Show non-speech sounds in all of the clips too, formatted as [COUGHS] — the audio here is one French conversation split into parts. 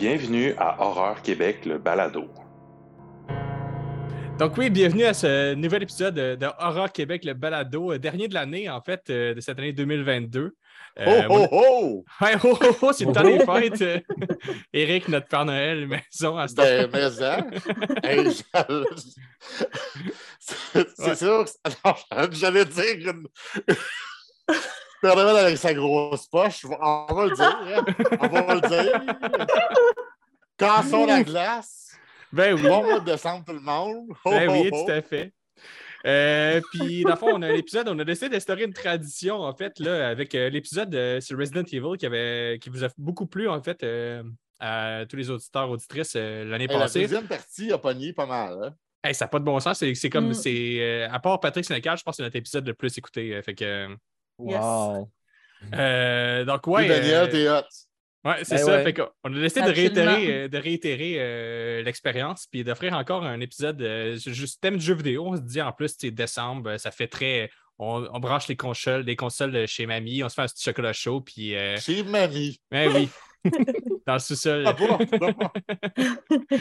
Bienvenue à Horreur Québec, le balado. Donc oui, bienvenue à ce nouvel épisode de, Horreur Québec, le balado, euh, dernier de l'année, en fait, euh, de cette année 2022. Euh, Oh, oh, oh! [LAUGHS] Ouais, oh, oh, oh, c'est le temps des fêtes. [LAUGHS] Eric, notre Père Noël, [LAUGHS] maison à ce. Ben, mais ça. Hey, j'allais- c'est Ouais. sûr. que- j'allais dire une. Père Noël avec sa grosse poche, on va le dire. hein. On va le dire. Cassons la glace. Ben oui, Bon mois de décembre, tout le monde. Ben oui, tout à fait. Euh, puis, dans le fond, on a un épisode, on a décidé d'instaurer une tradition, en fait, là, avec euh, l'épisode euh, sur Resident Evil qui, avait, qui vous a beaucoup plu, en fait, euh, à tous les auditeurs, auditrices euh, l'année Hey, la passée. deuxième partie a pogné pas mal. Hein? Hey, ça n'a pas de bon sens. C'est comme, Mm. c'est euh, à part Patrick Sénécal, je pense que c'est notre épisode le plus écouté. euh, fait que, Yes. euh, donc, Oui, ouais. Daniel, euh, t'es hot. ouais, c'est Ben ça. ouais. Fait qu'on- on a décidé de réitérer, euh, de réitérer euh, l'expérience puis d'offrir encore un épisode euh, juste thème de jeu vidéo. On se dit en plus, c'est décembre, ça fait très. On, on branche les consoles, les consoles de chez mamie, on se fait un petit chocolat chaud, puis. euh, Chez mamie. ben oui. [LAUGHS] Dans le sous-sol. Ah bon? [LAUGHS]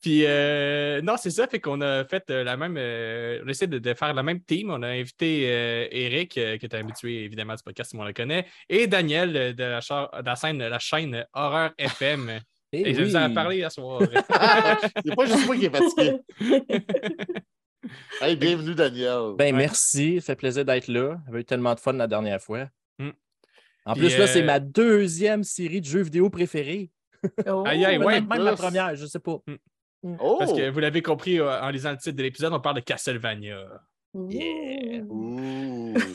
Puis euh, non, c'est ça, fait qu'on a fait euh, la même. euh, on a essayé de, de faire la même team. On a invité euh, Eric, euh, qui est habitué évidemment du podcast, le monde le connaît, et Daniel de la, cha- de la scène, la chaîne Horreur FM. Eh et je vous oui. en parler à soir. [LAUGHS] C'est pas juste moi qui est fatigué. [LAUGHS] Hey, bienvenue, Daniel. Ben, Ouais. merci. Ça fait plaisir d'être là. J'avais eu tellement de fun la dernière fois. Mm. En Puis, plus, là, c'est ma deuxième série de jeux vidéo préférée. Aïe, aïe, [LAUGHS] Même- ouais, Même la première, je sais pas. Oh! Parce que vous l'avez compris euh, en lisant le titre de l'épisode, on parle de Castlevania. Yeah.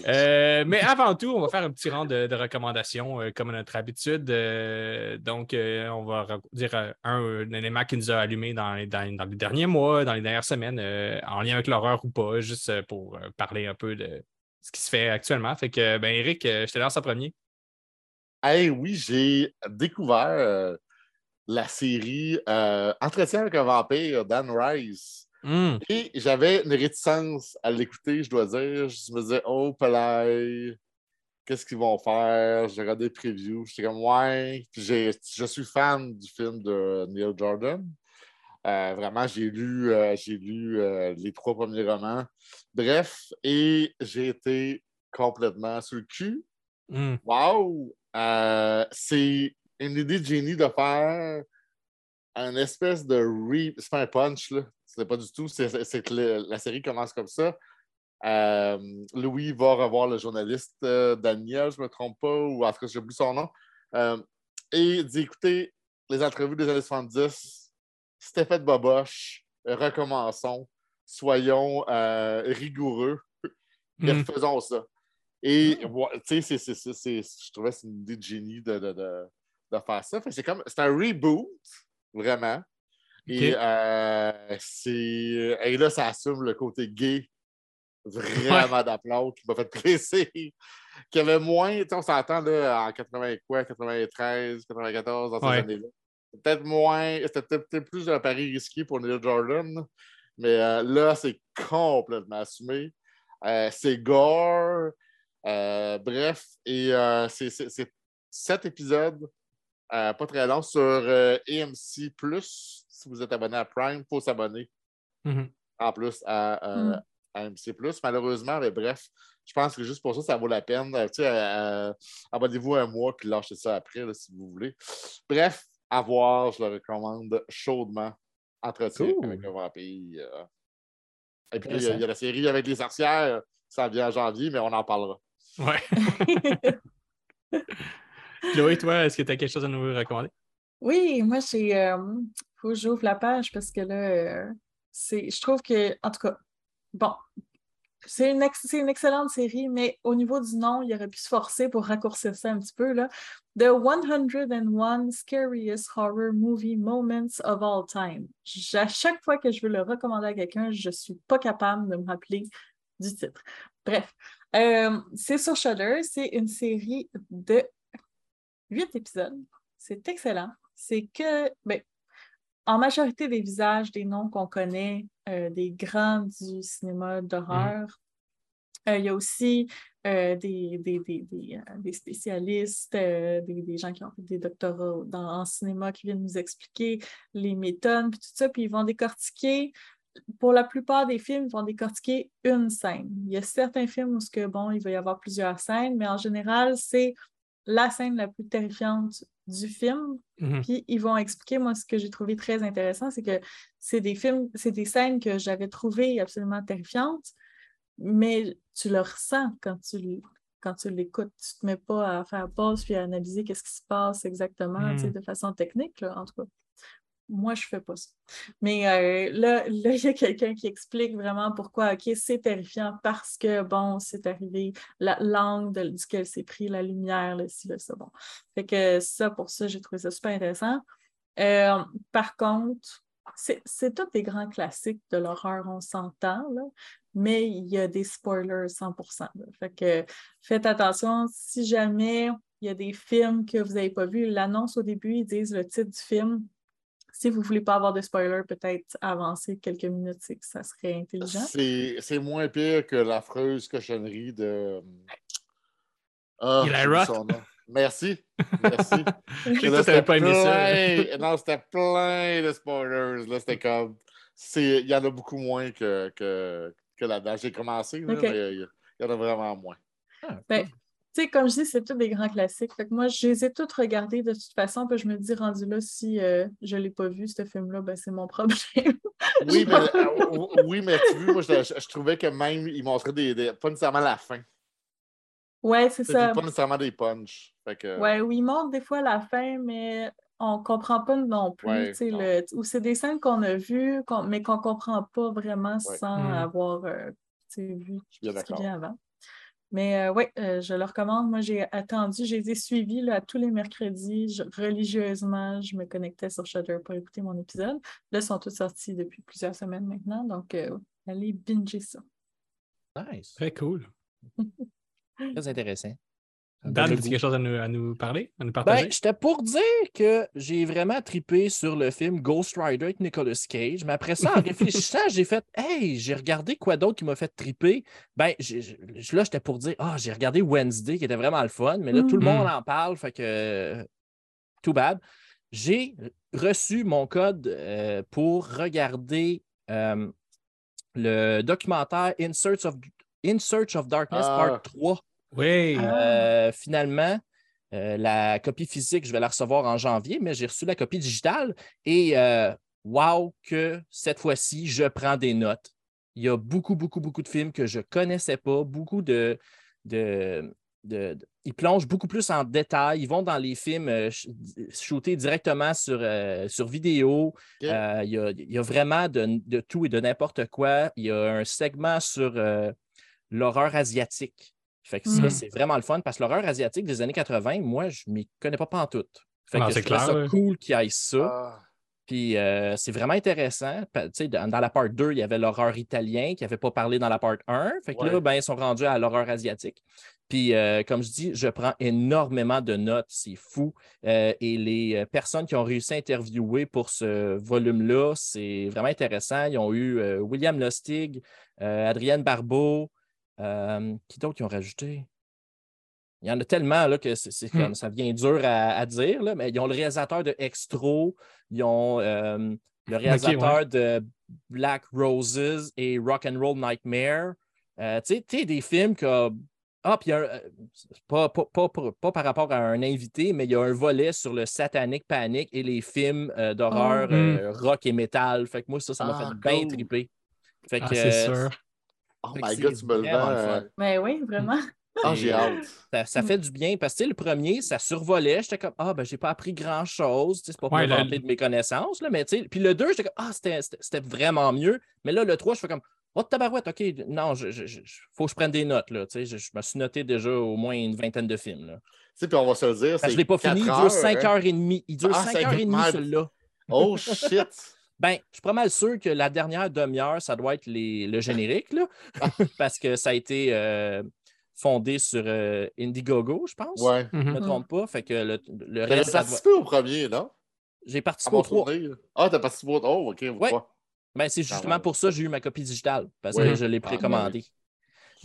Euh, mais avant tout, on va faire un petit rang de, de recommandations euh, comme à notre habitude. Euh, donc, euh, on va dire euh, un, un élément qui nous a allumé dans, les- dans- dans les derniers mois, dans les dernières semaines, euh, en lien avec l'horreur ou pas, juste euh, pour euh, parler un peu de ce qui se fait actuellement. Fait que, ben, Eric, euh, je te lance en premier. Hey, oui, j'ai découvert euh, la série euh, Entretien avec un vampire, Dan Rice. Hum, Et j'avais une réticence à l'écouter, je dois dire. Je me disais, oh, palais, qu'est-ce qu'ils vont faire? J'ai regardé les previews, j'étais comme, ouais. Puis j'ai- je suis fan du film de Neil Jordan. Euh, vraiment, j'ai lu, euh, j'ai lu euh, les trois premiers romans. Bref, et j'ai été complètement sur le cul. hum. Wow! C'est une idée de génie de faire un espèce de re... C'est pas un punch, là. C'est pas du tout. C'est que le- la série commence comme ça. Euh, Louis va revoir le journaliste euh, Daniel, je me trompe pas, ou en tout cas, j'ai oublié son nom. Euh, et il dit écoutez, les entrevues des années 70, c'était fait de boboche. Recommençons. Soyons euh, rigoureux. [LAUGHS] Et Mm. faisons ça. Et ouais, tu sais, c'est- c'est- c'est- c'est- je trouvais que c'est une idée de génie de, de, de- de faire ça. C'est comme c'est un reboot, vraiment. Et, euh, c'est, et là, ça assume le côté gay vraiment d'aplomb qui m'a fait plaisir. [LAUGHS] Qu'il y avait moins, on s'entend là, en 80 quoi, 93, 94, dans ces Ouais. années-là. Peut-être moins, c'était peut-être plus un pari risqué pour Neil Jordan, mais euh, là, c'est complètement assumé. Euh, c'est gore. Euh, bref, et c'est sept épisodes, euh, pas très longs, sur euh, AMC. Si vous êtes abonné à Prime, il faut s'abonner Mhm. en plus à, euh, Mm. à AMC. Malheureusement, mais bref, je pense que juste pour ça, ça vaut la peine. Euh, tu sais, euh, abonnez-vous un mois puis lâchez ça après si vous voulez. Bref, à voir, je le recommande chaudement. Entretien Cool. avec un vampire. Et puis, il y, a- il y a Intéressant. la série avec les sorcières. Ça vient en janvier, mais on en parlera. Ouais. [LAUGHS] [LAUGHS] Chloé, toi, est-ce que tu as quelque chose à nous recommander? Oui, moi, j'ai. euh, faut que j'ouvre la page parce que là, euh, c'est, je trouve que, en tout cas, bon, c'est une, une excellente série, mais au niveau du nom, il aurait pu se forcer pour raccourcir ça un petit peu. Là. The 101 Scariest Horror Movie Moments of All Time. À chaque fois que je veux le recommander à quelqu'un, je ne suis pas capable de me rappeler du titre. Bref, euh, c'est sur Shudder. C'est une série de huit épisodes. C'est excellent. C'est que, ben, en majorité des visages, des noms qu'on connaît, euh, des grands du cinéma d'horreur. Euh, il y a aussi euh, des, des, des, des, spécialistes, des, des gens qui ont fait des doctorats dans, en cinéma qui viennent nous expliquer les méthodes, puis tout ça, puis ils vont décortiquer. Pour la plupart des films, ils vont décortiquer une scène. Il y a certains films où ce que, bon, il va y avoir plusieurs scènes, mais en général, c'est la scène la plus terrifiante du film. Mhm. Puis ils vont expliquer, moi, ce que j'ai trouvé très intéressant, c'est que c'est des films, c'est des scènes que j'avais trouvées absolument terrifiantes, mais tu le ressens quand tu, quand tu l'écoutes. Tu ne te mets pas à faire pause puis à analyser qu'est-ce qui se passe exactement, Mm. de façon technique, là, en tout cas. Moi, je ne fais pas ça. Mais euh, là, là, il y a quelqu'un qui explique vraiment pourquoi, OK, c'est terrifiant parce que, bon, c'est arrivé, la l'angle duquel c'est pris, la lumière, le ci, le ça, bon. Fait que ça, pour ça, j'ai trouvé ça super intéressant. Euh, par contre, c'est tous des grands classiques de l'horreur, on s'entend, mais il y a des spoilers 100%. là. Fait que faites attention, si jamais il y a des films que vous n'avez pas vus, l'annonce au début, ils disent le titre du film. Si vous ne voulez pas avoir de spoilers, peut-être avancer quelques minutes, c'est que ça serait intelligent. C'est c'est moins pire que l'affreuse cochonnerie de. Ah, oublié Roth. son nom. Merci. [LAUGHS] Merci. T'avais pas aimé ça. plein- Non, c'était plein de spoilers. Là, c'était comme. c'est- Il y en a beaucoup moins que, que, que là-dedans. J'ai commencé, là, mais il y, il en a vraiment moins. Ben, tu sais, comme je dis, c'est tous des grands classiques. Fait que moi, je les ai toutes regardés de toute façon, puis je me dis, rendu là, si euh, je ne l'ai pas vu, ce film-là, ben, c'est mon problème. [LAUGHS] Oui, mais, euh, oui, mais tu vois, moi, je, je- je trouvais que même, ils montraient des, des- pas nécessairement la fin. ouais, c'est ça. Pas nécessairement des punchs. Fait que, Ouais, oui, ils montrent des fois la fin, mais on comprend pas non plus. Ouais, le- ou c'est des scènes qu'on a vues, mais qu'on comprend pas vraiment Ouais. sans Mm. avoir euh, vu ce qui d'accord. vient avant. Mais oui, je le recommande. Moi, j'ai attendu, j'ai été suivie là, tous les mercredis. Je- religieusement, je me connectais sur Shudder pour écouter mon épisode. Là, ils sont tous sortis depuis plusieurs semaines maintenant. Donc, euh, allez binger ça. Nice. Très cool. [LAUGHS] Très intéressant. Dan, as-tu goût. quelque chose à nous, à nous parler, à nous partager? Ben, j'étais pour dire que j'ai vraiment tripé sur le film Ghost Rider avec Nicolas Cage, mais après ça, en [LAUGHS] réfléchissant, j'ai fait Hey, j'ai regardé quoi d'autre qui m'a fait triper? Ben, là, j'étais pour dire Ah, j'ai regardé Wednesday qui était vraiment le fun, mais là, tout le Mhm. monde en parle, fait que too bad. J'ai reçu mon code euh, pour regarder euh, le documentaire In Search of, In Search of Darkness, Ah. part 3. Oui. Euh, finalement, euh, la copie physique, je vais la recevoir en janvier, mais j'ai reçu la copie digitale et euh, wow, que cette fois-ci, je prends des notes. Il y a beaucoup, beaucoup, beaucoup de films que je ne connaissais pas, beaucoup de. de, de- de- ils plongent beaucoup plus en détail. Ils vont dans les films euh, sh- shootés directement sur, euh, sur vidéo. Euh, il, y a, il y a vraiment de, de tout et de n'importe quoi. Il y a un segment sur euh, l'horreur asiatique. Fait que ça, Mhm. c'est vraiment le fun parce que l'horreur asiatique des années 80, moi, je ne m'y connais pas pantoute. Fait Non, que c'est je clair, ça ouais. cool qu'il y ait ça. Ah, Puis euh, c'est vraiment intéressant. Pa- tu sais, Dans, dans la part 2, il y avait l'horreur italien qui n'avait pas parlé dans la part 1. Fait que Ouais. là, ben, ils sont rendus à l'horreur asiatique. Puis, euh, comme je dis, je prends énormément de notes. C'est fou. Euh, et les personnes qui ont réussi à interviewer pour ce volume-là, c'est vraiment intéressant. Ils ont eu euh, William Lustig, euh, Adrienne Barbeau. Euh, qui d'autres qui ont rajouté? Il y en a tellement là, que Hmm. ça devient dur à, à dire, là, mais ils ont le réalisateur de Extro, ils ont euh, le [LAUGHS] réalisateur de Black Roses et Rock and Roll Nightmare. Euh, tu sais- des films comme. Ah, puis il y a un- euh, pas, pas, pas, pas- par rapport à un invité, mais il y a un volet sur le satanic panic et les films euh, d'horreur Oh. euh, rock et métal. Fait que moi, ça, ça m'a Ah, fait bien cool. triper. Fait Ah, que, c'est sûr. Oh my god, tu me le vends. le fun. euh, Mais oui, vraiment. [LAUGHS] Ah, j'ai hâte. Ça, ça fait du bien parce que tu sais, le premier, ça survolait. J'étais comme Ah, ben, j'ai pas appris grand-chose. Tu sais, C'est pas pour Ouais, le- vanter de mes connaissances. Là, mais tu sais, puis le 2, j'étais comme Ah, c'était- vraiment mieux. Mais là, le 3, je fais comme Oh, tabarouette, OK, non, il faut que je prenne des notes. Là, tu sais, je, je me suis noté déjà au moins une vingtaine de films. Là. Tu sais, puis on va se le dire. Parce que je l'ai pas fini, il dure 5 hein. heures et demie. Il dure Ah, 5 cinq heures et demie, heures. celui-là. Oh shit! Ben, je suis pas mal sûr que la dernière demi-heure, ça doit être les- le générique, là, [LAUGHS] parce que ça a été euh, fondé sur euh, Indiegogo, je pense. Ouais. Je ne me Mhm. trompe pas. Fait que le, le T'avais reste, ça doit- participé au premier, non? J'ai participé au 3. tournée. là. Ah, t'as participé au. Oh, ok. Ouais. Ben, c'est Quand justement pour ça que j'ai eu ma copie digitale, parce que je l'ai Ah, précommandée.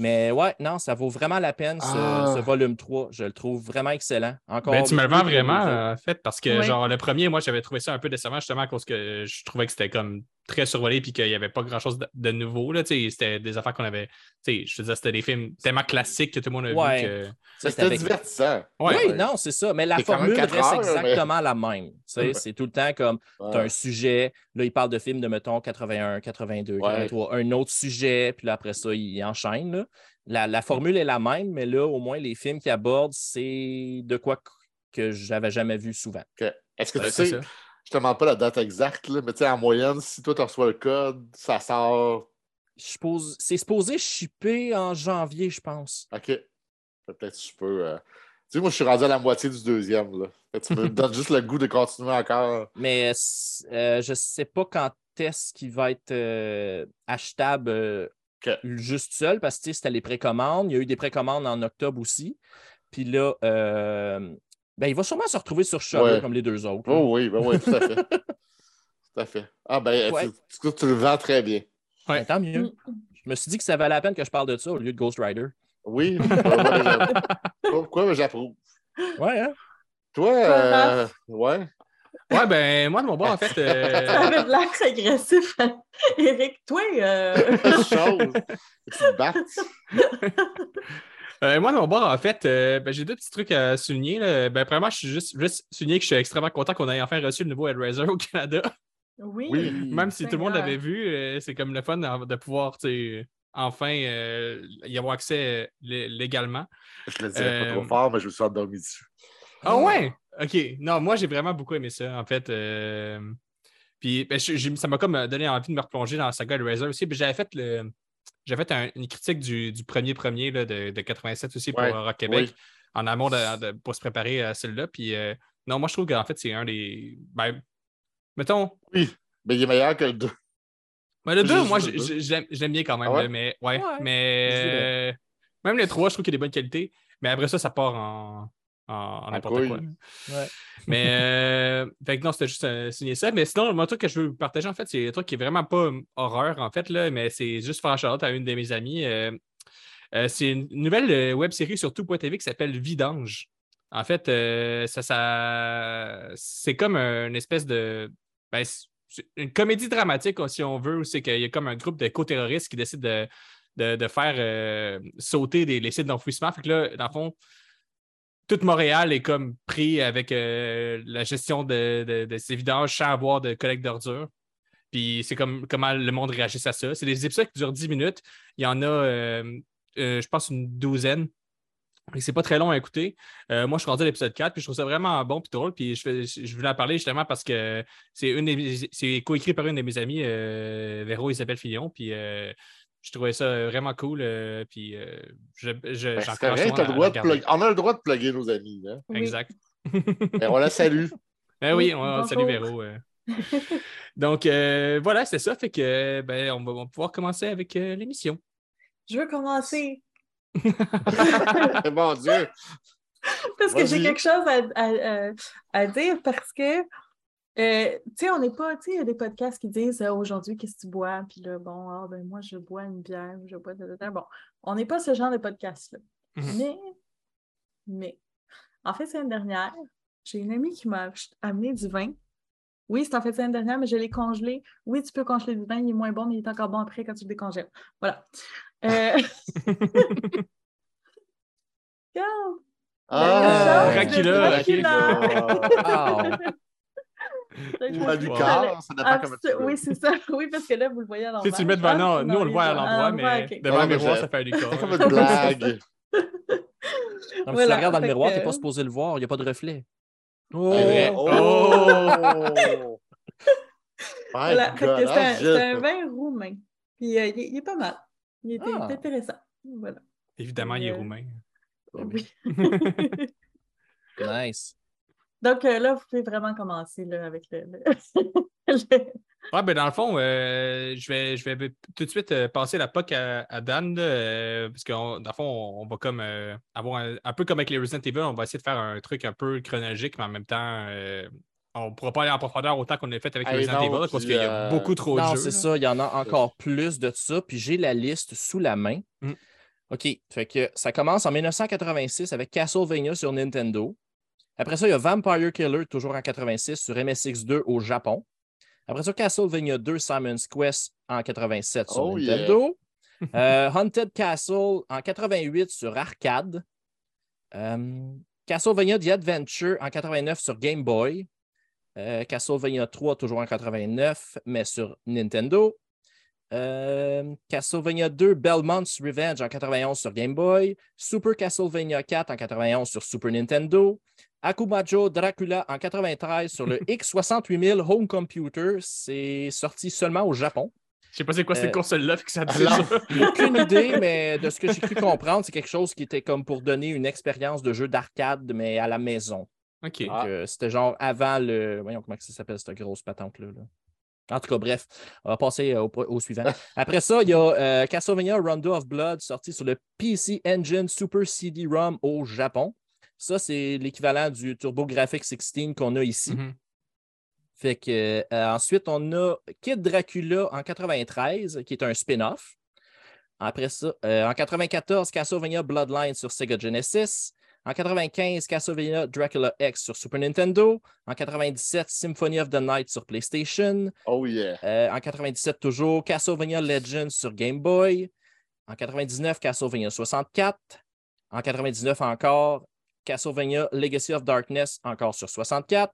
Mais ouais, non, ça vaut vraiment la peine, ce, Ah. ce volume 3. Je le trouve vraiment excellent. Encore Ben, tu me le vends vraiment, en fait, parce que, Oui. genre, le premier, moi, j'avais trouvé ça un peu décevant, justement, à cause que je trouvais que c'était comme très survolé puis qu'il n'y avait pas grand-chose de, de nouveau, là, tu sais, c'était des affaires qu'on avait, tu sais, je te disais, c'était des films tellement claciques que tout le monde a Ouais. vu que... C'était avec- divertissant. Ouais. oui, non, c'est ça. Mais la formule reste heures, mais- exactement la même. Tu sais, Ouais. C'est tout le temps comme tu as un sujet, là, il parle de films de, mettons, 81, 82, Ouais. 83, un autre sujet, puis là, après ça, il enchaîne. là. La, la formule est la même, mais là, au moins, les films qu'il aborde, c'est de quoi que- j'avais jamais vu souvent. Est-ce que Ouais, tu c'est sais, ça. Je te demande pas la date exacte, là, mais tu sais, en moyenne, si toi, tu reçois le code, ça sort. Je suppose- C'est supposé shipper en janvier, je pense. OK. Peut-être que je peux. euh, Tu sais, moi, je suis rendu à la moitié du deuxième. Là. Tu me [LAUGHS] donnes juste le goût de continuer encore. Mais euh, je ne sais pas quand est-ce qu'il va être euh, achetable euh, juste seul, parce que tu sais, c'était les précommandes. Il y a eu des précommandes en octobre aussi. Puis là, euh, ben, il va sûrement se retrouver sur Shudder Ouais. comme les deux autres. Oh oui, ben oui, tout à fait. [LAUGHS] tout à fait. Ah ben, Ouais. tu, tu- tu le vends très bien. Ouais. Ben, tant mieux. Mm. Je me suis dit que ça valait la peine que je parle de ça au lieu de Ghost Rider. Oui. [LAUGHS] Pourquoi ben, j'approuve? Ouais, hein? Toi, euh, ouais. Ouais, ben, moi, de mon bord, en fait... euh, [LAUGHS] Ça avait de l'air agressif. Eric, toi, euh, Chose. Tu te battes. Euh, moi, de mon bord, en fait, euh, ben, j'ai deux petits trucs à souligner. là. Ben, premièrement, je suis juste, juste souligner que je suis extrêmement content qu'on ait enfin reçu le nouveau Hellraiser au Canada. oui. Oui. Même si tout le monde l'avait vu, euh, c'est comme le fun de pouvoir enfin euh, y avoir accès euh, lé- légalement. Je le dirais pas trop fort, mais je me suis endormi dessus. Ah ouais? OK. Non, moi, j'ai vraiment beaucoup aimé ça, en fait. euh, Puis ben, ça m'a comme donné envie de me replonger dans la saga Hellraiser aussi. Puis j'avais fait le. J'avais fait un- une critique du, du premier premier là, de, de 87 aussi pour Ouais, euh, Rock Québec oui. en amont de- de- pour se préparer à celle-là. Puis euh, non, moi je trouve qu'en fait, c'est un des. Ben, mettons, Oui, mais il est meilleur que le 2. Ben, le J'ai 2, juste moi, l'aime bien quand même. Ah ouais? là, mais ouais, mais euh, même le 3, je trouve qu'il y a des bonnes qualités. Mais après ça, ça part en, en, n'importe quoi. Ouais. Mais [LAUGHS] euh, fait que non, c'était juste euh, signer ça. Mais sinon, mon truc que je veux vous partager, en fait, c'est un truc qui est vraiment pas euh, horreur, en fait, là, mais c'est juste faire shout à une de mes amies. euh, euh, c'est une nouvelle euh, web série sur tout.tv qui s'appelle Vidange. En fait, euh, ça, ça c'est comme une espèce de. ben, c'est une comédie dramatique, si on veut, où c'est qu'il y a comme un groupe de co-terroristes qui décident de, de, de faire euh, sauter des, les sites d'enfouissement. Fait que là, dans le fond, tout Montréal est comme pris avec euh, la gestion de, de- ces sans avoir de collecte d'ordures. Puis c'est comme comment le monde réagit à ça. C'est des épisodes qui durent 10 minutes. Il y en a, euh, euh, je pense, une douzaine. C'est pas très long à écouter. Moi, je suis à l'épisode 4, puis je trouve ça vraiment bon puis drôle. Puis je, je voulais en parler justement parce que c'est une c'est coécrit par une de mes amies, Véro Isabelle Fillon. Puis je trouvais ça vraiment cool. euh, puis euh, je, Ben, le droit de plug- On a le droit de plugger nos amis. Hein? Oui. Exact. [LAUGHS] Et on la salue. Ben oui, on, salut Véro. euh. [LAUGHS] Donc euh, voilà, c'est ça. Fait que ben, on, va, on va pouvoir commencer avec euh, l'émission. Je veux commencer [LAUGHS] Mon Dieu. parce que j'ai quelque chose à, à- à- à dire parce que, euh, tu sais, on n'est pas, tu sais, il y a des podcasts qui disent euh, aujourd'hui, qu'est-ce que tu bois? Puis là, bon, ah, ben moi, je bois une bière, je bois de la Bon, on n'est pas ce genre de podcast-là. Mhm. Mais, mais, en fait, semaine dernière, j'ai une amie qui m'a amené du vin. Oui, c'est en fait semaine dernière, mais je l'ai congelé. Oui, tu peux congeler du vin, il est moins bon, mais il est encore bon après quand tu le décongèles. Voilà. Euh... [LAUGHS] [LAUGHS] Regarde, Ah, Dracula, Dracula. Ah. [LAUGHS] Ou Wow. Lucar, ça dépend Ah, comment tu c'est- veux. oui, c'est ça. Oui, parce que là, vous le voyez à l'envers. sais, tu le mets devant, non, Ah, nous on le voit à l'endroit, mais ok. devant Ah, le mais miroir, ça fait un C'est décor. comme une blague. Non, mais si tu le regardes dans le miroir, que- tu n'es pas supposé le voir, il n'y a pas de reflet. Oh! C'est vrai. Oh! [LAUGHS] My Voilà, c'est un, ah, c'est un vin roumain. Puis euh, il, est- il est pas mal. Il est, il est Ah. intéressant. Voilà. Évidemment, il est Euh, roumain. Oui. [LAUGHS] Nice. Donc euh, là, vous pouvez vraiment commencer là, avec le. le- [LAUGHS] le- Ouais, ben dans le fond, euh, je, vais, je vais tout de suite euh, passer la POC à, à Dan, là, euh, parce que dans le fond, on, on va comme euh, avoir un, un peu comme avec les Resident Evil, on va essayer de faire un truc un peu chronologique, mais en même temps, euh, on ne pourra pas aller en profondeur autant qu'on a fait avec les Resident non, Evil, parce qu'il y a beaucoup trop de Non, jeux. c'est ça, il y en a encore plus de ça. Puis j'ai la liste sous la main. Mm. OK. Fait que ça commence en 1986 avec Castlevania sur Nintendo. Après ça, il y a Vampire Killer, toujours en 86, sur MSX2 au Japon. Après ça, Castlevania 2, Simon's Quest en 87 sur Oh, yeah. Nintendo. Euh, [LAUGHS] Haunted Castle en 88 sur arcade. Euh, Castlevania The Adventure en 89 sur Game Boy. Euh, Castlevania 3 toujours en 89, mais sur Nintendo. Euh, Castlevania 2 Belmont's Revenge en 91 sur Game Boy. Super Castlevania 4 en 91 sur Super Nintendo. Akumajo Dracula en 93 sur le [LAUGHS] X68000 Home Computer. C'est sorti seulement au Japon. Je sais pas c'est quoi Euh, cette console-là, fait que ça dit. Aucune idée, mais de ce que j'ai cru comprendre, c'est quelque chose qui était comme pour donner une expérience de jeu d'arcade, mais à la maison. OK. Ah. Donc, euh, C'était genre avant le. Voyons comment ça s'appelle, cette grosse patente-là. là. En tout cas, bref, on va passer euh, au, au suivant. [LAUGHS] Après ça, il y a euh, Castlevania Rondo of Blood sorti sur le PC Engine Super CD-ROM au Japon. Ça, c'est l'équivalent du TurboGrafx 16 qu'on a ici. Mhm. Fait que, euh, ensuite, on a Kid Dracula en 93, qui est un spin-off. Après ça, euh, en 94, Castlevania Bloodline sur Sega Genesis. En 95, Castlevania Dracula X sur Super Nintendo. En 97, Symphony of the Night sur PlayStation. Oh yeah. Euh, en 97, toujours Castlevania Legends sur Game Boy. En 99, Castlevania 64. En 99 encore, Castlevania Legacy of Darkness encore sur 64.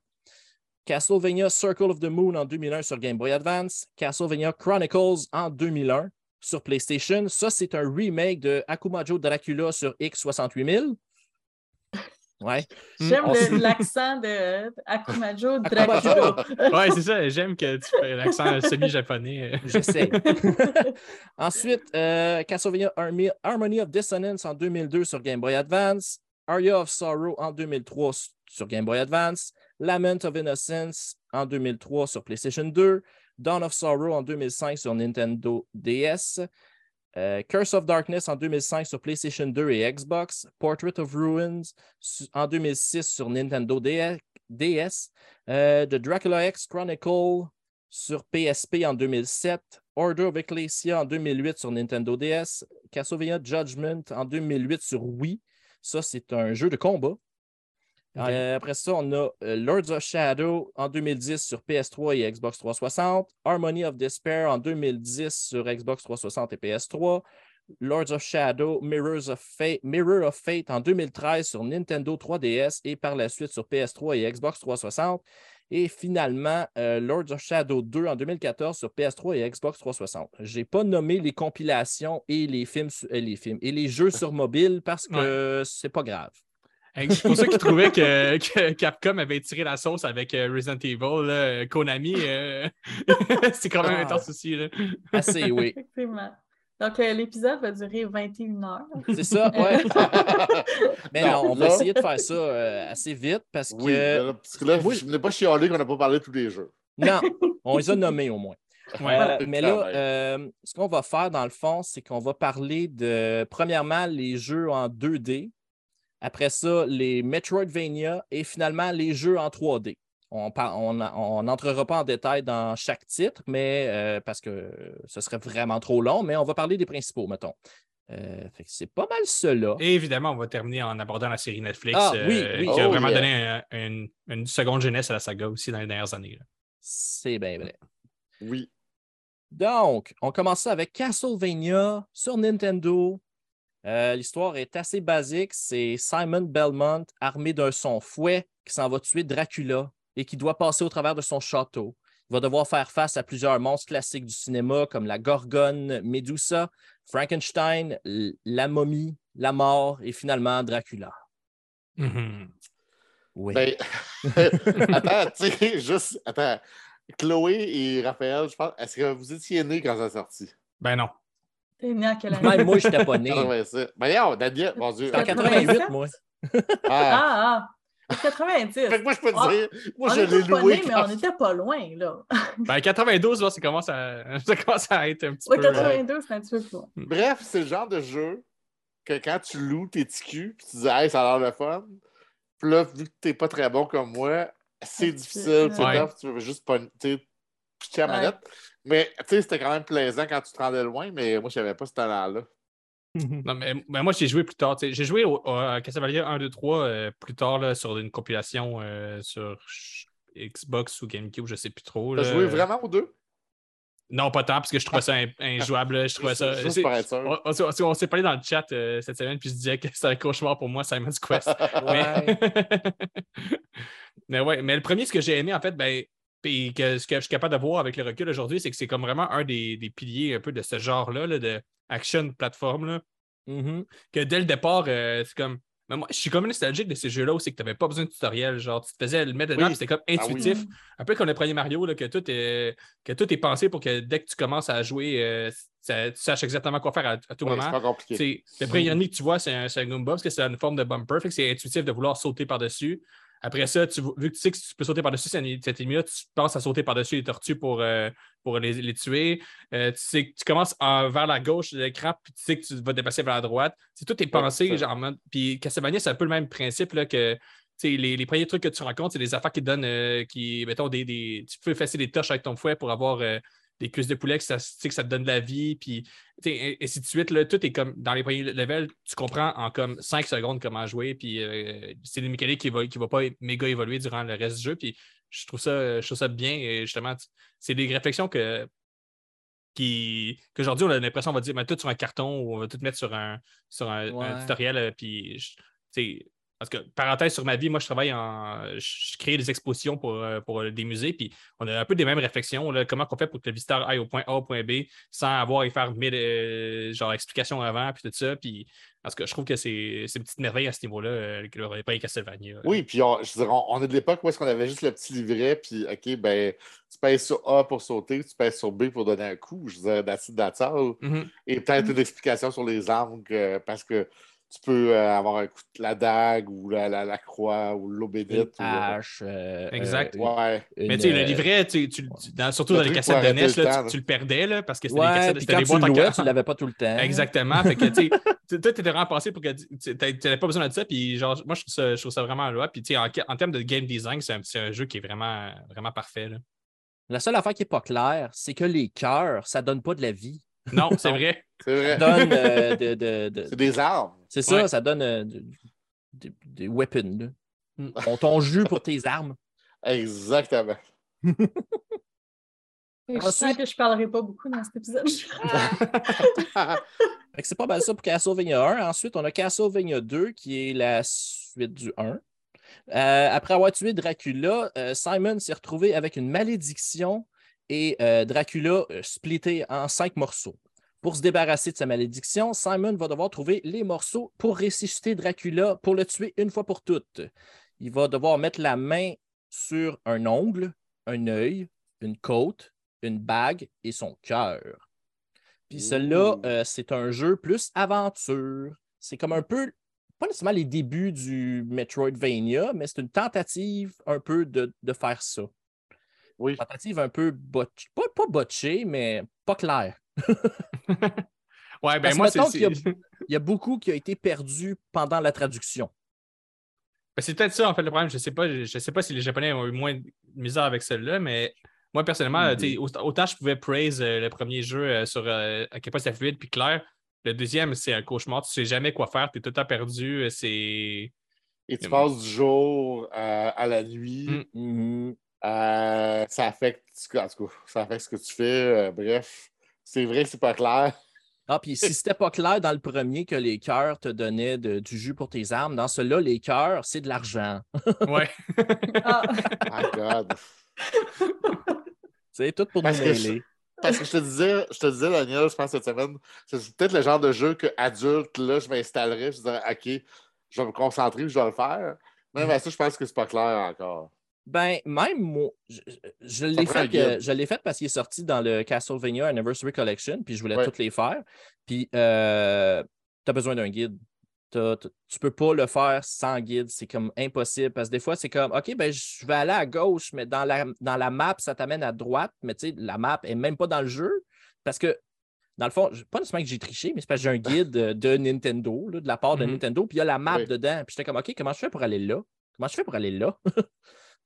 Castlevania Circle of the Moon en 2001 sur Game Boy Advance. Castlevania Chronicles en 2001 sur PlayStation. Ça, c'est un remake de Akumajo Dracula sur X68000. Ouais. J'aime s- l'accent de Akumajo. Dracula. [LAUGHS] Ouais, c'est ça. J'aime que tu fais l'accent semi-japonais. J'essaie. [LAUGHS] Ensuite, euh, Castlevania Army- Harmony of Dissonance en 2002 sur Game Boy Advance. Aria of Sorrow en 2003 s- sur Game Boy Advance. Lament of Innocence en 2003 sur PlayStation 2. Dawn of Sorrow en 2005 sur Nintendo DS. Euh, Curse of Darkness en 2005 sur PlayStation 2 et Xbox. Portrait of Ruins en 2006 sur Nintendo DS. DS. Euh, The Dracula X Chronicle sur PSP en 2007, Order of Ecclesia en 2008 sur Nintendo DS, Castlevania Judgment en 2008 sur Wii. Ça, c'est un jeu de combat. Euh, après ça, on a euh, Lords of Shadow en 2010 sur PS3 et Xbox 360, Harmony of Despair en 2010 sur Xbox 360 et PS3, Lords of Shadow, Mirrors of Fate, Mirror of Fate en 2013 sur Nintendo 3DS et par la suite sur PS3 et Xbox 360. Et finalement, euh, Lords of Shadow 2 en 2014 sur PS3 et Xbox 360. Je n'ai pas nommé les compilations et les films, euh, les films et les jeux sur mobile parce que c'est pas grave. C'est pour ça qu'ils trouvaient que, que Capcom avait tiré la sauce avec euh, Resident Evil. là. Konami, euh, [LAUGHS] c'est quand même Ah. intense aussi. là. Assez, oui. [LAUGHS] Effectivement. Donc, euh, l'épisode va durer 21 heures. C'est ça, ouais. [LAUGHS] Mais non, on va essayer de faire ça euh, assez vite parce que. Oui, là, parce que là, Oui. je n'ai pas chialé qu'on n'a pas parlé de tous les jeux. Non, on les a nommés au moins. Ouais. Mais là, euh, ce qu'on va faire dans le fond, c'est qu'on va parler de, premièrement, les jeux en 2D. Après ça, les Metroidvania et finalement les jeux en 3D. On par- on on n'entrera pas en détail dans chaque titre, mais euh, parce que ce serait vraiment trop long, mais on va parler des principaux, mettons. Euh, fait que c'est pas mal cela. Et évidemment, on va terminer en abordant la série Netflix Ah, oui, euh, oui. qui a Oh, vraiment yeah. donné un- une, une seconde jeunesse à la saga aussi dans les dernières années. là. C'est bien vrai. Oui. Donc, on commence ça avec Castlevania sur Nintendo. Euh, L'histoire est assez basique. C'est Simon Belmont, armé d'un son fouet, qui s'en va tuer Dracula et qui doit passer au travers de son château. Il va devoir faire face à plusieurs monstres classiques du cinéma comme la Gorgone, Medusa, Frankenstein, la momie, la mort et finalement Dracula. Mhm. Oui. Ben, [LAUGHS] attends, tu sais, juste, attends. Chloé et Raphaël, je pense, est-ce que vous étiez nés quand ça a sorti? Ben non. T'es né en quelle année? Même moi, je n'étais pas né. 87. Ben non, Daniel, mon Dieu. En 88, moi. Ah. Ah, ah! 90. Fait que moi, je peux te Ah, dire, moi, on je l'ai loué. mais on n'était pas loin, là. Ben 92, là, ça commence à, [LAUGHS] ça commence à être un petit Oui, peu. euh, 82, c'est un petit peu plus loin. Bref, c'est le genre de jeu que quand tu loues tes TQ, puis tu dis, hey, ça a l'air le fun. Puis là, vu que t'es pas très bon comme moi, c'est difficile, c'est Ouais. tough, tu veux juste pas, tu sais, pitcher la Ouais. manette. Mais, tu sais, c'était quand même plaisant quand tu te rendais loin, mais moi, je savais pas ce talent-là. Non, mais, mais moi, j'ai joué plus tard. J'ai joué au, à Castlevania 1, 2, 3 euh, plus tard là, sur une compilation euh, sur Xbox ou GameCube, je sais plus trop. T'as joué vraiment aux deux? Non, pas tant, parce que je trouvais ça in- [LAUGHS] injouable. Je trouvais ça. Juste c'est- pour être sûr. on, on s'est- on s'est parlé dans le chat euh, cette semaine, puis je disais que [LAUGHS] c'était un cauchemar pour moi, Simon's [LAUGHS] Quest. Mais... mais ouais, mais le premier, ce que j'ai aimé, en fait, ben, puis que, ce que je suis capable de voir avec le recul aujourd'hui, c'est que c'est comme vraiment un des, des piliers un peu de ce genre-là, là, de action plateforme, là, Mhm. que dès le départ, euh, c'est comme. mais moi, je suis comme nostalgique de ces jeux-là où c'est que tu n'avais pas besoin de tutoriel. Genre, tu te faisais le mettre dedans, Oui. c'était comme Ah oui. intuitif. Un peu comme le premier Mario, là, que, tout est, que tout est pensé pour que dès que tu commences à jouer, euh, ça- tu saches exactement quoi faire à, à tout Ouais, c'est moment. pas compliqué. C'est- Le premier ennemi que tu vois, c'est un, Goomba parce que c'est une forme de bumper, fait que c'est intuitif de vouloir sauter par-dessus. Après ça, tu, vu que tu sais que tu peux sauter par-dessus cet ennemi- cet ennemi-là, tu penses à sauter par-dessus les tortues pour, euh, pour les, les tuer. Euh, tu sais que tu commences en- vers la gauche de l'écran, puis tu sais que tu vas dépasser vers la droite. C'est tout est pensé, c'est ça. genre, Puis Castlevania, c'est un peu le même principe là, que les, les premiers trucs que tu rencontres, c'est des affaires qui te donnent, euh, qui, mettons, des, des- tu peux effacer des touches avec ton fouet pour avoir des cuisses de poulet, que ça, que ça te donne de la vie, puis et, ainsi de suite. Là, tout est comme dans les premiers levels, tu comprends en comme 5 secondes comment jouer, puis euh, c'est une mécanique qui ne va, qui va pas méga évoluer durant le reste du jeu, puis je trouve ça, je trouve ça bien, et justement, c'est des réflexions que qui qu'aujourd'hui on a l'impression on va dire mettre tout sur un carton ou on va tout mettre sur un sur un, un tutoriel euh, puis parce que parenthèse sur ma vie moi je travaille en je, crée des expositions pour, euh, pour des musées puis on a un peu des mêmes réflexions là, comment on fait pour que le visiteur aille au point A au point B sans avoir à y faire mille euh, genre explications avant puis tout ça puis parce que je trouve que c'est une petite merveille à ce niveau-là euh, que l'aurait pas Castlevania Oui, puis on, je dirais, on, on est de l'époque où est-ce qu'on avait juste le petit livret, puis OK, ben, tu pèses sur A pour sauter, tu pèses sur B pour donner un coup. Je disais, that's it, that's all. Mhm. Et peut-être une explication sur les armes, que- parce que tu peux euh, avoir un coup de la dague ou la, la, la croix ou ou, euh, hache. euh, Exact. euh, ouais. Mais tu sais, le livret, tu, tu- tu- dans- surtout le dans les cassettes de NES, là, temps, tu, tu le perdais là, parce que c'était Ouais, des cassettes, c'était des tu boîtes le en louais, tu l'avais pas tout le temps. Exactement. fait que, tu sais, [LAUGHS] toi, étais vraiment pensé pour que tu n'avais pas besoin de ça. Puis, genre, moi, je trouve ça, je trouve ça vraiment loi. Puis, tu sais, en, en termes de game design, c'est un, c'est un jeu qui est vraiment, vraiment parfait. là. La seule affaire qui n'est pas claire, c'est que les cœurs, ça donne pas de la vie. Non, c'est vrai. C'est vrai. Ça donne euh, de, [LAUGHS] de- de- C'est des armes. C'est ça, Ouais. ça donne euh, de- de- des weapons. là. Mm. On ton jus pour tes armes. [LAUGHS] Exactement. Je sens Ensuite- que je parlerai pas beaucoup dans cet épisode. [LAUGHS] Que c'est pas mal ça pour Castlevania 1. Ensuite, on a Castlevania 2 qui est la suite du 1. Euh, après avoir tué Dracula, euh, Simon s'est retrouvé avec une malédiction et euh, Dracula euh, splitté en cinq morceaux. Pour se débarrasser de sa malédiction, Simon va devoir trouver les morceaux pour ressusciter Dracula pour le tuer une fois pour toutes. Il va devoir mettre la main sur un ongle, un œil, une côte, une bague et son cœur. Puis celui-là, euh, c'est un jeu plus aventure. C'est comme un peu, pas nécessairement les débuts du Metroidvania, mais c'est une tentative un peu de, de faire ça. Oui. Tentative un peu botch, pas, pas botchée, mais pas claire. Ouais, ben Parce moi, c'est. mettons qu'il y a- c'est- Il y a beaucoup qui a été perdu pendant la traduction. Ben, c'est peut-être ça, en fait, le problème. Je sais pas, je sais pas si les Japonais ont eu moins de misère avec celle-là, mais moi, personnellement, Mhm. sais, autant je pouvais praise euh, le premier jeu euh, sur euh, à quel point c'était fluide puis clair. Le deuxième, c'est un cauchemar. Tu sais jamais quoi faire. Tu es tout le temps perdu. euh, C'est. Et tu Mm. passes du jour euh, à la nuit. Mm. Euh, ça affecte, en tout cas, ça affecte ce que tu fais. euh, bref, c'est vrai que c'est pas clair. Ah, puis si c'était pas clair dans le premier que les cœurs te donnaient de- du jus pour tes armes, dans celui-là, les cœurs, c'est de l'argent. [LAUGHS] Ouais. Ah, My God. C'est tout pour nous Parce je- mêler. Parce que je te disais, je te disais, Daniel, je pense cette semaine, c'est peut-être le genre de jeu que adulte, là, je m'installerais, je dirais, OK, je vais me concentrer, je vais le faire. Même à ça, je pense que c'est pas clair encore. Ben, même moi, je, je l'ai fait, guide. euh, je l'ai fait parce qu'il est sorti dans le Castlevania Anniversary Collection, puis je voulais Ouais. toutes les faire. Puis, euh, tu as besoin d'un guide. T'as- tu peux pas le faire sans guide, c'est comme impossible. Parce que des fois, c'est comme, OK, ben, je vais aller à gauche, mais dans la, dans la map, ça t'amène à droite. Mais tu sais, la map est même pas dans le jeu. Parce que, dans le fond, pas nécessairement que j'ai triché, mais c'est parce que j'ai un guide de Nintendo, là, de la part de Mhm. Nintendo, puis il y a la map Oui. dedans. Puis j'étais comme, OK, comment je fais pour aller là? Comment je fais pour aller là? [LAUGHS]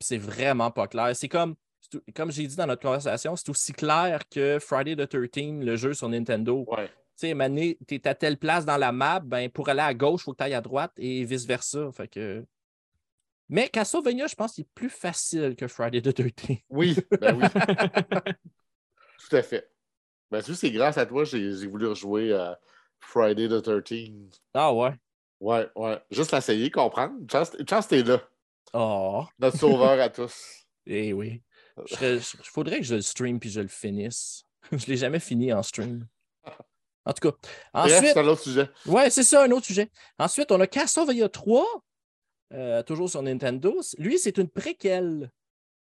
C'est vraiment pas clair. C'est comme, tout- comme j'ai dit dans notre conversation, c'est aussi clair que Friday the 13, le jeu sur Nintendo. Ouais. sais, Mané, tu es à telle place dans la map, ben, pour aller à gauche, il faut que tu ailles à droite et vice-versa. Fait que... Mais Castlevania, je pense qu'il est plus facile que Friday the 13 Oui, ben oui, [LAUGHS] tout à fait. Ben, tu sais, c'est grâce à toi j'ai j'ai voulu rejouer euh, Friday the 13. Ah ouais. Ouais, ouais. Juste l'essayer, comprendre. Une chance t'es là. Oh, Notre sauveur à tous. [LAUGHS] eh oui. Il faudrait que je le stream puis je le finisse. [LAUGHS] je ne l'ai jamais fini en stream. En tout cas. Ensuite, c'est un autre sujet. Ouais, c'est ça, un autre sujet. Ensuite, on a Castlevania 3, euh, toujours sur Nintendo. Lui, c'est une préquelle.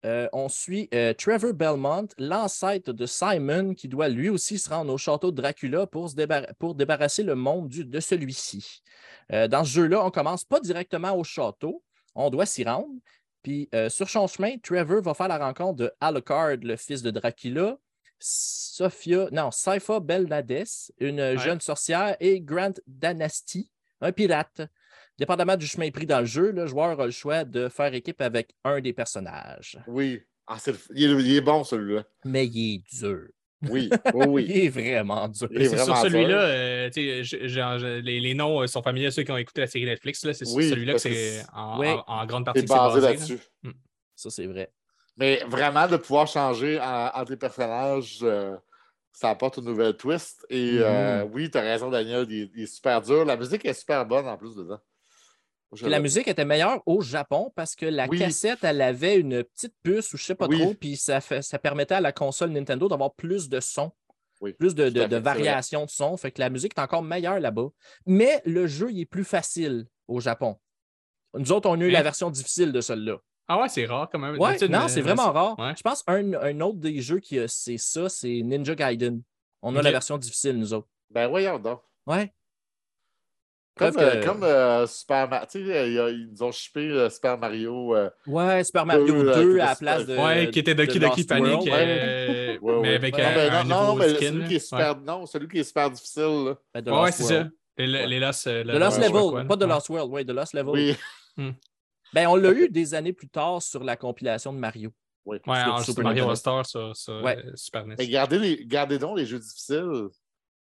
Euh, on suit euh, Trevor Belmont, l'ancêtre de Simon, qui doit lui aussi se rendre au château de Dracula pour, se débar- pour débarrasser le monde du- de celui-ci. Dans ce jeu-là, on commence pas directement au château, on doit s'y rendre. Puis euh, sur son chemin, Trevor va faire la rencontre de Alucard, le fils de Dracula, Sophia, non, Sypha Belnades, une jeune sorcière, et Grant Danasty, un pirate. Dépendamment du chemin pris dans le jeu, le joueur a le choix de faire équipe avec un des personnages. Oui. Ah, c'est le- il, est, il est bon, celui-là. Mais il est dur. Oui, oui, oui. Il est vraiment dur. Est C'est sur celui-là, euh, les, les noms euh, sont familiers à ceux qui ont écouté la série Netflix. là. C'est Oui, celui-là que c'est en, Oui. en- en grande partie basé basé. là. là-dessus. Ça, c'est vrai. Mais vraiment, de pouvoir changer en- entre les personnages, euh, ça apporte une nouvelle twist. Et euh, oui, tu as raison, Daniel, il, est- il est super dur. La musique est super bonne en plus dedans. Je la musique était meilleure au Japon parce que la Oui. cassette, elle avait une petite puce ou je sais pas Oui. trop, puis ça, fait- ça permettait à la console Nintendo d'avoir plus de son, Oui, plus de, de- variations de son. Fait que la musique est encore meilleure là-bas. Mais le jeu, il est plus facile au Japon. Nous autres, on a eu la version difficile de celle-là. Ah ouais, c'est rare quand même. Ouais, non, c'est vraiment rare. ouais. Je pense un, un autre des jeux qui a c'est ça, c'est Ninja Gaiden. On a la version difficile, nous autres. Ben voyons donc. Ouais. Comme, euh, que- comme euh, Super Mario. Tu sais, euh, y a- ils nous ont euh, Super Mario. euh, Ouais, Super Mario Deux, 2 euh, à la qui place de. Ouais, qui était Doki de Doki Panic, euh, ouais, mais ouais. avec non, un, un non, mais skin. celui qui est super, non, celui qui est super difficile. Ben, de Ouais, ouais, c'est ça. Les, les Lost, euh, The Lost Level, quoi, pas de Ouais. Lost World, oui, The Lost Level. Oui, Ben, on l'a eu des années plus tard sur la compilation de Mario. oui. Ouais, en Super Super Mario. All-Star sur, sur Ouais. Super NES. Mais gardez, les, gardez donc les jeux difficiles.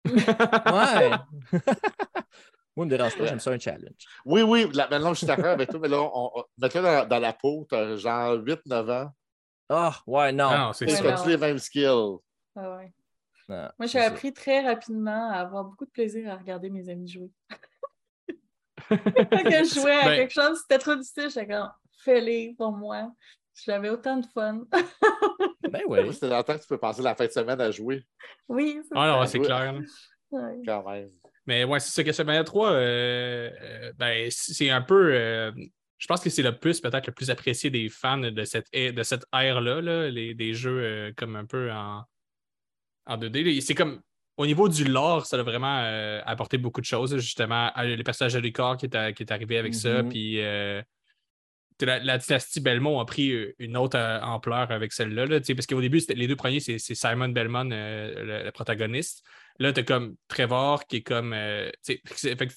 Ouais. [LAUGHS] [LAUGHS] Moi, me dérange pas, j'aime ça un challenge. Oui, oui, là, maintenant je suis d'accord avec toi, mais là, on, on, mets-toi dans, dans la peau, t'as genre 8-9 ans. Ah, ouais, non. Ah non, c'est ça. as-tu les mêmes skills? Ah ouais. Non, Moi, j'ai ça. appris très rapidement à avoir beaucoup de plaisir à regarder mes amis jouer. [LAUGHS] Quand je jouais à Ben- quelque chose, c'était trop difficile, j'étais comme, fais-les pour moi. J'avais autant de fun. [LAUGHS] Ben Oui, oui. C'était dans le temps que tu peux passer la fin de semaine à jouer, oui, c'est Ah non, c'est clair. Ouais. quand même. Mais ouais, c'est ça, Castlevania 3, euh, euh, ben, c'est un peu. euh, je pense que c'est le plus, peut-être, le plus apprécié des fans de cette, de cette ère-là, là, les, des jeux comme un peu en, en 2D. C'est comme. Au niveau du lore, ça a vraiment apporté beaucoup de choses. Justement, le personnage de Ricard qui est, qui est arrivé avec ça. Mhm. Puis la, la dynastie Belmont a pris une autre ampleur avec celle-là. là, parce qu'au début, les deux premiers, c'est Simon Belmont, le, le protagoniste. Là, tu as comme Trevor qui est comme. euh, fait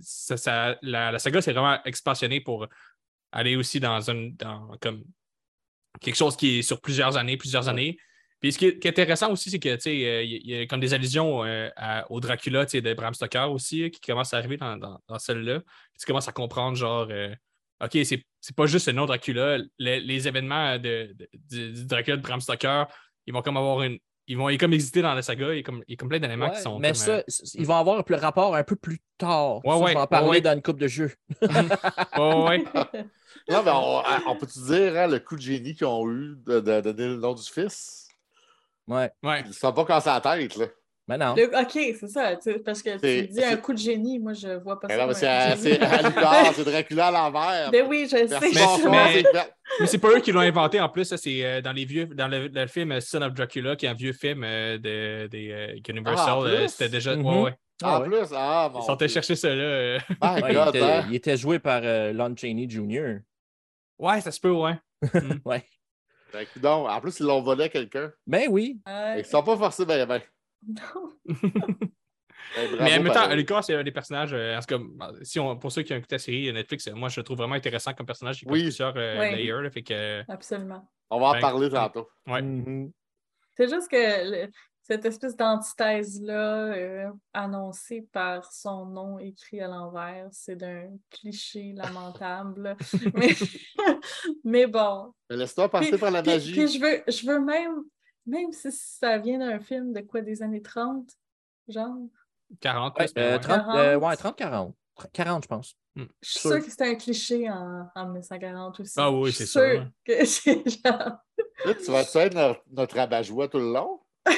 ça- ça- la, la saga s'est vraiment expansionnée pour aller aussi dans une. Dans, comme quelque chose qui est sur plusieurs années, plusieurs années. Puis ce qui est, qui est intéressant aussi, c'est que tu sais, euh, il y, a comme des allusions euh, à- au Dracula tu sais, de Bram Stoker aussi, qui commencent à arriver dans, dans- dans celle-là. Tu commences à comprendre, genre, euh, OK, c'est c'est pas juste un nom Dracula. Les, les événements de, du Dracula de Bram Stoker, ils vont comme avoir une. Ils vont ils comme exister dans la saga. Il y a comme, il y a comme plein d'éléments Ouais, qui sont. mais comme, ça, euh, ils vont avoir le rapport un peu plus tard. Ouais, Ça, ouais, je vais en parler ouais. dans une coupe de jeux. [LAUGHS] ouais, ouais. [LAUGHS] Non, mais on, on peut-tu dire hein, le coup de génie qu'ils ont eu de, de donner le nom du fils? Ouais. ouais. Ils ne sont pas cassés la tête, là. Mais non. Le- ok, c'est ça. sais, Parce que C'est- tu dis un coup de génie, moi je vois pas Mais ça. mais c'est [LAUGHS] c'est Dracula à l'envers. Ben oui, je sais. Merci, Mais- bonsoir, mais-. Mais c'est pas eux qui l'ont inventé en plus, c'est euh, dans les vieux dans le, le film euh, Son of Dracula, qui est un vieux film euh, de, des euh, Universal. Ah, euh, plus? C'était déjà. Mhm. ouais, ouais. Ah En ouais. plus, ah, mon Ils sont allés chercher ça là. euh. My Ouais, il, God, était, hein? il était joué par euh, Lon Chaney Jr. Ouais, ça se peut, ouais. [LAUGHS] Ouais. Ben, coudonc, en plus, ils l'ont volé à quelqu'un. Ben oui. Ouais. Ils ne sont pas forcés, ben, ben. Non. [LAUGHS] Ben, Mais en même temps, pareil. Lucas, c'est un des personnages. euh, en tout cas, si on, pour ceux qui ont écouté la série Netflix, euh, moi, je le trouve vraiment intéressant comme personnage. Il y a comme Oui. plusieurs euh, layers. là, fait que, Absolument. On va en Ben, parler tantôt. ouais. Mhm. C'est juste que le- cette espèce d'antithèse-là, euh, annoncée par son nom écrit à l'envers, c'est d'un cliché lamentable. [LAUGHS] mais, [LAUGHS] mais bon. Mais Laisse-toi passer Puis- par la puis- magie. Puis je veux, je veux même, même si ça vient d'un film de quoi, des années 30, genre, 40 Ouais, plus, mais euh, ouais. 30, euh, 40. ouais, 30-40. 40, je pense. je suis Sûr. sûre que c'était un cliché en, en 1940 aussi. Ah oui, Je suis c'est sûr, sûre que [LAUGHS] c'est genre. Là, tu vas-tu être notre, notre abat-joie tout le long? [LAUGHS]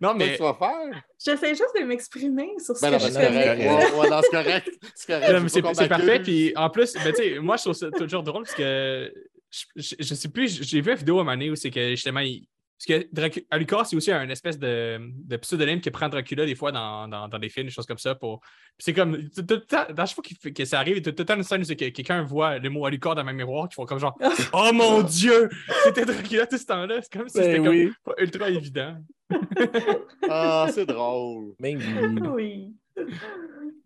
Non, Qu'est-ce que mais tu vas faire? J'essaie juste de m'exprimer sur ce Ben que non, je mais connais. Ouais, ouais, non, c'est correct. C'est correct. Mais c'est parfait. Puis en plus, ben, tu sais, moi, je trouve ça toujours drôle parce que je, je, je sais plus, j'ai vu une vidéo à un moment donné où c'est que justement, il- parce que Dracu- Alucard, c'est aussi un espèce de, de pseudonyme qui prend Dracula des fois dans, dans, dans des films, des choses comme ça. Pour... C'est comme, tout, tout le dans chaque fois que ça arrive, il y a tout le temps une scène où que quelqu'un voit le mot Alucard dans ma miroir, qui font comme genre, [LAUGHS] oh mon Dieu, c'était Dracula tout ce temps-là. C'est comme si c'était Ben comme oui. pas ultra évident. [LAUGHS] Ah, c'est drôle. Même Oui.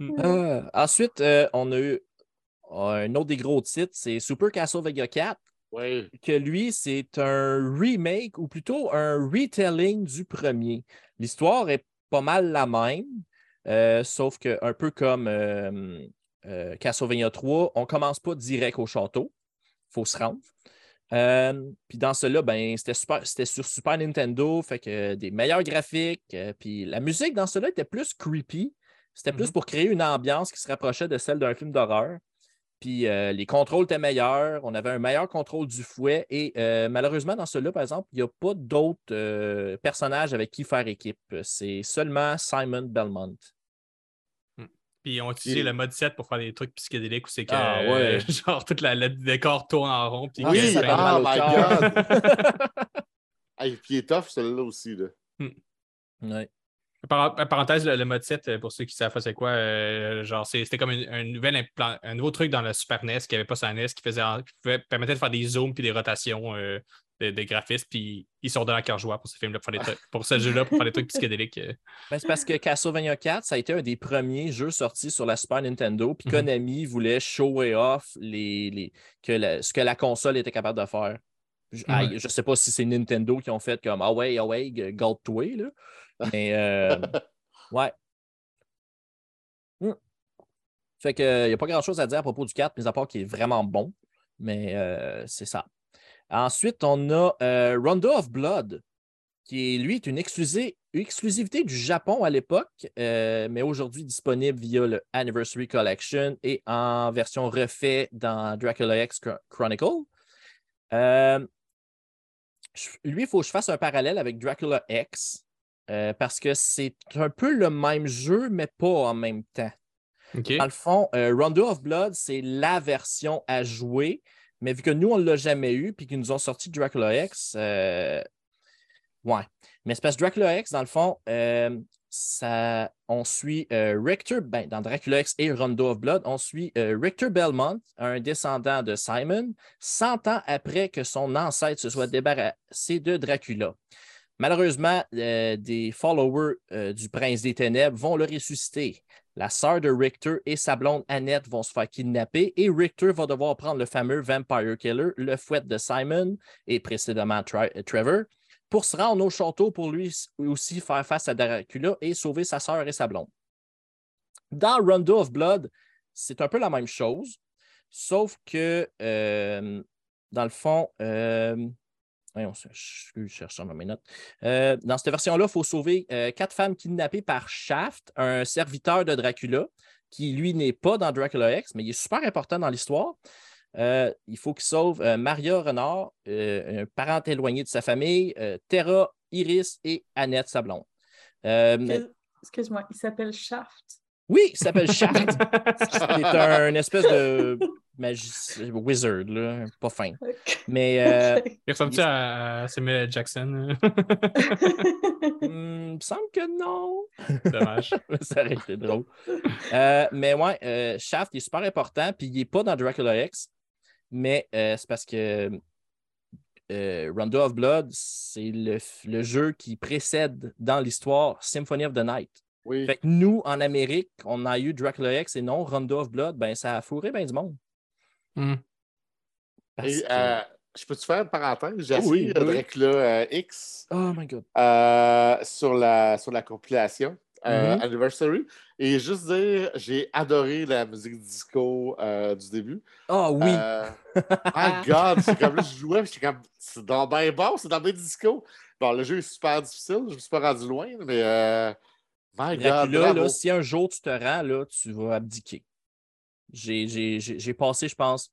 Euh, ensuite, euh, on a eu un autre des gros titres, c'est Super Castlevania 4, Oui. que lui, c'est un remake ou plutôt un retelling du premier. L'histoire est pas mal la même, euh, sauf que un peu comme euh, euh, Castlevania 3, on commence pas direct au château. Il faut se rendre. Puis dans cela, ben, c'était super, c'était sur Super Nintendo, fait que des meilleurs graphiques. puis la musique dans cela était plus creepy. C'était plus Mhm. pour créer une ambiance qui se rapprochait de celle d'un film d'horreur. Puis euh, les contrôles étaient meilleurs, on avait un meilleur contrôle du fouet. Et euh, malheureusement, dans celui-là, par exemple, il n'y a pas d'autres euh, personnages avec qui faire équipe. C'est seulement Simon Belmont. Puis ils ont utilisé Et- le mode 7 pour faire des trucs psychédéliques où c'est que Ah, ouais. euh, [LAUGHS] genre tout la- le décor tourne en rond. Puis Ah, Oui, ça ah, au my. [LAUGHS] Hey, puis il est tough, celui-là aussi. Là. Ouais. Par- par- parenthèse, le, le mode 7, euh, pour ceux qui savent c'est quoi, euh, genre c'était comme une- un, nouvel implant- un nouveau truc dans le Super NES qui avait pas sa NES qui faisait en- qui pouvait- permettait de faire des zooms puis des rotations euh, de- des graphismes. Puis ils sont dans la joie pour ce film-là, pour, faire des trucs- pour ce jeu-là, pour faire des trucs psychédéliques. euh. Ben, c'est parce que Castlevania 4, ça a été un des premiers jeux sortis sur la Super Nintendo. Puis Mhm. Konami voulait show et off les, les- que la- ce que la console était capable de faire. Je, Ouais. je sais pas si c'est Nintendo qui ont fait comme Ah ouais, ah ouais, gold-toi, là. Mais euh, ouais. Hmm. Fait que il n'y a pas grand-chose à dire à propos du 4, mis à part qu'il est vraiment bon. Mais euh, c'est ça. Ensuite, on a euh, Rondo of Blood, qui lui, est une exclusi- exclusivité du Japon à l'époque, euh, mais aujourd'hui disponible via le Anniversary Collection et en version refait dans Dracula X Chron- Chronicle. Lui, il faut que je fasse un parallèle avec Dracula X euh, parce que c'est un peu le même jeu, mais pas en même temps. Dans le fond, euh, Rondo of Blood, c'est la version à jouer, mais vu que nous, on ne l'a jamais eu, puis qu'ils nous ont sorti Dracula X, euh, ouais. Mais c'est parce que Dracula X, dans le fond, ça, on suit Richter, ben, dans Dracula X et Rondo of Blood, on suit Richter Belmont, un descendant de Simon, 100 ans après que son ancêtre se soit débarrassé de Dracula. Malheureusement, euh, des followers euh, du prince des ténèbres vont le ressusciter. La sœur de Richter et sa blonde Annette vont se faire kidnapper et Richter va devoir prendre le fameux Vampire Killer, le fouet de Simon et précédemment euh, Trevor, pour se rendre au château pour lui aussi faire face à Dracula et sauver sa sœur et sa blonde. Dans Rondo of Blood, c'est un peu la même chose, sauf que dans le fond, voyons, je, cherche dans mes notes. Euh, dans cette version-là, il faut sauver euh, quatre femmes kidnappées par Shaft, un serviteur de Dracula, qui lui n'est pas dans Dracula X, mais il est super important dans l'histoire. Euh, il faut qu'il sauve Maria Renard, un parent éloigné de sa famille, Terra, Iris et Annette, sa blonde. Excuse- Excuse-moi, il s'appelle Shaft. oui, il s'appelle Shaft. [LAUGHS] C'est un espèce de magicien, wizard, là, pas fin. [LAUGHS] Mais euh. Il ressemble-tu à, à Samuel. Jackson? [LAUGHS] hmm, il me semble que non. Dommage. [LAUGHS] ça aurait été drôle. Euh, mais ouais, euh, Shaft il est super important, puis il n'est pas dans Dracula X, mais euh, c'est parce que euh, Rondo of Blood, c'est le, le jeu qui précède dans l'histoire Symphony of the Night. Oui. Fait que nous, en Amérique, on a eu Dracula X et non Rondo of Blood, ben ça a fourré bien du monde. Hmm. Parce Et que- euh, je peux-tu faire une parenthèse? J'ai Oh oui, essayé oui, euh, X Oh my God. euh, sur, la, sur la compilation euh, Mhm. Anniversary. Et juste dire, j'ai adoré la musique disco euh, du début. Ah oui. Euh, [LAUGHS] my God! C'est comme là, je jouais, j'étais comme, c'est dans bien bon, c'est dans bien disco. Bon, le jeu est super difficile, je me suis pas rendu loin, mais euh, my God, Dracula, bravo. là, si un jour tu te rends, là, tu vas abdiquer. J'ai- J'ai j'ai- j'ai passé, je pense,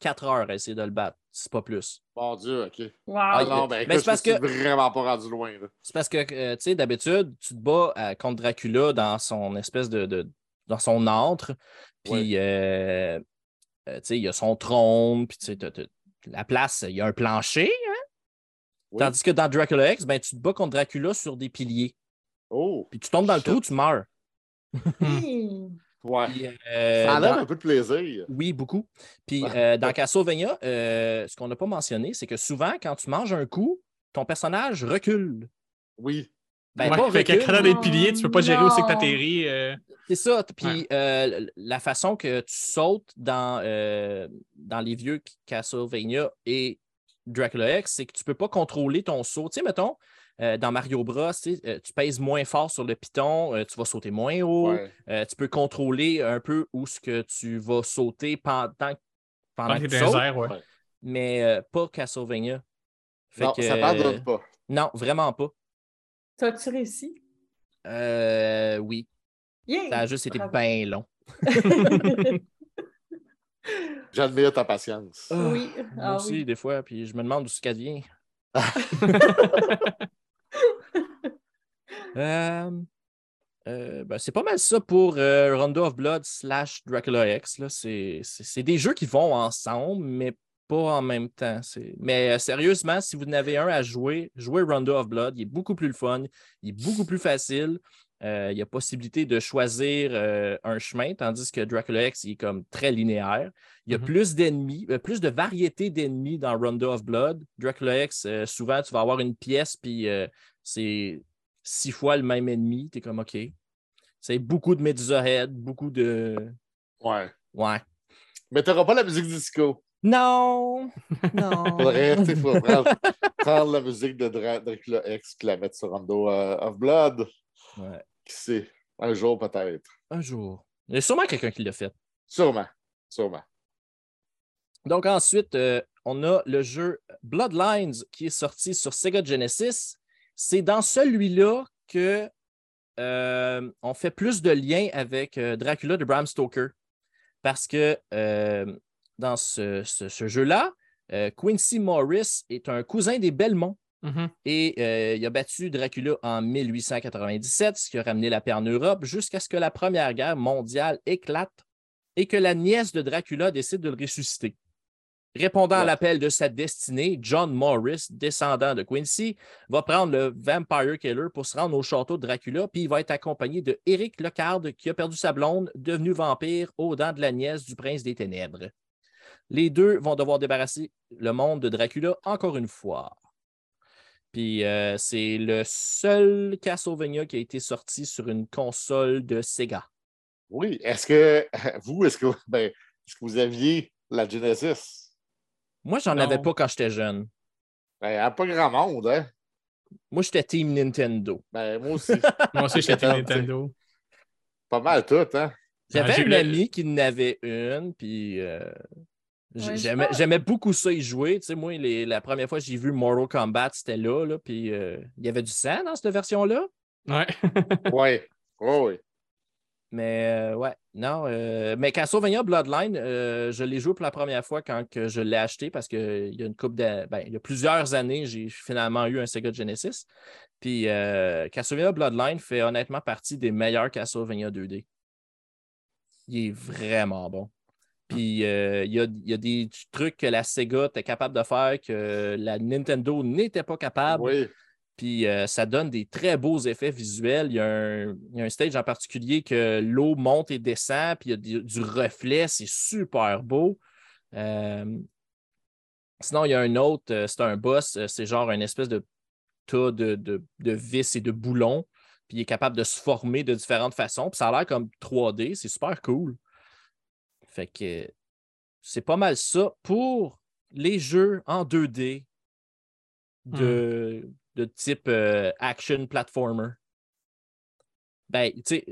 4 heures à essayer de le battre, c'est pas plus. Mon Dieu, OK. Wow. Ah non, ben mais écoute, c'est parce je que- suis vraiment pas rendu loin. Là. C'est parce que, euh, tu sais, d'habitude, tu te bats euh, contre Dracula dans son espèce de. de- dans son antre, puis, euh, euh, tu sais, il y a son trône, puis, tu sais, la place, il y a un plancher. hein? Oui. Tandis que dans Dracula X, ben, tu te bats contre Dracula sur des piliers. Oh, Puis tu tombes dans le trou, tu meurs. Hey. Ouais. Puis, euh, Ça enlève dans- un peu de plaisir. Oui, beaucoup. Puis Ouais. euh, dans Castlevania, euh, ce qu'on n'a pas mentionné, c'est que souvent, quand tu manges un coup, ton personnage recule. Oui. Ben, Ouais, pas fait que recule, quand t'as des piliers, tu peux pas gérer où c'est que t'atterris. euh, C'est ça. Puis Ouais. euh, la façon que tu sautes dans, euh, dans les vieux Castlevania et Dracula X, c'est que tu peux pas contrôler ton saut. Tu sais, mettons, euh, dans Mario Bros, euh, tu pèses moins fort sur le piton, euh, tu vas sauter moins haut. Ouais. Euh, tu peux contrôler un peu où ce que tu vas sauter pendant, pendant Pendant que tu sautes, airs, ouais. Mais euh, pas Castlevania. Fait non, que, ça euh, pardonne pas. Non, vraiment pas. T'as-tu réussi? Euh, oui, Yeah! ça a juste été bien long. [LAUGHS] J'admire ta patience. oui. Moi Ah aussi, oui. des fois, puis je me demande d'où ce qu'elle vient. [LAUGHS] [LAUGHS] Euh, euh, ben, c'est pas mal ça pour euh, Rondo of Blood slash Dracula X. C'est des jeux qui vont ensemble, mais pas en même temps. Mais euh, sérieusement, si vous en avez un à jouer, jouez Rondo of Blood. Il est beaucoup plus le fun, il est beaucoup plus facile. Il y a possibilité de choisir un chemin, tandis que Dracula X il est comme très linéaire. Il y a Mhm. plus d'ennemis, plus de variété d'ennemis dans Rondo of Blood. Dracula X, souvent, tu vas avoir une pièce, puis c'est six fois le même ennemi. Tu es comme OK. C'est beaucoup de Medusa Head, beaucoup de. Ouais. Ouais. Mais t'auras pas la musique disco. [LAUGHS] Non! Non! Faudrait, faut prendre, prendre la musique de Dra- Dracula X et la mettre sur Rondo euh, of Blood. Ouais. Qui sait? Un jour peut-être. Un jour. Il y a sûrement quelqu'un qui l'a fait. Sûrement. Sûrement. Donc ensuite, euh, on a le jeu Bloodlines qui est sorti sur Sega Genesis. C'est dans celui-là que euh, on fait plus de liens avec euh, Dracula de Bram Stoker. Parce que euh, dans ce, ce- ce jeu-là, Quincy Morris est un cousin des Belmont. Mhm. Et il a battu Dracula en 1897, ce qui a ramené la paix en Europe, jusqu'à ce que la Première Guerre mondiale éclate et que la nièce de Dracula décide de le ressusciter. Répondant à l'appel de sa destinée, John Morris, descendant de Quincy, va prendre le Vampire Killer pour se rendre au château de Dracula, puis il va être accompagné de Eric Locard, qui a perdu sa blonde, devenu vampire aux dents de la nièce du prince des ténèbres. Les deux vont devoir débarrasser le monde de Dracula encore une fois. Puis euh, c'est le seul Castlevania qui a été sorti sur une console de Sega. Oui. Est-ce que [LAUGHS] vous, est-ce que, ben, est-ce que vous aviez la Genesis? Moi, j'en avais pas quand j'étais jeune. Ben, il n'y a pas grand monde, hein? Moi, j'étais Team Nintendo. Ben, moi aussi. [LAUGHS] Moi aussi, j'étais Attends, [LAUGHS] Nintendo. pas mal tout, hein? J'avais un ami qui en avait une, puis euh, Ouais, j'aimais beaucoup ça y jouer. Tu sais, moi, les- la première fois que j'ai vu Mortal Kombat, c'était là, là puis euh, il y avait du sang dans cette version-là. Ouais. Oui. Oui, oui. Mais euh, ouais, non. euh, mais Castlevania Bloodline, euh, je l'ai joué pour la première fois quand je l'ai acheté parce qu'il y a une couple de. Ben, il y a plusieurs années, j'ai finalement eu un Sega Genesis. Puis Castlevania Bloodline fait honnêtement partie des meilleurs Castlevania 2D. Il est vraiment bon. Puis il y, a, il y a des trucs que la Sega était capable de faire que la Nintendo n'était pas capable. Oui. Puis euh, ça donne des très beaux effets visuels. Il y, a un, y a un stage en particulier que l'eau monte et descend, puis il y a du, reflet. C'est super beau. Euh, sinon, il y a un autre, euh, c'est un boss, c'est genre une espèce de tas de, de, de vis et de boulons. Puis il est capable de se former de différentes façons. Puis ça a l'air comme 3D. C'est super cool. Fait que c'est pas mal ça pour les jeux en 2D de, de type euh, action platformer. Ben, tu sais,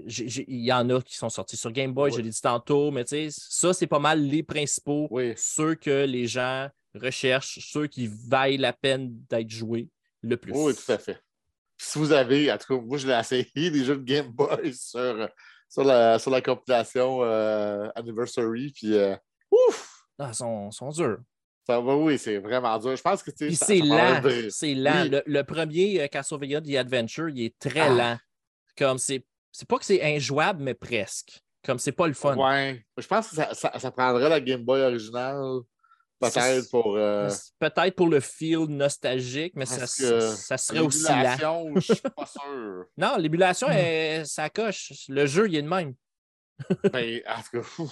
il y en a qui sont sortis sur Game Boy, je l'ai dit tantôt, mais tu sais, ça, c'est pas mal les principaux, Oui. ceux que les gens recherchent, ceux qui vaillent la peine d'être joués le plus. Oui, tout à fait. Si vous avez, en tout cas, moi, je l'ai essayé, [LAUGHS] des jeux de Game Boy sur, sur, la, sur la compilation euh, Anniversary, puis euh, ouf! Ah, ils sont, sont durs. Ça va, oui, c'est vraiment dur. Je pense que tu c'est lent. C'est lent. Oui. Le, le premier euh, Castlevania The Adventure, il est très Ah. lent. Comme c'est. C'est pas que c'est injouable, mais presque. Comme c'est pas le fun. Ouais. Je pense que ça, ça, ça prendrait la Game Boy originale, peut-être pour. euh, Peut-être pour le feel nostalgique, mais ça, ça serait aussi lent. l'émulation, Je suis pas [LAUGHS] sûr. Non, l'émulation, Hmm. ça coche. Le jeu, il est de même. Ben, en tout cas, fou.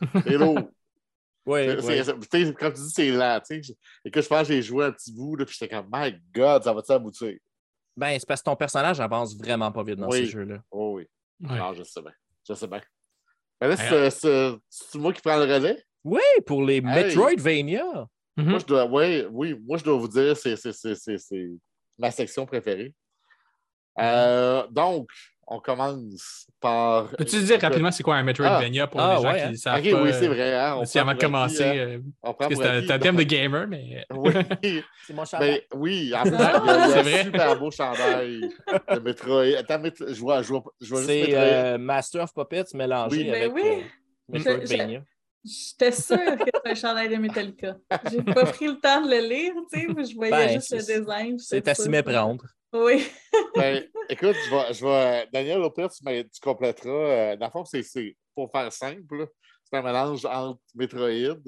[LAUGHS] Tu sais, Comme tu dis, c'est lent. tu sais. Et que je pense que j'ai joué un petit bout, là, puis j'étais comme, my God, ça va-tu aboutir? Ben, c'est parce que ton personnage avance vraiment pas vite dans Oui. ces jeux-là. Oh oui. Ouais. Non, je sais bien. Je sais bien. Mais là, Ouais. c'est- c'est c'est moi qui prends le relais? Oui, pour les Metroidvania. Mhm. Moi, je dois, ouais, oui, moi, je dois vous dire, c'est c'est- c'est- c'est- c'est ma section préférée. Euh, donc, on commence par. Peux-tu dire rapidement c'est quoi un Metroidvania pour Ah, les gens ouais, qui hein? savent Ok, pas? oui, c'est euh, vrai. Hein, on aussi avant de commencer, hein, euh, parce que c'est un thème de gamer, mais. [LAUGHS] Oui. C'est mon chandail. Ben, oui, en Ah, c'est un vrai. super beau chandail de Metroid. Attends, je vois, je vois, je vois juste C'est euh, Master of Puppets mélangé Oui. avec Ben oui. euh, Metroidvania. J'étais sûre que c'était un chandail de Metallica. J'ai pas pris le temps de le lire, tu sais, mais je voyais Ben, juste le design. C'est à s'y méprendre. Oui. Ben, écoute, je vais, je vais, Daniel, au pire, tu, compléteras. Euh, dans le fond, c'est, c'est- pour faire simple, c'est un mélange entre Metroid,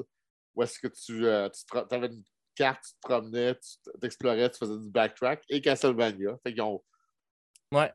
où est-ce que tu, euh, tu avais une carte, tu te promenais, tu t'explorais, tu faisais du backtrack, et Castlevania. Fait qu'ils ont, Ouais.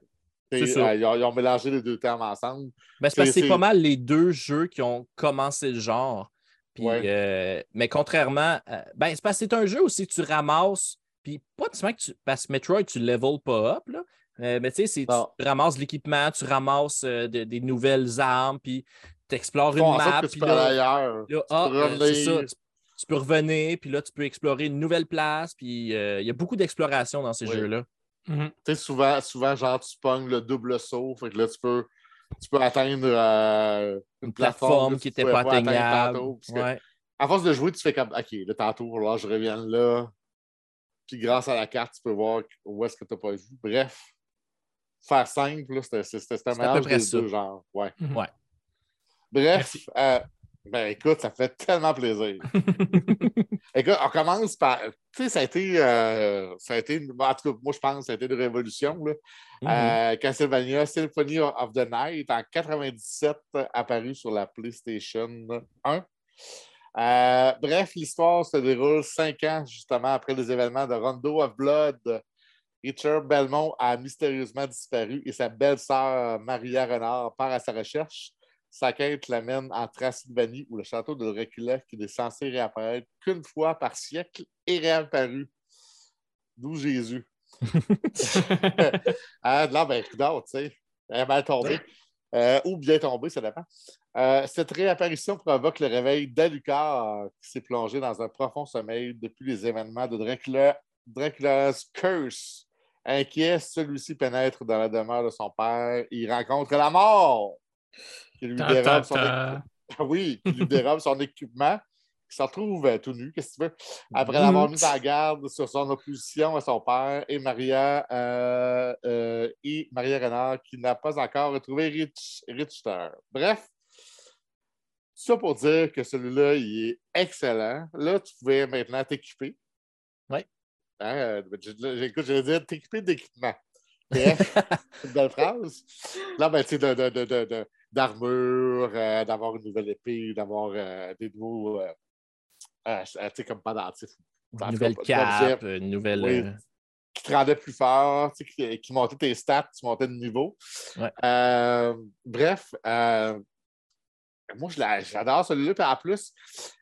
t'sais, C'est ça. euh, ils, ont, ils ont mélangé les deux termes ensemble. Ben, c'est parce que C'est- c'est pas mal les deux jeux qui ont commencé le genre. Puis, Ouais. euh, mais contrairement, à- ben, c'est parce que c'est un jeu aussi que tu ramasses, puis pas nécessairement que tu. Parce que Metroid, tu level pas up, là. Euh, mais tu sais, c'est- Non. tu ramasses l'équipement, tu ramasses euh, de- des nouvelles armes, puis tu explores une map. que tu puis peux là, Tu ah, peux euh, ça, tu, tu peux revenir, puis là, tu peux explorer une nouvelle place, puis euh, il y a beaucoup d'exploration dans ces Oui. jeux-là. Mhm. Tu sais, souvent, souvent, genre, tu pognes le double saut. Fait que là, tu peux, tu peux atteindre euh, une, Une plateforme, qui n'était pas atteignable. tantôt, que. À force de jouer, tu fais comme OK, là, tantôt, là, je reviens là. Puis grâce à la carte, tu peux voir où est-ce que tu n'as pas vu. Bref, faire simple, là, c'était un C'est à peu mélange près des ça. deux genres. Ouais. Mhm. Ouais. Bref, euh, ben écoute, ça fait tellement plaisir. [LAUGHS] Écoute, on commence par. Tu sais, ça a été. euh, ça a été une- en tout cas, moi, je pense que ça a été une révolution. Là. Mhm. Euh, Castlevania Symphony of the Night en 97, euh, apparu sur la PlayStation 1. Euh, bref, l'histoire se déroule cinq ans justement après les événements de Rondo of Blood. Richard Belmont a mystérieusement disparu et sa belle-sœur Maria Renard part à sa recherche. Sa quête l'amène en Transylvanie où le château de Dracula, qui est censé réapparaître qu'une fois par siècle, est réapparu. D'où Jésus. [LAUGHS] Ah, là, ben, non, tu sais, elle est mal tombée. Euh, ou bien tombée, ça dépend. Euh, cette réapparition provoque le réveil d'Alucard, qui s'est plongé dans un profond sommeil depuis les événements de Dracula, Dracula's Curse. Inquiet, celui-ci pénètre dans la demeure de son père. Il rencontre la mort, qui lui Ta, dérobe ta, son, ta. équipement. oui, qui lui dérobe son équipement. Il se retrouve euh, tout nu, qu'est-ce que tu veux? Après l'avoir mis en garde sur son opposition à son père et Maria, euh, euh, et Maria Renard, qui n'a pas encore retrouvé Rich, Richter. Bref, ça pour dire que celui-là, il est excellent. Là, tu pouvais maintenant t'équiper. Oui. Hein, euh, j'ai- Écoute, je vais dire t'équiper d'équipement. [LAUGHS] Une belle phrase. Là, ben, tu sais, de- de- de- de- d'armure, euh, d'avoir une nouvelle épée, d'avoir euh, des nouveaux. euh, tu sais, comme pendentifs. En Une nouvelle cape, une nouvelle. Oui. qui te rendait plus fort, tu sais, qui, qui montait tes stats, tu montais de niveau. Ouais. Bref, moi, j'adore celui-là. Puis en plus,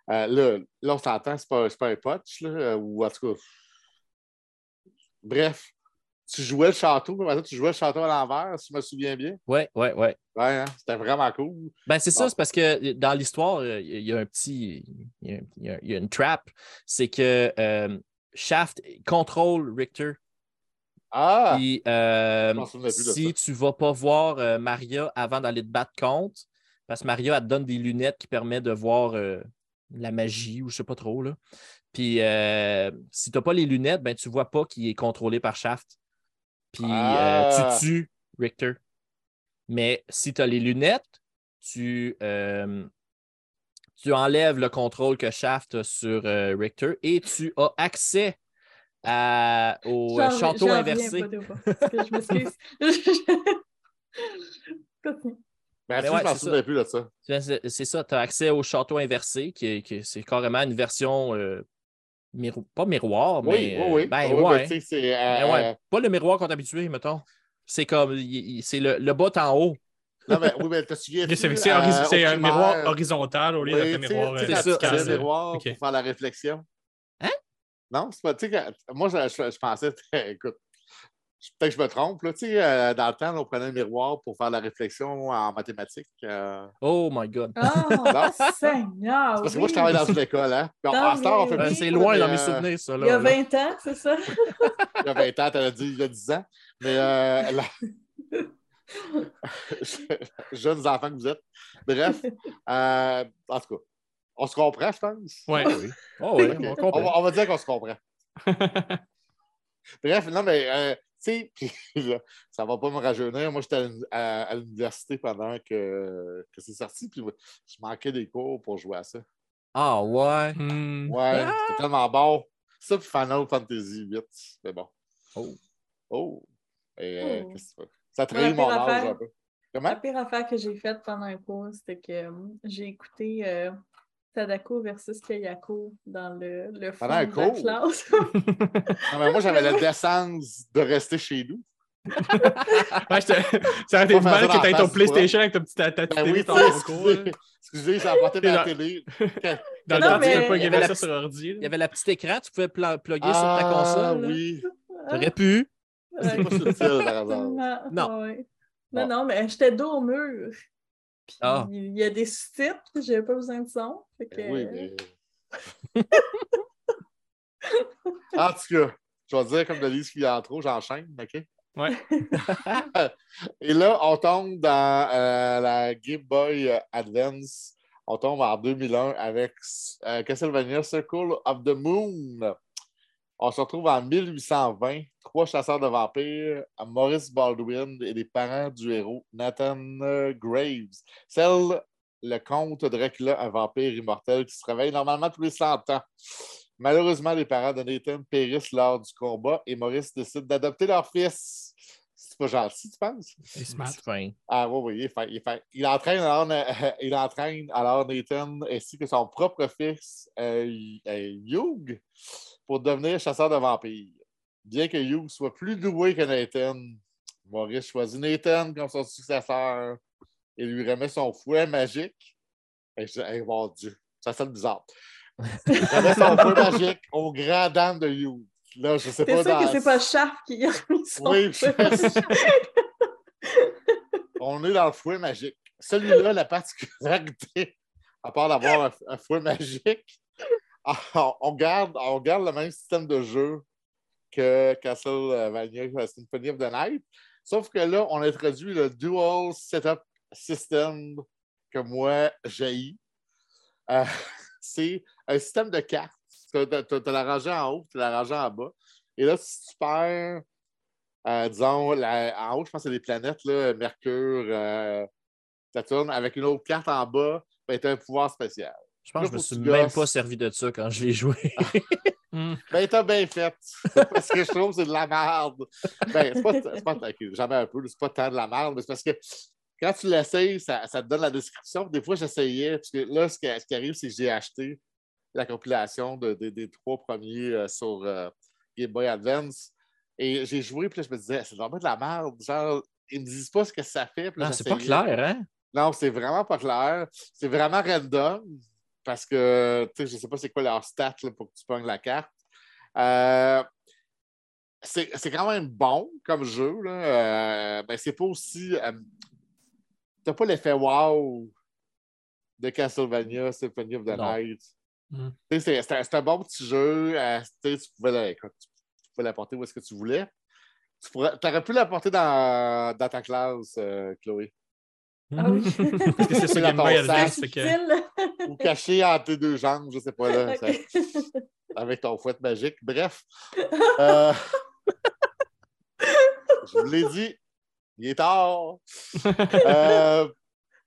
euh, là, là, on s'entend, c'est pas, pas un punch, là, ou en tout cas. Bref, tu jouais le château, tu jouais le château à l'envers, si je me souviens bien. Ouais, ouais, ouais. Ouais, hein, c'était vraiment cool. Ben, c'est ça, c'est parce que dans l'histoire, euh, il y a un petit. Il y a, il y a- il y a une trap. C'est que euh, Shaft contrôle Richter. Ah! Puis euh, si tu ne vas pas voir euh, Maria avant d'aller te battre contre, parce que Maria, elle te donne des lunettes qui permettent de voir euh, la magie ou je ne sais pas trop. Là. Puis euh, si tu n'as pas les lunettes, ben, tu ne vois pas qu'il est contrôlé par Shaft. Puis euh, Ah. tu tues Richter. Mais si tu as les lunettes, tu, euh, tu enlèves le contrôle que Shaft a sur euh, Richter et tu as accès à- au château inversé. pas, Je m'excuse. [LAUGHS] Ben, Mais tu ouais, je m'en c'est souvenais plus de ça. C'est c'est ça, tu as accès au château inversé, qui, est- qui est- c'est carrément une version, euh, miro- pas miroir, Oui, mais. oui, euh, oui. Ben, Oui, ouais. ben, tu sais, c'est. Ben euh, ouais. Pas le miroir qu'on est habitué, mettons. C'est comme, c'est le, le bas en haut. Non, mais oui, mais souviens Ok, C'est c'est hori- c'est un miroir horizontal au lieu un sais, miroir euh, c'est vertical. le miroir pour faire la réflexion. Hein? Non, c'est pas. Tu sais, moi, je, je- je pensais, [LAUGHS] écoute, peut-être que je me trompe, là, tu sais, euh, dans le temps, on prenait un miroir pour faire la réflexion en mathématiques. euh, Oh my God. Oh, [LAUGHS] Seigneur! c'est parce que oui. moi, je travaille dans une école, hein. On fait oui. Plus c'est loin mais, dans mes euh, souvenirs, ça. Il y a Là, là. 20 ans, c'est ça? Il y a 20 ans, t'as dit il y a 10 ans. Mais euh, [LAUGHS] là- [LAUGHS] jeunes enfants que vous êtes. Bref, euh, en tout cas, on se comprend, je pense. Ouais. Ah oui. Oh oui, Ok. on va, on va dire qu'on se comprend. Bref, non, mais euh, tu sais, [LAUGHS] puis là, ça va pas me rajeunir. Moi, j'étais à, l'uni- à- à l'université pendant que, que c'est sorti, puis je manquais des cours pour jouer à ça. Ah ouais? Hmm. Ouais, Ah! c'était tellement bon. Ça, puis Final Fantasy 8, mais bon. Oh. Oh! Et, euh, Oh. que? Ça trahit mon âge affaire- un peu. Comment? La pire affaire que j'ai faite pendant un cours, c'était que euh, j'ai écouté euh, Sadako versus Kayako dans le, le fond de la classe. [LAUGHS] Non, mais moi, j'avais la décence de rester chez nous. Ouais, ça aurait été mal que tu la ton PlayStation avec ta petite ta petite Ben télé oui, ton cours. excusez, j'ai apporté ma Dans- télé. Dans [LAUGHS] le Non, temps, tu mais- peux pas Il y avait gamer la ça petite- sur ordi. Il y avait la petite écran, tu pouvais pla- plugger sur ta Ah, console. oui. T'aurais pu. C'est pas subtil, par hasard. Non. Non. ouais. Non, Bon. non, mais j'étais dos au mur. Puis Ah. il y a des sous-titres, j'avais pas besoin de son. Fait que, Ben Oui, mais. [LAUGHS] en tout cas, je vais dire comme Denise qui a trop, j'enchaîne, OK? Ouais. [LAUGHS] Et là, on tombe dans euh, la Game Boy Advance. On tombe en 2001 avec euh, Castlevania Circle of the Moon. On se retrouve en 1820. Trois chasseurs de vampires, Maurice Baldwin et les parents du héros, Nathan euh, Graves. Celle, le comte Dracula, un vampire immortel qui se réveille normalement tous les 100 ans. Malheureusement, les parents de Nathan périssent lors du combat et Maurice décide d'adopter leur fils. Pas gentil, tu penses? C'est smart. C'est fin. Ah oui, oui, il est fin. Il, est fin. Il entraîne, alors, euh, [LAUGHS] il entraîne alors Nathan ainsi que son propre fils, euh, euh, Hugh, pour devenir chasseur de vampires. Bien que Hugh soit plus doué que Nathan, Maurice choisit Nathan comme son successeur et lui remet son fouet magique. Et je dis, hey, mon Dieu, ça sonne bizarre. [LAUGHS] Il remet son fouet magique aux grand dames de Hugh. Là, je sais pas. sûr que dans- c'est pas Shaft qui a mis son [LAUGHS] Oui? On est dans le fouet magique. Celui-là, la particularité, à part d'avoir un, un fouet magique, on, on garde, on garde le même système de jeu que Castlevania Symphony of the Night. Sauf que là, on introduit le Dual Setup System que moi, j'ai. Euh, [LAUGHS] c'est un système de cartes. Tu as, la rangée en haut, tu as la rangée en bas. Et là, si tu perds euh, disons, la- en haut, je pense que c'est les planètes, là, Mercure, euh, Saturne, avec une autre carte en bas, ben, tu as un pouvoir spécial. Je pense Là, que je me suis même gosses. pas servi de ça quand je l'ai joué. [LAUGHS] Hmm. Ben, t'as bien fait. Parce que je trouve que c'est de la merde. Ben, c'est pas, c'est pas jamais un peu, c'est pas tant de la merde, mais c'est parce que quand tu l'essayes, ça, ça te donne la description. Des fois, j'essayais, parce que là, ce qui, ce qui arrive, c'est que j'ai acheté la compilation de- de- des trois premiers euh, sur euh, Game Boy Advance. Et j'ai joué, puis là, je me disais, c'est vraiment de la merde. Genre, ils me disent pas ce que ça fait. puis là, Non, c'est pas clair, hein? Non, c'est vraiment pas clair. C'est vraiment random parce que tu sais, je sais pas c'est quoi leur stat là, pour que tu pognes la carte. Euh, c'est c'est quand même bon comme jeu. Là. Euh, mais c'est pas aussi. euh, T'as pas l'effet wow de Castlevania Symphony of the Non. Night. Mm. C'est un, bon petit jeu. euh, tu pouvais la- écoute, tu pouvais l'apporter où est-ce que tu voulais. Tu pourrais, aurais pu l'apporter dans, dans ta classe, euh, Chloé. Ah oui. [LAUGHS] Parce que c'est ça Game Boy. Advance. que-. Ou caché entre tes deux jambes, je sais pas, là, [LAUGHS] ça- avec ton fouette magique. Bref. [LAUGHS] euh, je vous l'ai dit, il est tard. Euh,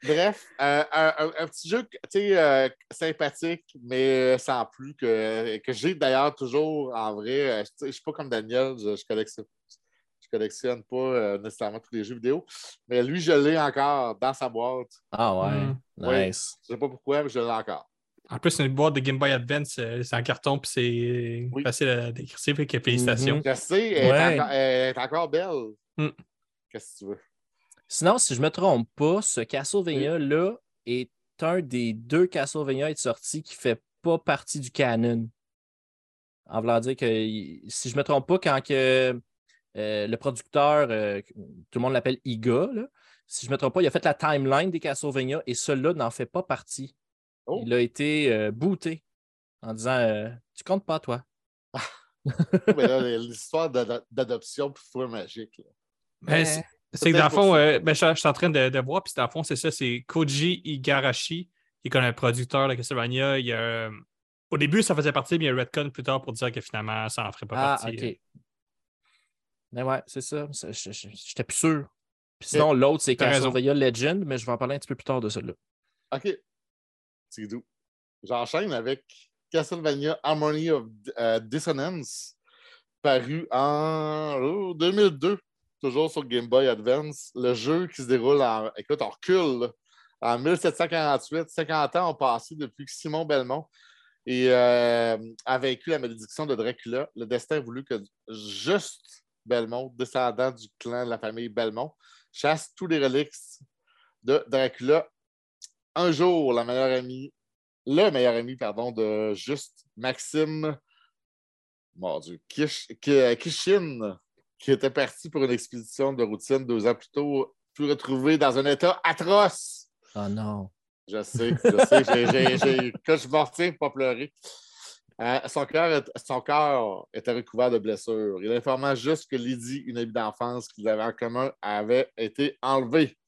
bref, euh, un, un- un petit jeu tu sais, euh, sympathique, mais sans plus, que, que j'ai d'ailleurs toujours en vrai. Euh, Je ne suis pas comme Daniel, je, je collectionne. Je collectionne pas euh, nécessairement tous les jeux vidéo, mais lui, je l'ai encore dans sa boîte. Ah ouais. Mm. Oui. Nice. Je ne sais pas pourquoi, mais je l'ai encore. En plus, c'est une boîte de Game Boy Advance, euh, c'est en carton, puis c'est Oui. facile à décrire. Félicitations. Mhm. Je sais, elle, Ouais. est encore, elle est encore belle. Mm. Qu'est-ce que tu veux? Sinon, si je ne me trompe pas, ce Castlevania-là est un des deux Castlevania à être sorti qui ne fait pas partie du canon. En voulant dire que, si je ne me trompe pas, quand que, euh, le producteur, euh, tout le monde l'appelle Iga, là, si je ne me trompe pas, il a fait la timeline des Castlevania et celui-là n'en fait pas partie. Oh. Il a été euh, booté en disant euh, Tu comptes pas, toi. [LAUGHS] Mais là, l'histoire d'ado- d'adoption pour four magique. là. Ben, c'est- que dans le fond, euh, ben, je, je suis en train de, de voir, puis dans le fond, c'est ça, c'est Koji Igarashi, qui est comme un producteur de Castlevania. Il euh, au début, ça faisait partie, mais il y a Redcon plus tard pour dire que finalement, ça n'en ferait pas Ah, partie. OK. Mais ouais, c'est ça. J'étais plus sûr. Puis sinon, l'autre, c'est. Castlevania Legend, mais je vais en parler un petit peu plus tard de celui-là. OK. C'est doux. J'enchaîne avec Castlevania Harmony of euh, Dissonance, paru en oh, 2002, toujours sur Game Boy Advance. Le jeu qui se déroule en. Écoute, on recule. En 1748, 50 ans ont passé depuis que Simon Belmont euh, a vaincu la malédiction de Dracula. Le destin a voulu que juste Belmont, descendant du clan de la famille Belmont, chasse tous les reliques de Dracula un jour, la meilleure amie, le meilleur ami, pardon, de Juste, Maxime, mon Dieu, Kish- Ki- Kishin, qui était parti pour une expédition de routine deux ans plus tôt, fut retrouvé dans un état atroce. Oh non. Je sais, je sais, j'ai, que je m'en retiens pour pas pleurer. Euh, son, cœur, son cœur était recouvert de blessures. Il informa juste que Lydie, une amie d'enfance qu'ils avaient en commun, avait été enlevée.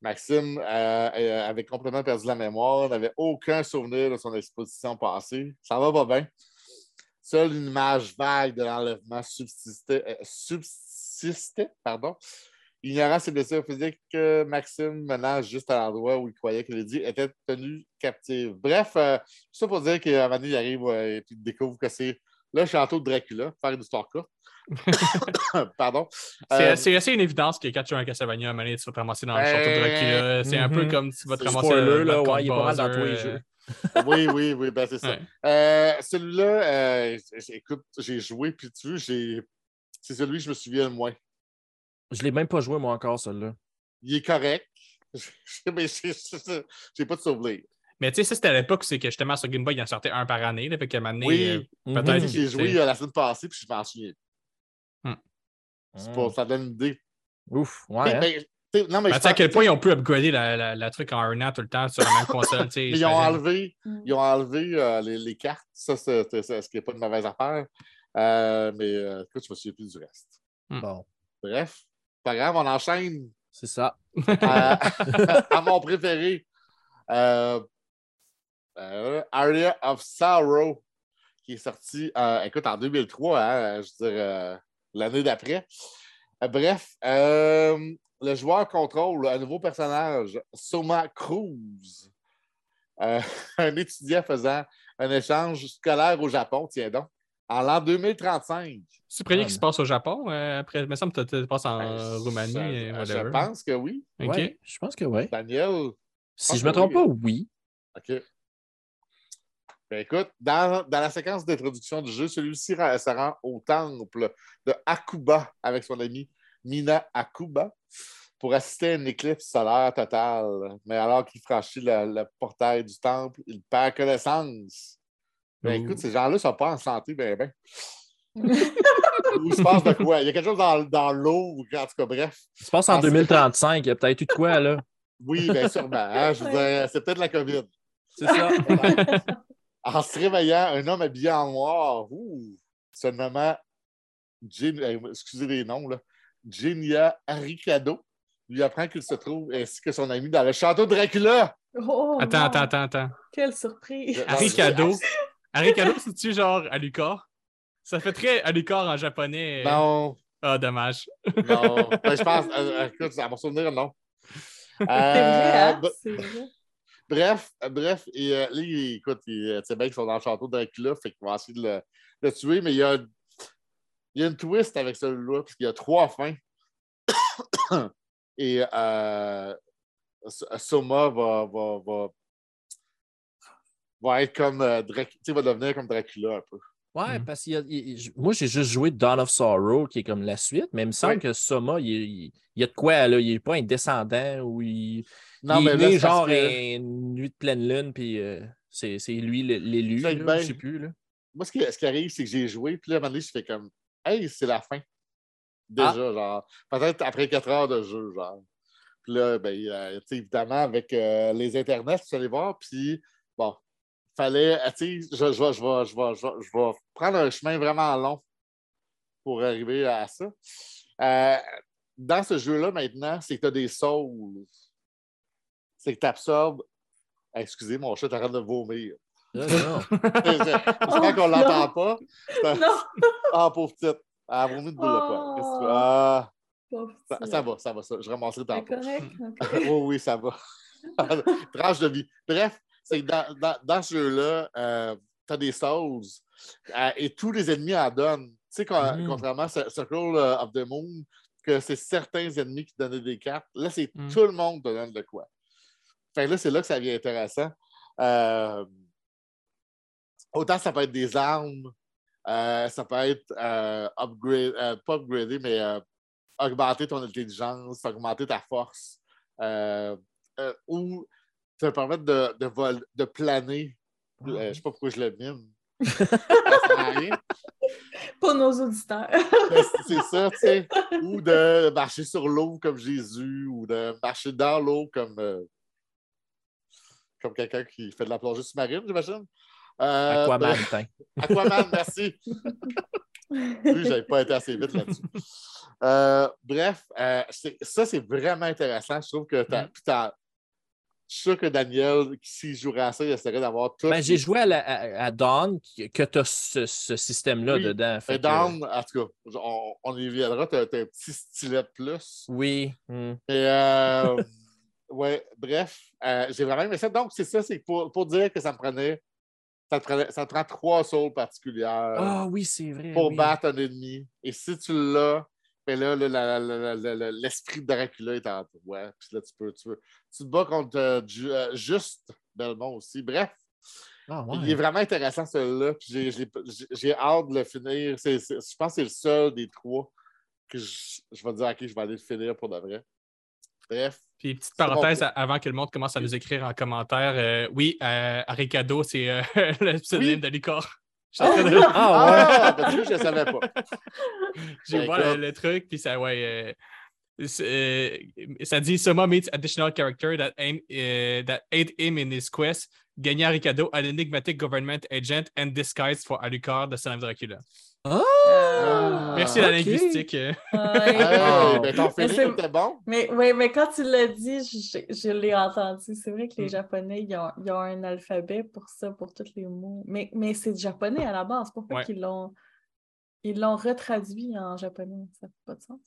Maxime euh, euh, avait complètement perdu la mémoire, n'avait aucun souvenir de son exposition passée. Ça va pas bien. Seule une image vague de l'enlèvement subsistait, euh, subsistait pardon. Ignorant ses blessures physiques, euh, Maxime menant juste à l'endroit où il croyait que Lydie était tenue captive. Bref, euh, tout ça pour dire qu'à un moment donné, il arrive euh, et puis il découvre que c'est le château de Dracula, faire une histoire courte. [LAUGHS] Pardon. C'est Euh, c'est assez une évidence que quand tu as un Castlevania, à un moment donné, tu vas te ramasser dans le Euh, château de Dracula. C'est un peu mhm. comme tu vas te C'est ramasser spoiler, là, ouais, il est pas mal dans tous les euh, jeux. Oui, oui, oui, ben c'est ça. ouais. Euh, Celui-là, euh, écoute, j'ai joué, puis tu j'ai... c'est celui que je me souviens le moins. Je ne l'ai même pas joué, moi, encore, celui-là. Il est correct, [LAUGHS] mais j'ai j'ai pas de souvenir. Mais tu sais, ça, c'était à l'époque où c'est que justement sur Game Boy, il en sortait un par année. Là, fait qu'à un moment donné, Oui. euh, peut-être Mhm. J'ai joué euh, la semaine passée, puis je m'en souviens. C'est Mm. pour, ça donne une idée. Ouf, ouais. Mais- hein. Non, mais Ben, je à quel point ils ont pu upgrader la, la, la truc en un an tout le temps sur la même console. [LAUGHS] Mais ils ont enlevé, Mm. ils ont enlevé euh, les, les cartes. Ça, c'est c'est- c'est- ce qui n'est pas une mauvaise affaire. Euh, mais euh, écoute, je me souviens plus du reste. Bon, Bref, pas grave, on enchaîne c'est ça. à, [LAUGHS] [LAUGHS] à mon préféré. Euh, euh, Area of Sorrow, qui est sorti, euh, écoute, en 2003, hein, je veux dire, euh, l'année d'après. Euh, bref, euh, le joueur contrôle un nouveau personnage, Soma Cruz, euh, [LAUGHS] un étudiant faisant un échange scolaire au Japon, tiens donc, en l'an 2035. C'est le premier Ah, qui se passe au Japon. euh, après, il me semble que tu te passes en Ben, Roumanie. je- et je, whatever. pense que oui. OK. Ouais, je pense que oui. Daniel, Si je me oui. trompe pas, oui. OK. Ben écoute, dans, dans la séquence d'introduction du jeu, celui-ci se rend au temple de Akuba avec son ami Mina Akuba pour assister à une éclipse solaire totale. Mais alors qu'il franchit le, le portail du temple, il perd connaissance. Ben écoute, ces gens-là ne sont pas en santé, ben ben. [LAUGHS] il se passe de quoi? Il y a quelque chose dans, dans l'eau, ou en tout cas, bref. Ça se passe en Ah, c'est- 2035. Il y a peut-être eu de quoi, là. Oui, bien sûrement. hein, je veux dire, c'est peut-être la COVID. C'est ça. En se réveillant, un homme habillé en noir, ouh, se nommant, Jin- euh, excusez les noms, là, Genia Aricado, lui apprend qu'il se trouve ainsi que son ami dans le château de Dracula. Oh, Attends, attends, attends, attends. Quelle surprise! Je- Arikado. Arikado, c'est-tu genre Alucard? Ça fait très Alucard en japonais. Non, Ah, dommage. non. Ben, je pense, euh, euh, écoute, à mon souvenir, non. [LAUGHS] C'est vrai, hein? Euh, vrai. Bref, euh, bref, et euh, là, écoute, il- euh, tu sais bien qu'ils sont dans le château de Dracula, fait qu'ils vont essayer de le, le tuer, mais il y a, il y a une twist avec celui-là, parce qu'il y a trois fins. et euh, S- Soma va, va, va, va être comme euh, Drac- tu sais, va devenir comme Dracula un peu. Ouais, Mhm. parce que moi, j'ai juste joué Dawn of Sorrow, qui est comme la suite, mais il me semble que Soma, il, il- il y a de quoi, là. Il n'est pas un descendant ou il, Non, il mais est là, né genre que- une nuit de pleine lune, puis euh, c'est c'est lui l'élu, ben- je sais plus. Là. moi, ce qui, ce qui arrive, c'est que j'ai joué, puis là, à un moment donné, je fais comme, hey, c'est la fin. Déjà, Ah. genre, peut-être après quatre heures de jeu, genre. Puis là, ben, euh, évidemment, avec euh, les internets, tu allais voir, puis bon, fallait, euh, tu sais, je, je, vais- je, vais- je, vais- je, vais- je vais prendre un chemin vraiment long pour arriver à ça. Euh, dans ce jeu-là, maintenant, c'est que tu as des souls. C'est que tu absorbes. Excusez, mon chat arrête de vomir. Non. J'espère [LAUGHS] qu'on Oh, ne l'entend pas. C'est! [LAUGHS] Ah, pauvre petite. Elle a vomi de boule de poil. Qu'est-ce que tu veux? Oh. Ah, ça, ça va, ça va. Ça. Je ramasserai C'est tantôt. correct? [LAUGHS] ok. oui, oui, ça va. Tranche de vie. Bref, c'est que dans, dans, dans ce jeu-là, tu as des souls euh, et tous les ennemis en donnent. Tu sais, quand- Mm. contrairement à Circle euh, of the Moon, que c'est certains ennemis qui donnaient des cartes, là, c'est Mm. tout le monde te donne de quoi. Fait que là, c'est là que ça devient intéressant. Euh, autant ça peut être des armes, euh, ça peut être euh, upgrade, euh, pas upgrader, mais augmenter ton intelligence, augmenter ta force, ou te permettre de, de, vol- de planer. Euh, je ne sais pas pourquoi je le mime. [LAUGHS] Pour nos auditeurs. C'est- ça, tu sais. Ou de marcher sur l'eau comme Jésus, ou de marcher dans l'eau comme, comme quelqu'un qui fait de la plongée sous-marine, j'imagine. Euh, Aquaman. [LAUGHS] Aquaman, merci. Oui, j'avais pas été assez vite là-dessus. Euh, bref, euh, ça, c'est vraiment intéressant. Je trouve que t'as. Mm. puis t'as- Je suis sûr que Daniel, s'il jouerait à ça, il essaierait d'avoir tout. Ben, j'ai joué à, la- à, à Dawn, que tu as ce, ce système-là Oui, dedans. fait que- Down, en tout cas, on, on y viendra, t'as t'as un petit stylet de plus. Oui. hmm. Mais euh, [LAUGHS] ouais, bref, euh, j'ai vraiment aimé ça. Donc, c'est ça, c'est pour, pour dire que ça me prenait. Ça te, prenait- ça te prend trois sauts particulières. Ah oui, c'est vrai. pour oui. battre un ennemi. Et si tu l'as, ben là, l'esprit de Dracula est en toi. Puis là, tu peux, tu peux. Tu te bats contre euh, Ju- euh, Juste Belmont aussi. Bref, Ah, ouais. il est vraiment intéressant celui-là. J'ai- hâte de le finir. Je pense que c'est le seul des trois que je, je vais dire, OK, je vais aller le finir pour de vrai. Bref. Puis, petite parenthèse bon. avant que le monde commence à nous écrire en commentaire. euh, oui, euh, Aricado, c'est euh, [LAUGHS] le pseudonyme Oui. de. [LAUGHS] [LAUGHS] Je train de- Ah, ouais. Ah, je ne savais pas. J'ai vu le, truc, puis ça, ouais. euh, ça dit Soma meets additional character that, aim, that aid him in his quest. Gagner Ricardo, an enigmatic government agent and disguised for Alucard, the son of Dracula. Ah. Merci la ok. linguistique. Ouais. Hey, ben, ton feeling était bon. Mais, oui, mais quand tu l'as dit, je, je l'ai entendu. C'est vrai que les Mm. Japonais, ils ont, ils ont un alphabet pour ça, pour tous les mots. Mais, mais c'est japonais à la base. Pourquoi Ouais. qu'ils l'ont ils l'ont retraduit en japonais? Ça fait pas de sens.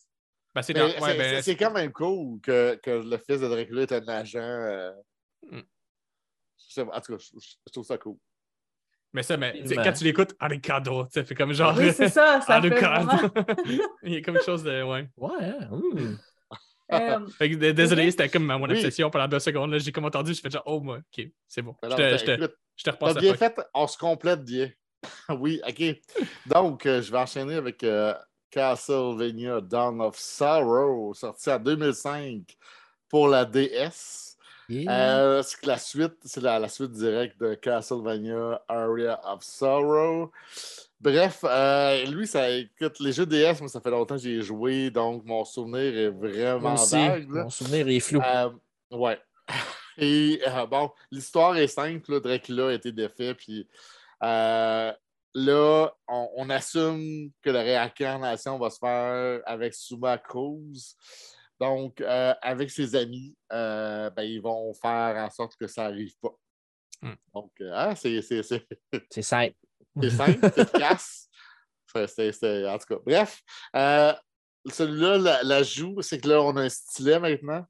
Ben, c'est ouais, ben, c'est- C'est quand même cool que, que le fils de Dracula est un agent. euh, Mm. je sais pas, En tout cas, je, je trouve ça cool. Mais ça, mais, tu quand tu l'écoutes, Aricado, ça fait comme genre. Oui, c'est ça. Ça fait Alucard. vraiment... [LAUGHS] Il y a comme quelque chose de. Ouais. Ouais, hein, hmm. Euh, [LAUGHS] Fait que, d- désolé, c'était comme mon Oui. obsession pendant deux secondes. J'ai comme entendu, je fais genre, oh, moi, ok, c'est bon. Je te, t'as- je te, écoute, je te T'as repasse bien fait, on se complète bien. [LAUGHS] oui, OK. Donc, euh, je vais enchaîner avec euh, Castlevania Dawn of Sorrow, sorti en 2005 pour la DS. Yeah. Euh, c'est que la suite, c'est la, la suite directe de Castlevania Aria of Sorrow. Bref, euh, lui, ça écoute, les jeux DS, moi, ça fait longtemps que j'ai joué, donc mon souvenir est vraiment aussi, vague. là. mon souvenir est flou. Euh, ouais. [LAUGHS] Et euh, bon, l'histoire est simple. Là, Dracula a été défait. Puis euh, là, on, on assume que la réincarnation va se faire avec Suma Cruz. Donc, euh, avec ses amis, euh, ben, ils vont faire en sorte que ça n'arrive pas. Hmm. Donc, euh, ah, c'est c'est- c'est- [LAUGHS] C'est simple. c'est simple, c'est efficace. [LAUGHS] C'est- c'est- c'est- En tout cas, bref. Euh, Celui-là, la, la joue, c'est que là, on a un stylet maintenant.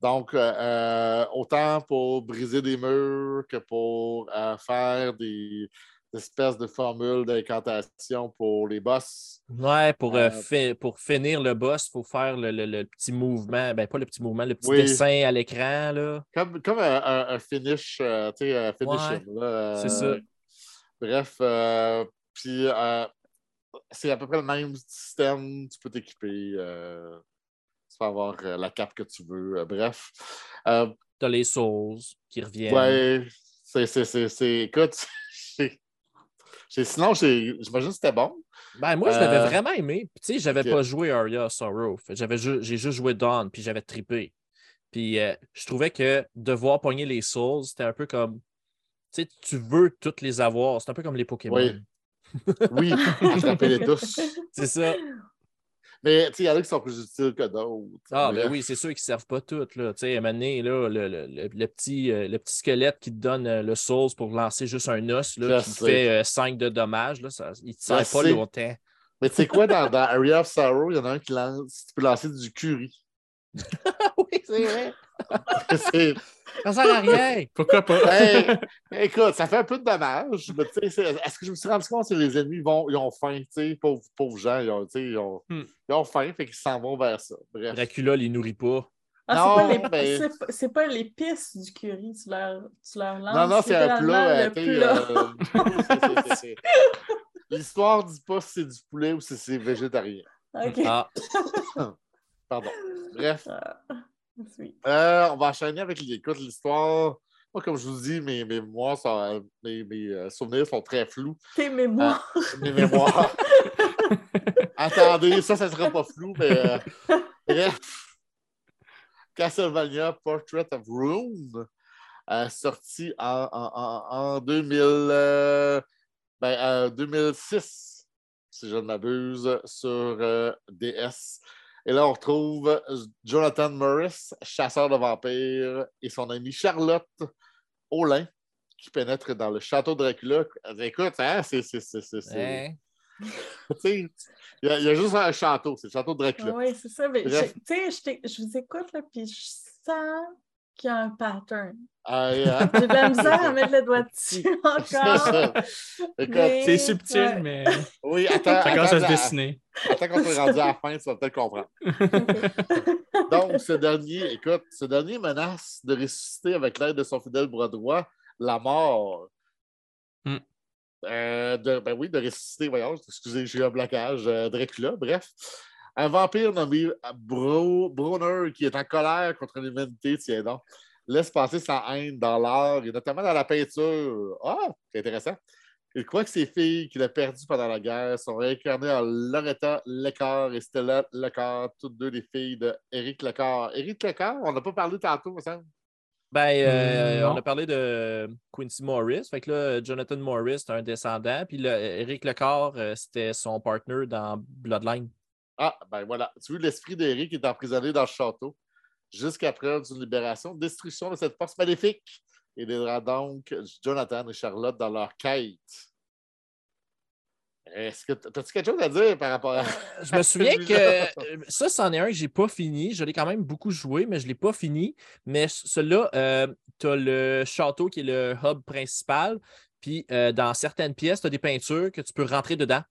Donc, autant pour briser des murs que pour faire des, des espèces de formules d'incantation pour les boss. Ouais, pour, euh, Euh, fi- pour finir le boss, il faut faire le, le- le petit mouvement. Ben, pas le petit mouvement, le petit Oui. dessin à l'écran. là. Comme, comme un, un- un finish, euh, tu sais, un finishing. euh, c'est ça. Bref, puis c'est à peu près le même système. Tu peux t'équiper. tu peux avoir la cape que tu veux. bref. T'as les Souls qui reviennent. ouais, c'est. c'est- c'est- Écoute, [LAUGHS] sinon, j'imagine que c'était bon. Ben, moi, je l'avais Euh, vraiment aimé. Tu sais, j'avais pas joué Aria Sorrow. J'avais ju- J'ai juste joué Dawn, puis j'avais trippé. Puis euh, je trouvais que devoir pogner les Souls, c'était un peu comme. Tu sais, tu veux toutes les avoir. C'est un peu comme les Pokémon. Oui. Oui, [LAUGHS] attrapez-les tous. C'est ça. Mais il y en a qui sont plus utiles que d'autres. Ah, ben Bref. oui, c'est sûr qu'ils ne servent pas toutes. Là. Tu sais, à un moment donné, là, le, le- le- le petit, euh, le petit squelette qui te donne euh, le Souls pour lancer juste un os là, qui fait 5 de dommages, là, ça, il ne te sert pas sais. longtemps. Mais tu sais quoi, dans, dans [LAUGHS] Area of Sorrow, il y en a un qui lance, tu peux lancer du curry. [LAUGHS] oui, c'est vrai. [LAUGHS] Ça sert à rien. Pourquoi pas? Hey, [LAUGHS] écoute, ça fait un peu de dommage, mais tu sais, c'est- est-ce que je me suis rendu compte que les ennemis vont, ils ont faim, tu sais, pauvres, pauvres gens, ils ont, ils ont, Hmm. ils ont faim, fait qu'ils s'en vont vers ça. Bref. Dracula les nourrit pas. Ah, Non, c'est pas c'est pas- c'est pas l'épice du curry, tu leur, tu leur lances. Non, non, c'est un plat. euh, euh, [LAUGHS] L'histoire dit pas si c'est du poulet ou si c'est végétarien. Ok. Ah, Pardon. Bref. Ah. Euh, on va enchaîner avec écoute, l'histoire. Moi, comme je vous dis, mes, mes mémoires sont- mes, mes, euh, souvenirs sont très flous. Tes mémoires. Mes mémoires. [LAUGHS] Attendez, ça, ça sera pas flou, mais euh, bref. Castlevania Portrait of Rune, euh, sorti en, en, en, en 2000, euh, ben, euh, 2006, si je ne m'abuse, sur euh, DS. Et là, on retrouve Jonathan Morris, chasseur de vampires, et son amie Charlotte Olin, qui pénètre dans le château de Dracula. Écoute, hein, c'est. c'est- c'est- c'est- c'est- [LAUGHS] tu sais, Il y, a- il y a juste un château, c'est le château de Dracula. Oui, c'est ça. Mais je- je vous écoute, là, puis je sens qu'il y a un pattern. Ah, hein, [LAUGHS] J'ai de la misère à mettre le doigt dessus [LAUGHS] encore. Mais- C'est subtil, Ouais. mais [LAUGHS] oui, attends. ça commence à se attends, dessiner. Attends qu'on soit rendu à la fin, tu vas peut-être comprendre. Donc, ce dernier, écoute, ce dernier menace de ressusciter avec l'aide de son fidèle bras droit la mort. Hmm. Euh, de, ben oui, de ressusciter, voyons, excusez, j'ai eu un blocage, euh, Dracula, bref. Un vampire nommé Bro, Brunner qui est en colère contre l'humanité, tiens donc, laisse passer sa haine dans l'art et notamment dans la peinture. Ah, c'est intéressant. Il croit que ses filles qu'il a perdues pendant la guerre sont réincarnées en Loretta Lecor et Stella Lecor, toutes deux les filles de Éric Lecor. Éric Lecor, on n'a pas parlé tantôt, me semble. Ben, euh, non. on a parlé de Quincy Morris. Fait que là, Jonathan Morris, c'est un descendant. Puis là, Eric Lecor, euh, c'était son partner dans Bloodline. Ah, ben voilà. Tu vois, l'esprit d'Éric est emprisonné dans le château jusqu'à preuve d'une libération, destruction de cette force maléfique. Il aidera donc Jonathan et Charlotte dans leur quête. Est-ce que as-tu quelque chose à dire par rapport à. Je me souviens que [LAUGHS] euh, ça, c'en est un que j'ai pas fini. Je l'ai quand même beaucoup joué, mais je l'ai pas fini. Mais celui-là, tu as le château qui est le hub principal. Puis euh, dans certaines pièces, tu as des peintures que tu peux rentrer dedans.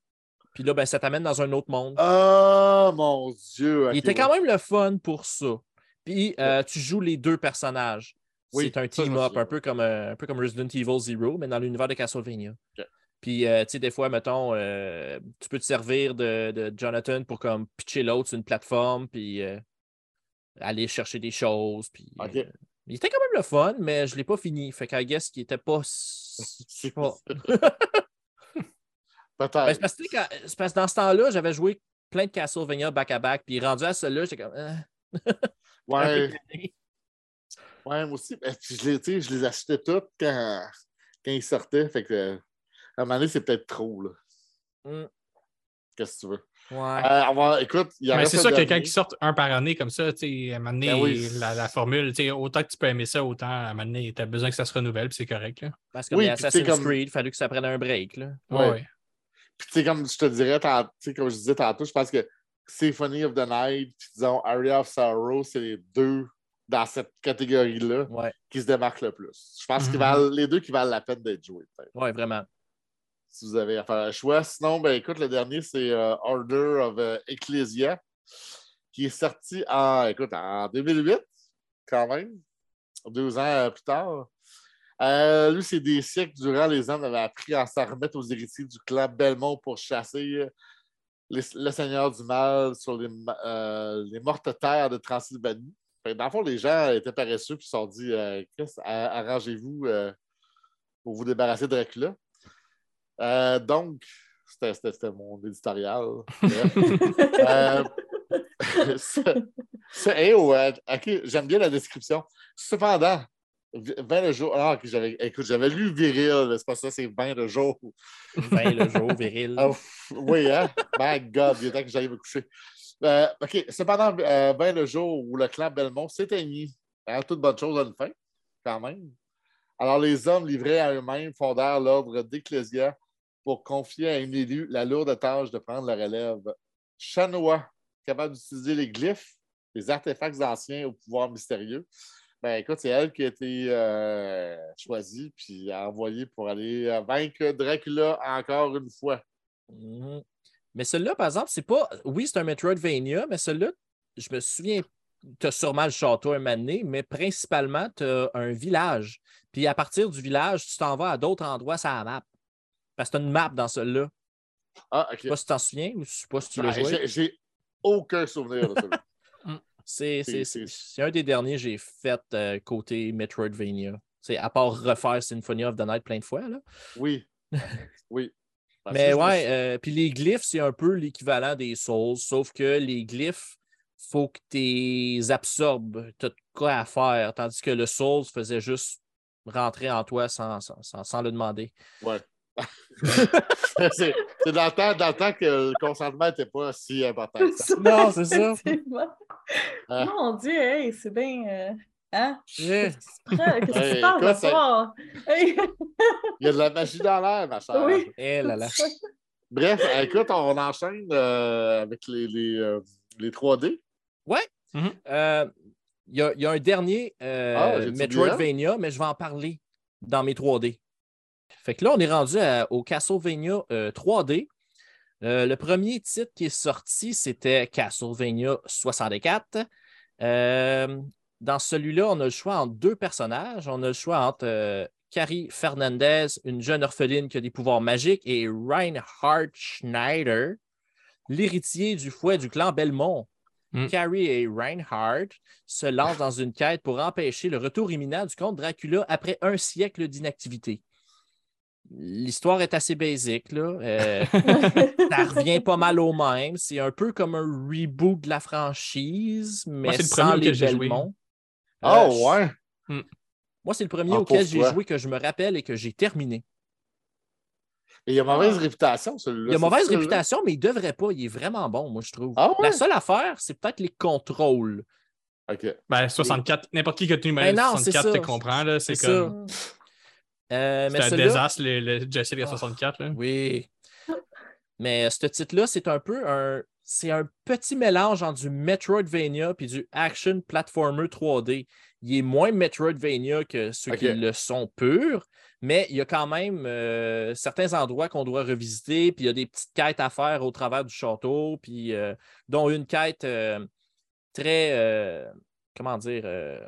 Puis là, ben, ça t'amène dans un autre monde. Oh mon Dieu! Il était quand même le fun pour ça. Puis euh, tu joues les deux personnages. Oui, c'est un team-up, un peu comme, euh, un peu comme Resident Evil Zero, mais dans l'univers de Castlevania. Puis, euh, tu sais, des fois, mettons, euh, tu peux te servir de, de Jonathan pour comme pitcher l'autre sur une plateforme, puis aller chercher des choses. Puis, Il était quand même le fun, mais je ne l'ai pas fini. Fait qu'à guess qu'il était pas. Je sais pas. Ben, Peut-être. c'est parce que, tu sais, quand- c'est parce que dans ce temps-là, j'avais joué plein de Castlevania back-à-back, puis rendu à celui-là, j'étais comme. [LAUGHS] euh, peu ouais, ouais, moi aussi. Ben, puis je, les, je achetais toutes quand, quand ils sortaient. Fait que, à un moment donné, c'est peut-être trop. Là. Mm. Qu'est-ce que tu veux? Ouais. Euh, écoute, il y a Mais c'est ça, quelqu'un qui sort un par année comme ça, tu sais, à un moment donné, Ben oui. la, la formule, tu sais, autant que tu peux aimer ça, autant à un moment donné, tu as besoin que ça se renouvelle, puis c'est correct. Là. Parce que oui, les Assassin's comme- Creed, il fallu que ça prenne un break. Là. Ouais. Ouais. Puis, tu sais, comme je te dirais, tant- tu sais, comme je disais tantôt, je pense que Symphony of the Night, puis disons, Area of Sorrow, c'est les deux dans cette catégorie-là Ouais, qui se démarquent le plus. Je pense qu'ils Mhm. valent les deux qui valent la peine d'être joués, peut-être, ouais, vraiment. si vous avez à faire un choix. Sinon, ben écoute, le dernier, c'est euh, Order of euh, Ecclesia, qui est sorti en, écoute, en 2008, quand même, deux ans euh, plus tard. Euh, lui, c'est des siècles durant les hommes avaient appris à s'en remettre aux héritiers du clan Belmont pour chasser euh, les- le Seigneur du Mal sur les, euh, les mortes terres de Transylvanie. Fait dans le fond, les gens étaient paresseux et se sont dit euh, arrangez-vous euh, pour vous débarrasser de Dracula. Euh, donc, c'était- mon éditorial. [LAUGHS] Euh, [LAUGHS] euh, j'aime bien la description. Cependant, 20 le jour. Ah, j'avais, écoute, j'avais lu Viril, c'est pas ça, c'est 20 le jour. [LAUGHS] 20 le jour, viril. Ah, oui, hein? My God, il est temps que j'aille me coucher. Euh, OK, cependant, euh, 20 le jour où le clan Belmont s'éteignit. Hein, toute bonne chose a une fin, quand même. Alors, les hommes livrés à eux-mêmes fondèrent l'ordre d'Ecclésia pour confier à un élu la lourde tâche de prendre la relève. Chanois, capable d'utiliser les glyphes, les artefacts anciens au pouvoir mystérieux. Ben, écoute, c'est elle qui a été euh, choisie puis envoyée pour aller euh, vaincre Dracula encore une fois. Mhm. Mais celui-là, par exemple, c'est pas. Oui, c'est un Metroidvania, mais celui-là, je me souviens, tu as sûrement le château un moment donné, mais principalement, tu as un village. Puis à partir du village, tu t'en vas à d'autres endroits sur la map. Parce que tu as une map dans celui-là. Ah, OK. Je sais pas si tu t'en souviens ou je sais pas si tu l'as Ben, joué. j'ai- aucun souvenir de ça. C'est un des derniers que j'ai fait euh, côté Metroidvania. C'est à part refaire Symphony of the Night plein de fois. Là. Oui. [LAUGHS] Oui. Parce Mais ouais, euh, puis les glyphes, c'est un peu l'équivalent des Souls, sauf que les glyphes, faut que tu les absorbes. Tu as de quoi à faire, tandis que le Souls faisait juste rentrer en toi sans, sans, sans- sans le demander. Ouais. [LAUGHS] c'est dans, le temps- dans le temps que le consentement n'était pas si important. que ça. [LAUGHS] Non, c'est ça. Ah. Mon Dieu, hey, c'est bien. euh, Hein? Yeah. Qu'est-ce qui se passe écoute, ce soir? Il y a de la magie dans l'air, ma chère. Oui. Eh là là. Bref, écoute, on enchaîne euh, avec les, les, euh, les 3D. Euh, Il y, a, il y a un dernier euh, Ah, Metroidvania, mais je vais en parler dans mes 3D. Fait que là, on est rendu à- au Castlevania euh, 3D. Euh, le premier titre qui est sorti, c'était Castlevania 64. Euh, dans celui-là, on a le choix entre deux personnages. On a le choix entre euh, Carrie Fernandez, une jeune orpheline qui a des pouvoirs magiques, et Reinhard Schneider, l'héritier du fouet du clan Belmont. Mm. Carrie et Reinhard se lancent dans une quête pour empêcher le retour imminent du comte Dracula après un siècle d'inactivité. L'histoire est assez basique, là. Euh, [LAUGHS] ça revient pas mal au même. C'est un peu comme un reboot de la franchise, mais c'est le sans premier les que j'ai joué. Belmont. Oh, Euh, ouais. Moi, c'est le premier Ah, auquel j'ai joué que je me rappelle et que j'ai terminé. Et il y a mauvaise réputation, celui-là. Il a mauvaise ça, là? réputation, mais il devrait pas. Il est vraiment bon, moi, je trouve. Ah ouais? La seule affaire, c'est peut-être les contrôles. OK. Ben, 64, n'importe qui qui a tenu Ben non, c'est 64 te ça. comprend, là. C'est C'est comme. Euh, C'est un désastre, le, le Jessica Ah. 64, là. Oui. Mais euh, ce titre-là, c'est un peu un. C'est un petit mélange entre du Metroidvania puis du action platformer 3D. Il est moins Metroidvania que ceux qui le sont purs, mais il y a quand même euh, certains endroits qu'on doit revisiter, puis il y a des petites quêtes à faire au travers du château, puis euh, dont une quête euh, très. euh, comment dire euh,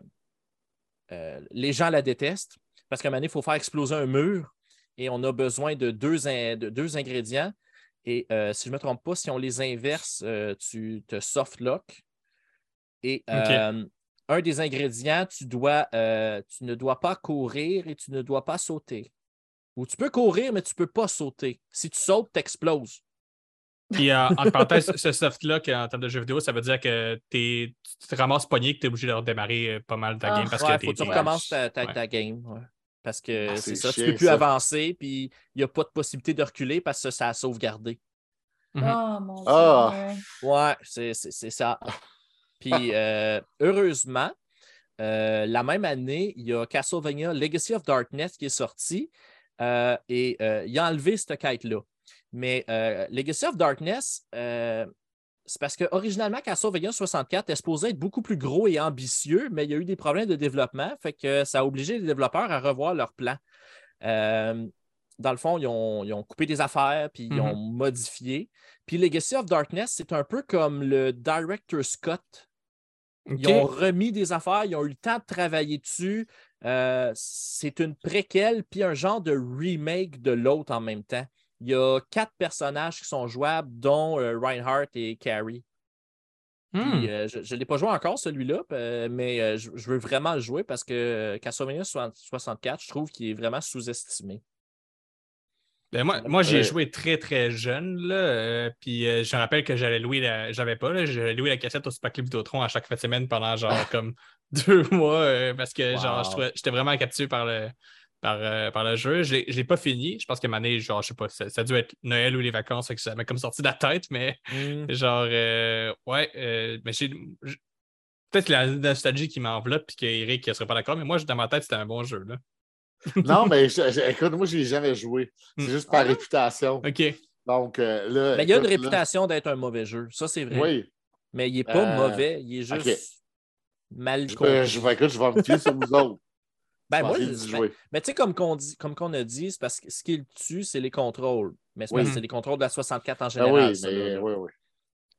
euh, Les gens la détestent parce qu'à un moment donné, il faut faire exploser un mur et on a besoin de deux, in- de deux ingrédients. Et euh, si je ne me trompe pas, si on les inverse, euh, tu te soft lock. Et euh, un des ingrédients, tu, dois, tu ne dois pas courir et tu ne dois pas sauter. Ou tu peux courir, mais tu ne peux pas sauter. Si tu sautes, tu exploses. Puis, euh, entre [LAUGHS] parenthèses, ce soft-là, en termes de jeux vidéo, ça veut dire que tu te ramasses pogné que tu es obligé de redémarrer pas mal ta Ah. game parce Ouais, que faut que tu recommences ta, ta- Ouais. ta game. ouais. Parce que Ah, c'est ça, tu chiant, ne peux plus ça. avancer, puis il n'y a pas de possibilité de reculer parce que ça a sauvegardé. Mhm. Oh mon Dieu. Ah. ouais. Ouais, c'est c'est- c'est ça. Puis, euh, heureusement, euh, la même année, il y a Castlevania Legacy of Darkness qui est sorti euh, et euh, il a enlevé cette quête-là. Mais euh, Legacy of Darkness, euh, c'est parce que originalement, Castlevania 64 est supposé être beaucoup plus gros et ambitieux, mais il y a eu des problèmes de développement, fait que ça a obligé les développeurs à revoir leur plan. Euh, dans le fond, ils ont, ils ont coupé des affaires, puis ils Mhm. ont modifié. Puis Legacy of Darkness, c'est un peu comme le Director Scott. Ils ont remis des affaires, ils ont eu le temps de travailler dessus. Euh, c'est une préquelle, puis un genre de remake de l'autre en même temps. Il y a quatre personnages qui sont jouables, dont euh, Reinhardt et Carrie. Puis, Hmm. euh, je ne l'ai pas joué encore, celui-là, euh, mais je, je veux vraiment le jouer parce que Castlevania 60 64, je trouve qu'il est vraiment sous-estimé. Ben, moi, moi j'ai joué très très jeune, là, euh, puis euh, je me rappelle que j'allais louer la... J'avais pas, j'allais louer la cassette au Spaclip Vidéotron à chaque fin de semaine pendant genre [LAUGHS] comme deux mois euh, parce que genre Wow. j'étais vraiment captivé par le, par, euh, par le jeu. Je l'ai- je l'ai pas fini. Je pense que année, genre, je sais pas, ça, ça a dû être Noël ou les vacances, fait que ça m'a comme sorti de la tête, mais Hmm. [LAUGHS] genre euh, ouais, euh, mais j'ai. Peut-être la nostalgie qui m'enveloppe puis qu'Eric ne serait pas d'accord, mais moi, dans ma tête, c'était un bon jeu. Là. [LAUGHS] Non, mais je- je- écoute, moi, je n'ai jamais joué. C'est Hmm. juste par Ah réputation. OK. Donc, euh, là. Mais il y a une réputation d'être un mauvais jeu, ça c'est vrai. Oui. Mais il n'est pas Euh, mauvais, il est juste ok. mal Je, compris. je vais, écoute, je vais me fier sur vous autres. Ben, moi, d'y ben, jouer. Mais tu sais, comme qu'on dit, comme qu'on a dit, c'est parce que ce qui le tue, c'est les contrôles. Mais c'est Oui. les contrôles de la 64 en Ah général. oui, ça, mais là. oui, oui.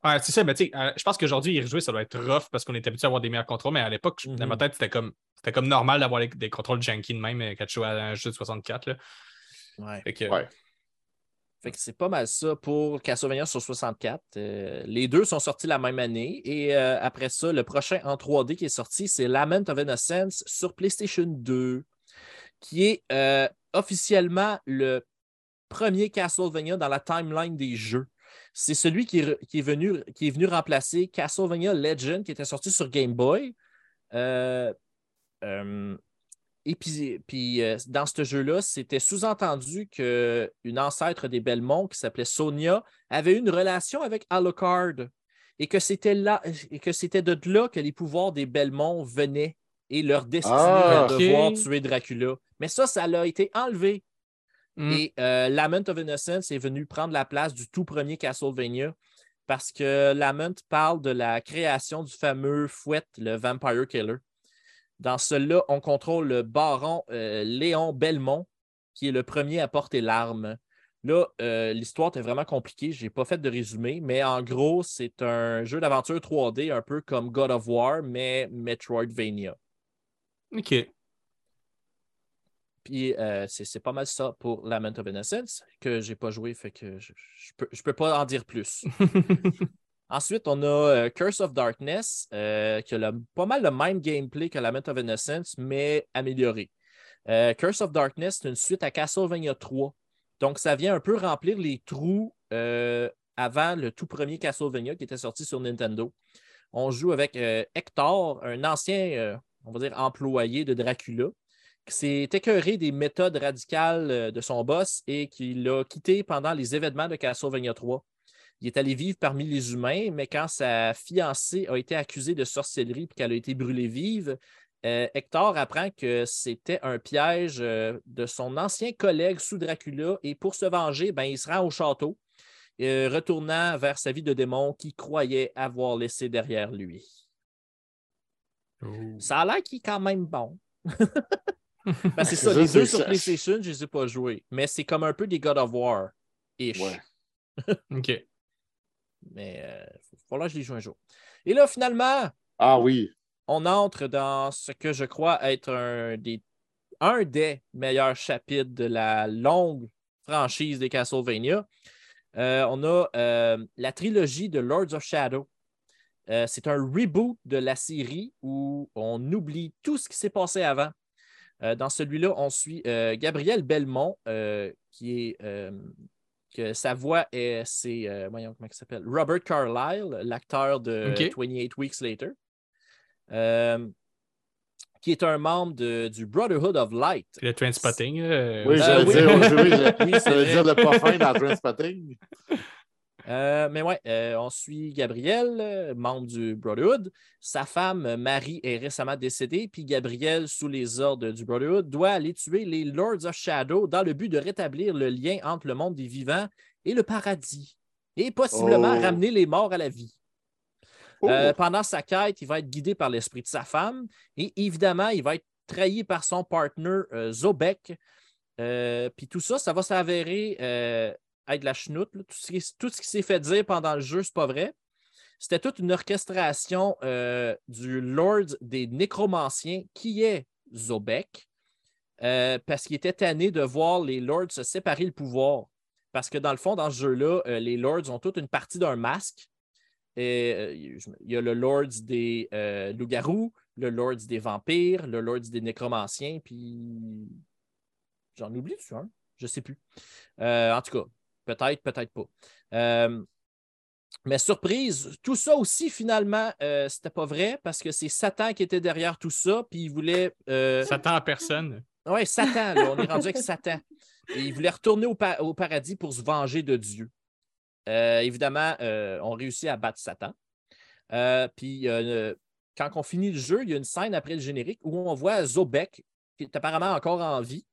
Ouais, c'est ça, mais tu sais, euh, je pense qu'aujourd'hui, y rejouer, ça doit être rough parce qu'on est habitué à avoir des meilleurs contrôles, mais à l'époque, dans ma Mhm. tête, c'était comme, c'était comme normal d'avoir des contrôles janky de même euh, quand tu jouais à un jeu de 64. Là. Ouais. Fait que, Ouais. Fait que c'est pas mal ça pour Castlevania sur 64. Euh, les deux sont sortis la même année. Et euh, après ça, le prochain en 3D qui est sorti, c'est Lament of Innocence sur PlayStation 2, qui est euh, officiellement le premier Castlevania dans la timeline des jeux. C'est celui qui qui est venu, qui est venu remplacer Castlevania Legend, qui était sorti sur Game Boy. Et puis, puis, euh, dans ce jeu-là, c'était sous-entendu qu'une ancêtre des Belmont qui s'appelait Sonia avait une relation avec Alucard et que c'était là et que c'était de là que les pouvoirs des Belmont venaient et leur destinée Ah, de devoir tuer Dracula. Mais ça, ça a été enlevé. hmm. Et euh, Lament of Innocence est venu prendre la place du tout premier Castlevania parce que Lament parle de la création du fameux fouet, le Vampire Killer. Dans celui-là, on contrôle le baron euh, Léon Belmont, qui est le premier à porter l'arme. Là, euh, l'histoire est vraiment compliquée. Je n'ai pas fait de résumé, mais en gros, c'est un jeu d'aventure 3D, un peu comme God of War, mais Metroidvania. OK. Puis euh, c'est c'est pas mal ça pour Lament of Innocence, que j'ai pas joué, fait que je, je peux, je peux pas en dire plus. [LAUGHS] Ensuite, on a euh, Curse of Darkness, euh, qui a pas mal le même gameplay que Lament of Innocence, mais amélioré. Euh, Curse of Darkness, c'est une suite à Castlevania 3. Donc, ça vient un peu remplir les trous avant le tout premier Castlevania qui était sorti sur Nintendo. On joue avec Hector, un ancien, on va dire, employé de Dracula, qui s'est écœuré des méthodes radicales de son boss et qui l'a quitté pendant les événements de Castlevania 3. Il est allé vivre parmi les humains, mais quand sa fiancée a été accusée de sorcellerie et qu'elle a été brûlée vive, euh, Hector apprend que c'était un piège euh, de son ancien collègue sous Dracula et pour se venger, ben, il se rend au château, euh, retournant vers sa vie de démon qu'il croyait avoir laissé derrière lui. Ça a l'air qu'il est quand même bon. [LAUGHS] Ben, c'est ça, les deux sur. PlayStation, je ne les ai pas joués, mais c'est comme un peu des God of War-ish. Ouais. [LAUGHS] OK. Mais il va falloir que je les joue un jour. Et là, finalement, Ah oui. on entre dans ce que je crois être un des, un des meilleurs chapitres de la longue franchise des Castlevania. Euh, on a euh, la trilogie de Lords of Shadow, Euh, c'est un reboot de la série où on oublie tout ce qui s'est passé avant. Euh, dans celui-là, on suit euh, Gabriel Belmont, euh, qui est euh, que sa voix est c'est euh, voyons comment il s'appelle Robert Carlyle, l'acteur de Ok. 28 Weeks Later, euh, qui est un membre de- du Brotherhood of Light. Le train spotting. euh, Oui, aussi. j'allais oui. dire, oui, oui, je- [LAUGHS] Oui, j'allais vrai. dire le pas fin dans Transpotting. [LAUGHS] Euh, mais ouais, euh, on suit Gabriel, euh, membre du Brotherhood. Sa femme, Marie, est récemment décédée, puis Gabriel, sous les ordres du Brotherhood, doit aller tuer les Lords of Shadow dans le but de rétablir le lien entre le monde des vivants et le paradis, et possiblement Oh. ramener les morts à la vie. Oh. Euh, pendant sa quête, il va être guidé par l'esprit de sa femme et évidemment, il va être trahi par son partner Zobek. Puis tout ça, ça va s'avérer de la chenoute. Tout ce qui, s'est fait dire pendant le jeu, c'est pas vrai. C'était toute une orchestration euh, du Lord des Nécromanciens qui est Zobek. euh, parce qu'il était tanné de voir les Lords se séparer le pouvoir. Parce que dans le fond, dans ce jeu-là, euh, les Lords ont toute une partie d'un masque. Il y a le Lords des loups-garous, le Lords des vampires, le Lords des nécromanciens, puis j'en oublie tu un, je sais plus. En tout cas, peut-être, peut-être pas. Euh, mais surprise, tout ça aussi, finalement, euh, c'était pas vrai parce que c'est Satan qui était derrière tout ça, puis il voulait. euh, Ça tend à personne. oui, Satan, là, on est rendu avec [LAUGHS] Satan. Et il voulait retourner au, pa- au paradis pour se venger de Dieu. Euh, évidemment, on réussit à battre Satan. Puis, quand on finit le jeu, il y a une scène après le générique où on voit Zobek, qui est apparemment encore en vie.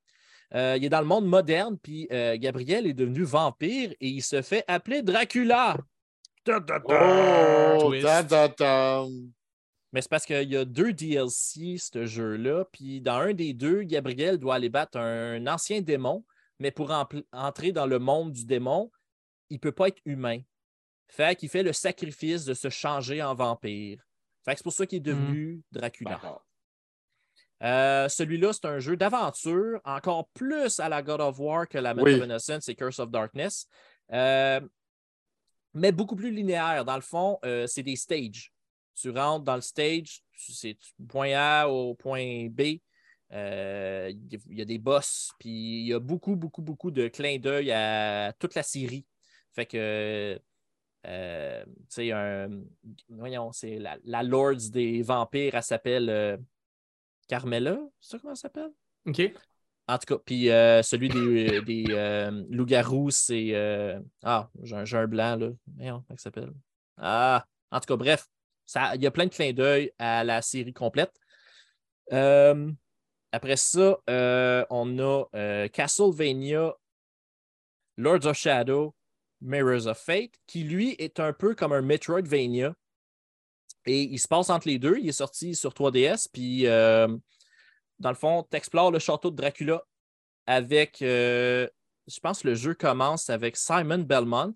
Euh, il est dans le monde moderne, puis euh, Gabriel est devenu vampire et il se fait appeler Dracula. Ta, ta, ta. Oh. Mais c'est parce qu'il y a deux DLC, ce jeu-là. Puis dans un des deux, Gabriel doit aller battre un ancien démon, mais pour entrer dans le monde du démon, il ne peut pas être humain. Fait qu'il fait le sacrifice de se changer en vampire. Fait que c'est pour ça qu'il est devenu Dracula. Euh, Celui-là, c'est un jeu d'aventure, encore plus à la God of War que la Myth Oui. of Innocence et Curse of Darkness. Euh, mais beaucoup plus linéaire. Dans le fond, euh, c'est des stages. Tu rentres dans le stage, c'est du point A au point B. Il y a des boss, puis il y a beaucoup, beaucoup, beaucoup de clins d'œil à toute la série. Fait que, euh, tu sais, un- voyons, c'est la, la Lords des vampires, elle s'appelle euh, Carmela, c'est ça comment elle s'appelle? OK. En tout cas, puis euh, celui des, des euh, loups-garous, c'est. euh, ah, j'ai un, blanc, là. Comment il s'appelle? Ah, en tout cas, bref, ça- il y a plein de clins d'œil à la série complète. Euh, après ça, euh, on a euh, Castlevania, Lords of Shadow, Mirrors of Fate, qui lui est un peu comme un Metroidvania. Et il se passe entre les deux. Il est sorti sur 3DS, puis. euh, dans le fond, tu explores le château de Dracula avec, euh, je pense que le jeu commence avec Simon Belmont.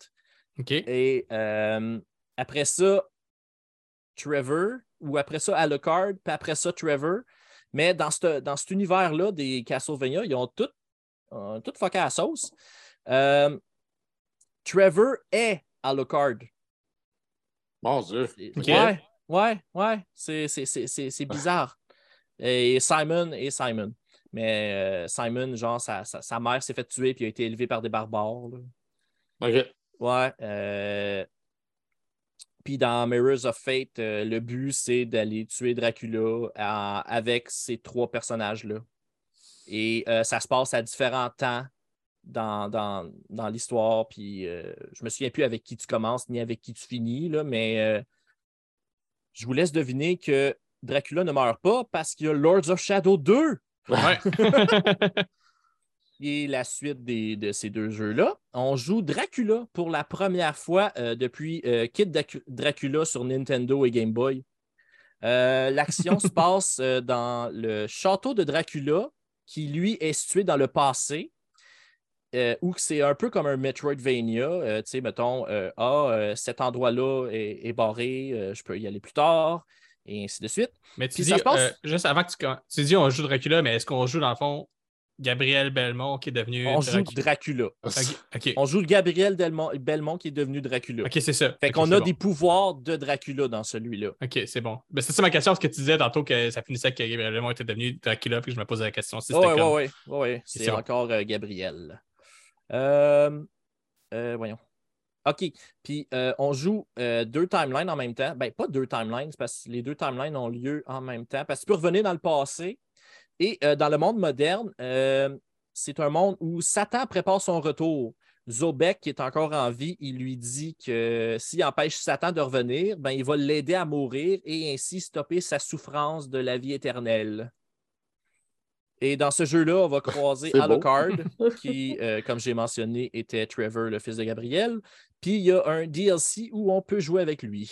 OK. Et euh, après ça, Trevor, ou après ça, Alucard, puis après ça, Trevor. Mais dans, ce- dans cet univers-là des Castlevania, ils ont tout, euh, tout fucké à la sauce. Euh, Trevor est Alucard. Mon Dieu. C'est- Ok. Ouais, ouais, ouais. C'est, c'est, c'est, c'est, c'est bizarre. Et Simon et Simon. Mais euh, Simon, genre, sa, sa, sa mère s'est fait tuer puis a été élevée par des barbares. là. OK. Ouais. euh, Puis dans Mirrors of Fate, euh, le but, c'est d'aller tuer Dracula avec ces trois personnages-là. Et ça se passe à différents temps dans, dans, dans l'histoire. Puis je me souviens plus avec qui tu commences ni avec qui tu finis, là, mais je vous laisse deviner que Dracula ne meurt pas parce qu'il y a Lords of Shadow 2 Ouais. [LAUGHS] et la suite des- de ces deux jeux-là. On joue Dracula pour la première fois euh, depuis euh, Kid Dracula sur Nintendo et Game Boy. Euh, L'action se [LAUGHS] passe dans le château de Dracula, qui lui est situé dans le passé, euh, où c'est un peu comme un Metroidvania. Euh, tu sais, mettons, euh, ah, euh, cet endroit-là est, est barré, je peux y aller plus tard, et ainsi de suite. Mais tu Puis dis, ça se passe- juste avant que tu. Tu dis on joue Dracula, mais est-ce qu'on joue dans le fond Gabriel Belmont qui est devenu. On joue Dracula? Dracula. Ok, ok. On joue le Gabriel Delmont- Belmont qui est devenu Dracula. Ok, c'est ça. Fait qu'on a bon. des pouvoirs de Dracula dans celui-là. Ok, c'est bon. Ben, c'est ça ma question, parce que tu disais tantôt que ça finissait que Gabriel Belmont était devenu Dracula, puis je me posais la question si c'était Ouais, comme. ouais, ouais, ouais. C'est encore euh, Gabriel. Euh, euh, voyons. OK. Puis euh, on joue deux timelines en même temps. Ben, pas deux timelines, parce que les deux timelines ont lieu en même temps. Parce que tu peux revenir dans le passé. Et dans le monde moderne, c'est un monde où Satan prépare son retour. Zobek, qui est encore en vie, il lui dit que s'il empêche Satan de revenir, ben, il va l'aider à mourir et ainsi stopper sa souffrance de la vie éternelle. Et dans ce jeu-là, on va [LAUGHS] croiser. Alucard, [LAUGHS] qui, euh, comme j'ai mentionné, était Trevor, le fils de Gabriel. Puis il y a un DLC où on peut jouer avec lui.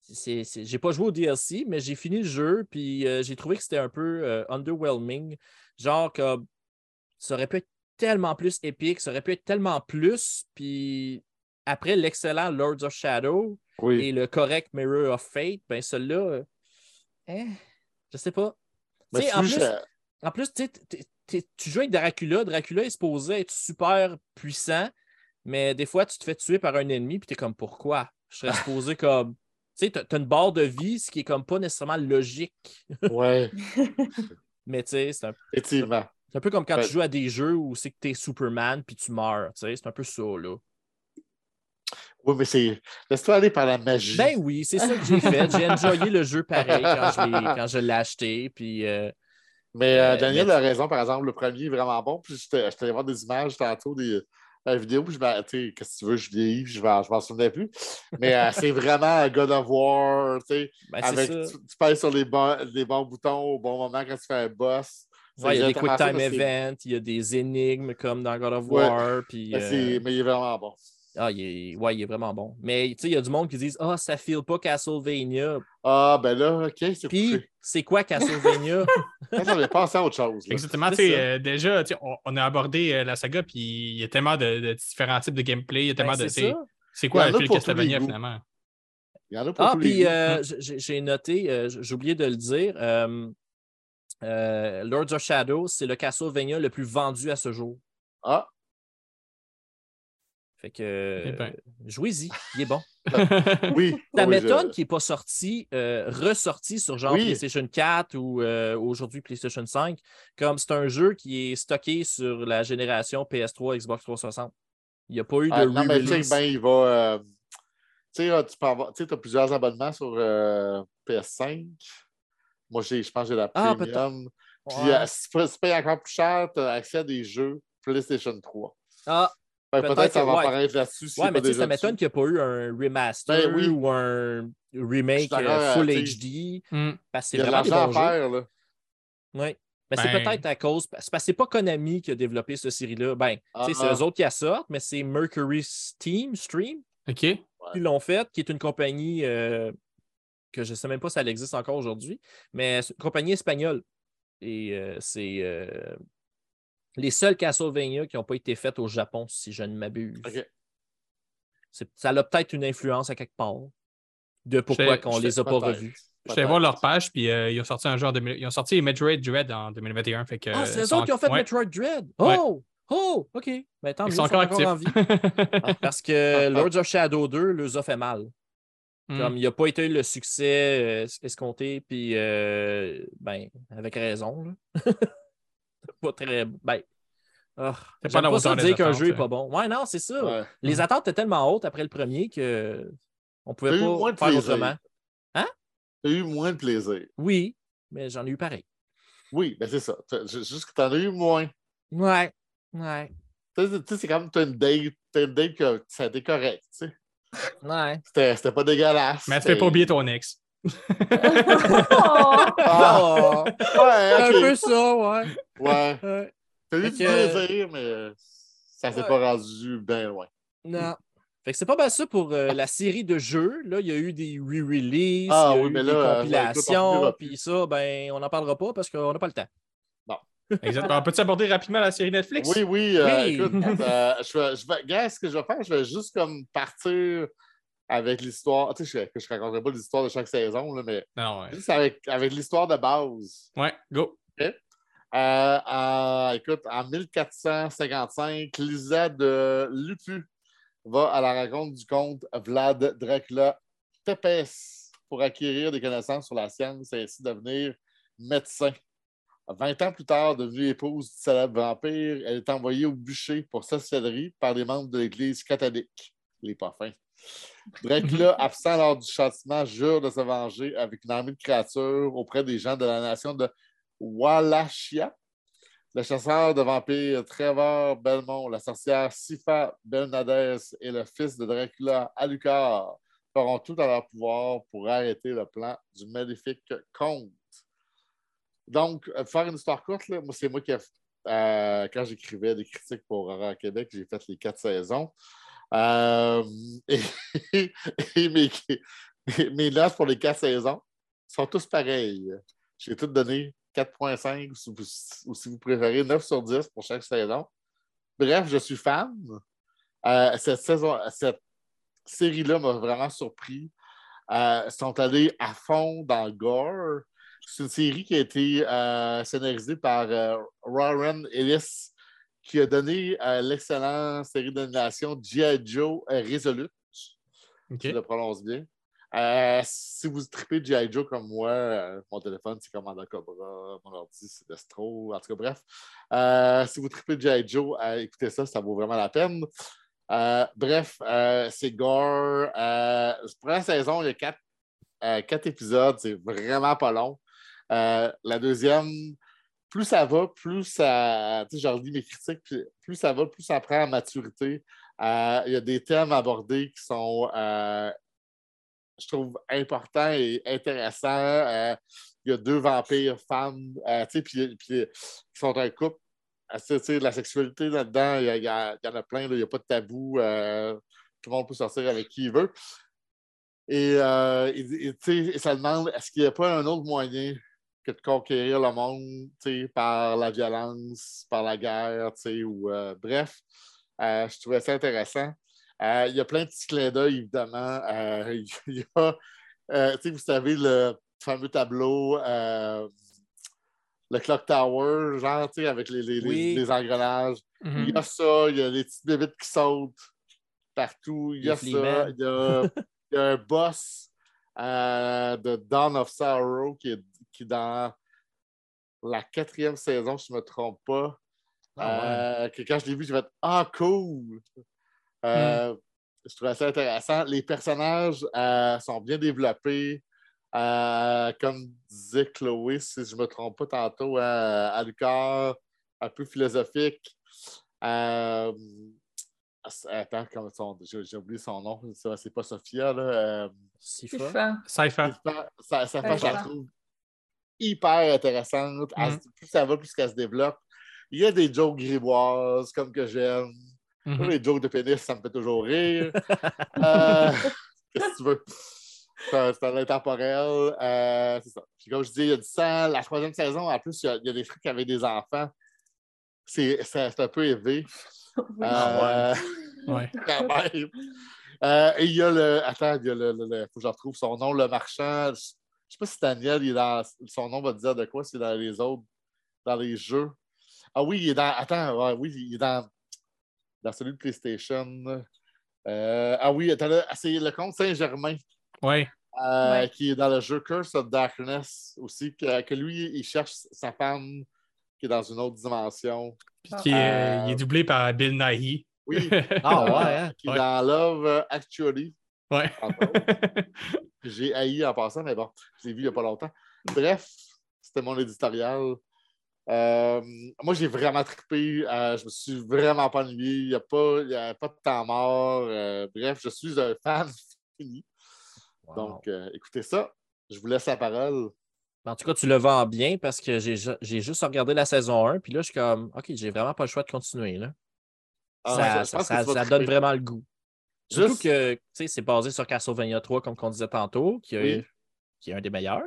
C'est, c'est- J'ai pas joué au DLC, mais j'ai fini le jeu, puis euh, j'ai trouvé que c'était un peu euh, underwhelming. Genre que ça aurait pu être tellement plus épique, ça aurait pu être tellement plus, puis après l'excellent Lords of Shadow Oui. et le correct Mirror of Fate, ben celui-là, euh, hein, je sais pas. Mais sais, en plus, je- en plus, tu joues avec Dracula. Dracula est supposé être super puissant, mais des fois, tu te fais tuer par un ennemi, puis tu es comme pourquoi? Je serais [LAUGHS] supposé comme. Tu sais, tu as une barre de vie, ce qui est comme pas nécessairement logique. [LAUGHS] Ouais, Mais tu sais, c'est un, un peu comme quand Ouais. tu joues à des jeux où c'est que tu es Superman, puis tu meurs. Tu sais, c'est un peu ça, là. Oui, mais c'est. Laisse-toi aller par la magie. Ben oui, c'est ça que j'ai fait. J'ai [LAUGHS] enjoyé le jeu pareil quand je l'ai, quand je l'ai acheté, puis. euh, Mais euh, Euh, Daniel mais- a raison, par exemple, le premier est vraiment bon. Puis j'étais j'étais allé voir des images tantôt, des la vidéo, puis je me tu sais, qu'est-ce que tu veux, je vieillis, je m'en je m'en souvenais plus. Mais euh, c'est vraiment God of War, tu sais, ben, avec tu, tu pèses sur les, bons- les bons boutons au bon moment quand tu fais un boss. Ouais, il y a des quick time events, il y a des énigmes comme dans God of Ouais. War. Puis, Mais, euh, mais il est vraiment bon. Ah, il est... Ouais, il est vraiment bon. Mais tu sais, il y a du monde qui disent Ah, ça file pas Castlevania. Ah, ben là, OK, c'est Puis, c'est quoi Castlevania? [LAUGHS] J'avais pensé à autre chose. là. Exactement. Euh, déjà, tu sais, on, on a abordé euh, la saga, puis il y a tellement de, de différents types de gameplay. Il y a tellement Ben, de. c'est tu sais, ça. C'est quoi les Castlevania finalement? Il y en a pour Ah, puis euh, j'ai j'ai noté, euh, j'ai oublié de le dire, euh, euh, Lords of Shadow, c'est le Castlevania le plus vendu à ce jour. Ah, Fait que, Eh ben. jouez-y, il est bon. [LAUGHS] oui. [LAUGHS] [LAUGHS] Ça Oui, m'étonne je- qu'il n'est pas sorti, euh, ressorti sur genre Oui. PlayStation 4 ou euh, aujourd'hui PlayStation 5. Comme c'est un jeu qui est stocké sur la génération PS3, Xbox 360. Il n'y a pas eu de Ah, non, mais tu sais, re-release. ben, il va. euh, tu sais, euh, tu peux avoir. Tu sais, as plusieurs abonnements sur euh, PS5. Moi, j'ai- je pense que j'ai la Ah, premium. Puis, Ouais. euh, si tu payes encore plus cher, tu as accès à des jeux PlayStation 3. Ah, Ben, Peut-être Peut-être que ça va ouais. apparaître là-dessus. ouais, est mais tu sais, ça m'étonne qu'il n'y ait pas eu un remaster Ben oui. ou un remake euh, full HD. Hmm. Parce que c'est Il y a de vraiment des bons à faire. Là. Oui. Mais c'est Ben- peut-être à cause. C'est parce que c'est pas Konami qui a développé cette série-là. Ben, tu sais, c'est Ah. eux autres qui la sortent, mais c'est Mercury Steam Stream OK. qui l'ont fait, qui est une compagnie euh, que je ne sais même pas si elle existe encore aujourd'hui, mais c'est une compagnie espagnole. Et euh, c'est euh, les seuls Castlevania qui n'ont pas été faits au Japon, si je ne m'abuse. Ça a peut-être une influence à quelque part de pourquoi J'étais- qu'on les a pas revus. Je vais voir leur page, puis euh, ils ont sorti un genre de. Ils ont sorti Metroid Dread en 2021. Fait que, Ah, c'est eux autres qui ont fait ouais. Metroid Dread? Ouais. Oh! Oh! OK. Mais tant Ils mieux, sont encore en actifs. vie. [LAUGHS] Ah, Parce que [LAUGHS] Lords of Shadow 2 leur a fait mal. Hmm. Comme il n'a pas été le succès euh, escompté, puis euh, ben, avec raison. là. [LAUGHS] pas très. Ben, ah, C'est pas pas ça dire qu'un jeu n'est hein. pas bon. Ouais, non, c'est ça. Ouais. Les attentes étaient tellement hautes après le premier que on pouvait T'as eu moins pas de faire plaisir. autrement. Tu as eu moins de plaisir. Oui, mais j'en ai eu pareil. Oui, ben c'est ça. T'as- ju- Juste que tu en as eu moins. Ouais. Ouais. Tu sais, c'est comme tu as une date, t'as une date que ça a été correct. tu sais. Ouais. C'était c'était pas dégueulasse. Mais tu fais pas oublier ton ex. Oh! Ah, [LAUGHS] ouais, un peu ça, ouais. Ouais. Ouais. T'as eu Fait du que- plaisir, mais ça s'est Ouais. pas rendu bien loin. Non. Fait que c'est pas mal ça pour euh, la série de jeux. Là, il y a eu des re-releases, Ah il y a oui, des là, euh, compilations, puis ça, ben, on n'en parlera pas parce qu'on n'a pas le temps. Exactement. On peut-tu aborder rapidement la série Netflix? Oui, oui. euh, Oui. écoute, euh, je vais, je vais, regarde, ce que je vais faire, je vais juste comme partir avec l'histoire. Tu sais, je ne raconterai pas l'histoire de chaque saison, là, mais Non, ouais. juste avec, avec l'histoire de base. Ouais, go. Euh, en- écoute, en 1455, Lisa de Lupu va à la rencontre du comte Vlad Dracula Tepes pour acquérir des connaissances sur la science et ainsi devenir médecin. 20 ans plus tard, devenue épouse du célèbre vampire, elle est envoyée au bûcher pour sorcellerie par des membres de l'Église catholique. Les pas fins. Dracula, absent lors du châtiment, jure de se venger avec une armée de créatures auprès des gens de la nation de Wallachia. Le chasseur de vampires Trevor Belmont, la sorcière Sifa Bernadès et le fils de Dracula, Alucard, feront tout à leur pouvoir pour arrêter le plan du maléfique comte. Donc, euh, faire une histoire courte, c'est moi qui, euh, quand j'écrivais des critiques pour Horreur Québec, j'ai fait les quatre saisons. Euh, et [LAUGHS] mes, notes pour les quatre saisons sont tous pareils. J'ai tout donné 4.5 ou si vous- préférez 9 sur 10 pour chaque saison. Bref, je suis fan. Euh, cette saison, cette série-là m'a vraiment surpris. Euh, sont allés à fond dans gore. C'est une série qui a été euh, scénarisée par Warren Ellis, qui a donné l'excellente série d'animation G.I. Joe euh, Resolute. OK. Je le prononce bien. Euh, si vous tripez G.I. Joe comme moi, euh, mon téléphone, c'est Commanda Cobra, mon ordi, c'est Destro, en tout cas, bref. Euh, si vous tripez G.I. Joe, écoutez ça, ça vaut vraiment la peine. Bref, c'est gore. Première saison, il y a quatre, quatre épisodes, c'est vraiment pas long. La deuxième, plus ça va, plus ça. Tu sais, je relis mes critiques, puis plus ça va, plus ça prend en maturité. Euh, il y a des thèmes abordés qui sont, euh, je trouve, importants et intéressants. Euh, il y a deux vampires femmes, tu sais, puis, puis qui sont un couple. Sais, la sexualité là-dedans, il y, en a plein, il n'y a pas de tabou. tout le monde peut sortir avec qui il veut. Et, et- et, ça demande est-ce qu'il n'y a pas un autre moyen que de conquérir le monde par la violence, par la guerre, ou euh, bref. Euh, je trouvais ça intéressant. Euh, il y a plein de petits clins d'œil, évidemment. [LAUGHS] Il y a, vous savez, le fameux tableau, le Clock Tower, genre, tu sais, avec les, les- les- Oui. les engrenages. Il y a ça, il y a les petites bébites qui sautent partout. Il y a ça, Fleamen. il y a, il y a un boss euh, de Dawn of Sorrow qui est, qui est dans la quatrième saison, si je ne me trompe pas. Ah Euh, que quand je l'ai vu, j'ai fait Ah, cool! Euh, Je trouvais ça intéressant. Les personnages sont bien développés. Comme disait Chloé, si je ne me trompe pas tantôt, euh, Alucard, un peu philosophique. Euh, attends, comment son- j'ai j'ai oublié son nom. C'est c'est pas Sophia. Là. Euh, Sifa. Sifa. Je la trouve hyper intéressante. Elle Mhm. se- plus ça va, plus qu'elle se développe. Il y a des jokes grivoises, comme que j'aime. Mhm. Les jokes de pénis, ça me fait toujours rire. [LAUGHS] Euh, Qu'est-ce que tu veux? C'est un- c'est un intemporel. Euh, c'est ça. Puis comme je dis, il y a du sang. La troisième saison, en plus, il y a, il y a des trucs avec des enfants. C'est c'est- c'est un peu élevé. [LAUGHS] Oui. Euh, Ouais. [LAUGHS] quand même. Euh, et il y a le. Attends, il y a le. le- le- faut que je retrouve son nom, le marchand. Je ne sais pas si Daniel, il est dans. Son nom va te dire de quoi, c'est dans les autres. Dans les jeux. Ah oui, il est dans. Attends, ouais, oui, il est dans. Dans celui de PlayStation. Euh, ah oui, attends, là, c'est le comte Saint-Germain. Ouais. euh, Ouais. qui est dans le jeu Curse of Darkness aussi, que, que lui, il cherche sa femme qui est dans une autre dimension. Puis qui est, Euh, il est doublé par Bill Nighy. Oui, [LAUGHS] Ah ouais, hein? qui est Ouais. dans Love Actually. Ouais. [LAUGHS] J'ai haï en passant, mais bon, je l'ai vu il n'y a pas longtemps. Bref, c'était mon éditorial. Euh, moi, j'ai vraiment trippé. Euh, je me suis vraiment pas ennuyé. Il n'y a, pas- il y a pas de temps mort. Euh, bref, je suis un fan [LAUGHS] fini. Wow. Donc, euh, écoutez ça. Je vous laisse la parole. En tout cas, tu le vends bien parce que j'ai ju- j'ai juste regardé la saison 1, puis là, je suis comme, OK, j'ai vraiment pas le choix de continuer. Là. Ah, ça que donne vraiment le goût. Surtout Juste- que tu sais, c'est basé sur Castlevania 3, comme on disait tantôt, qui, Oui. est un des meilleurs.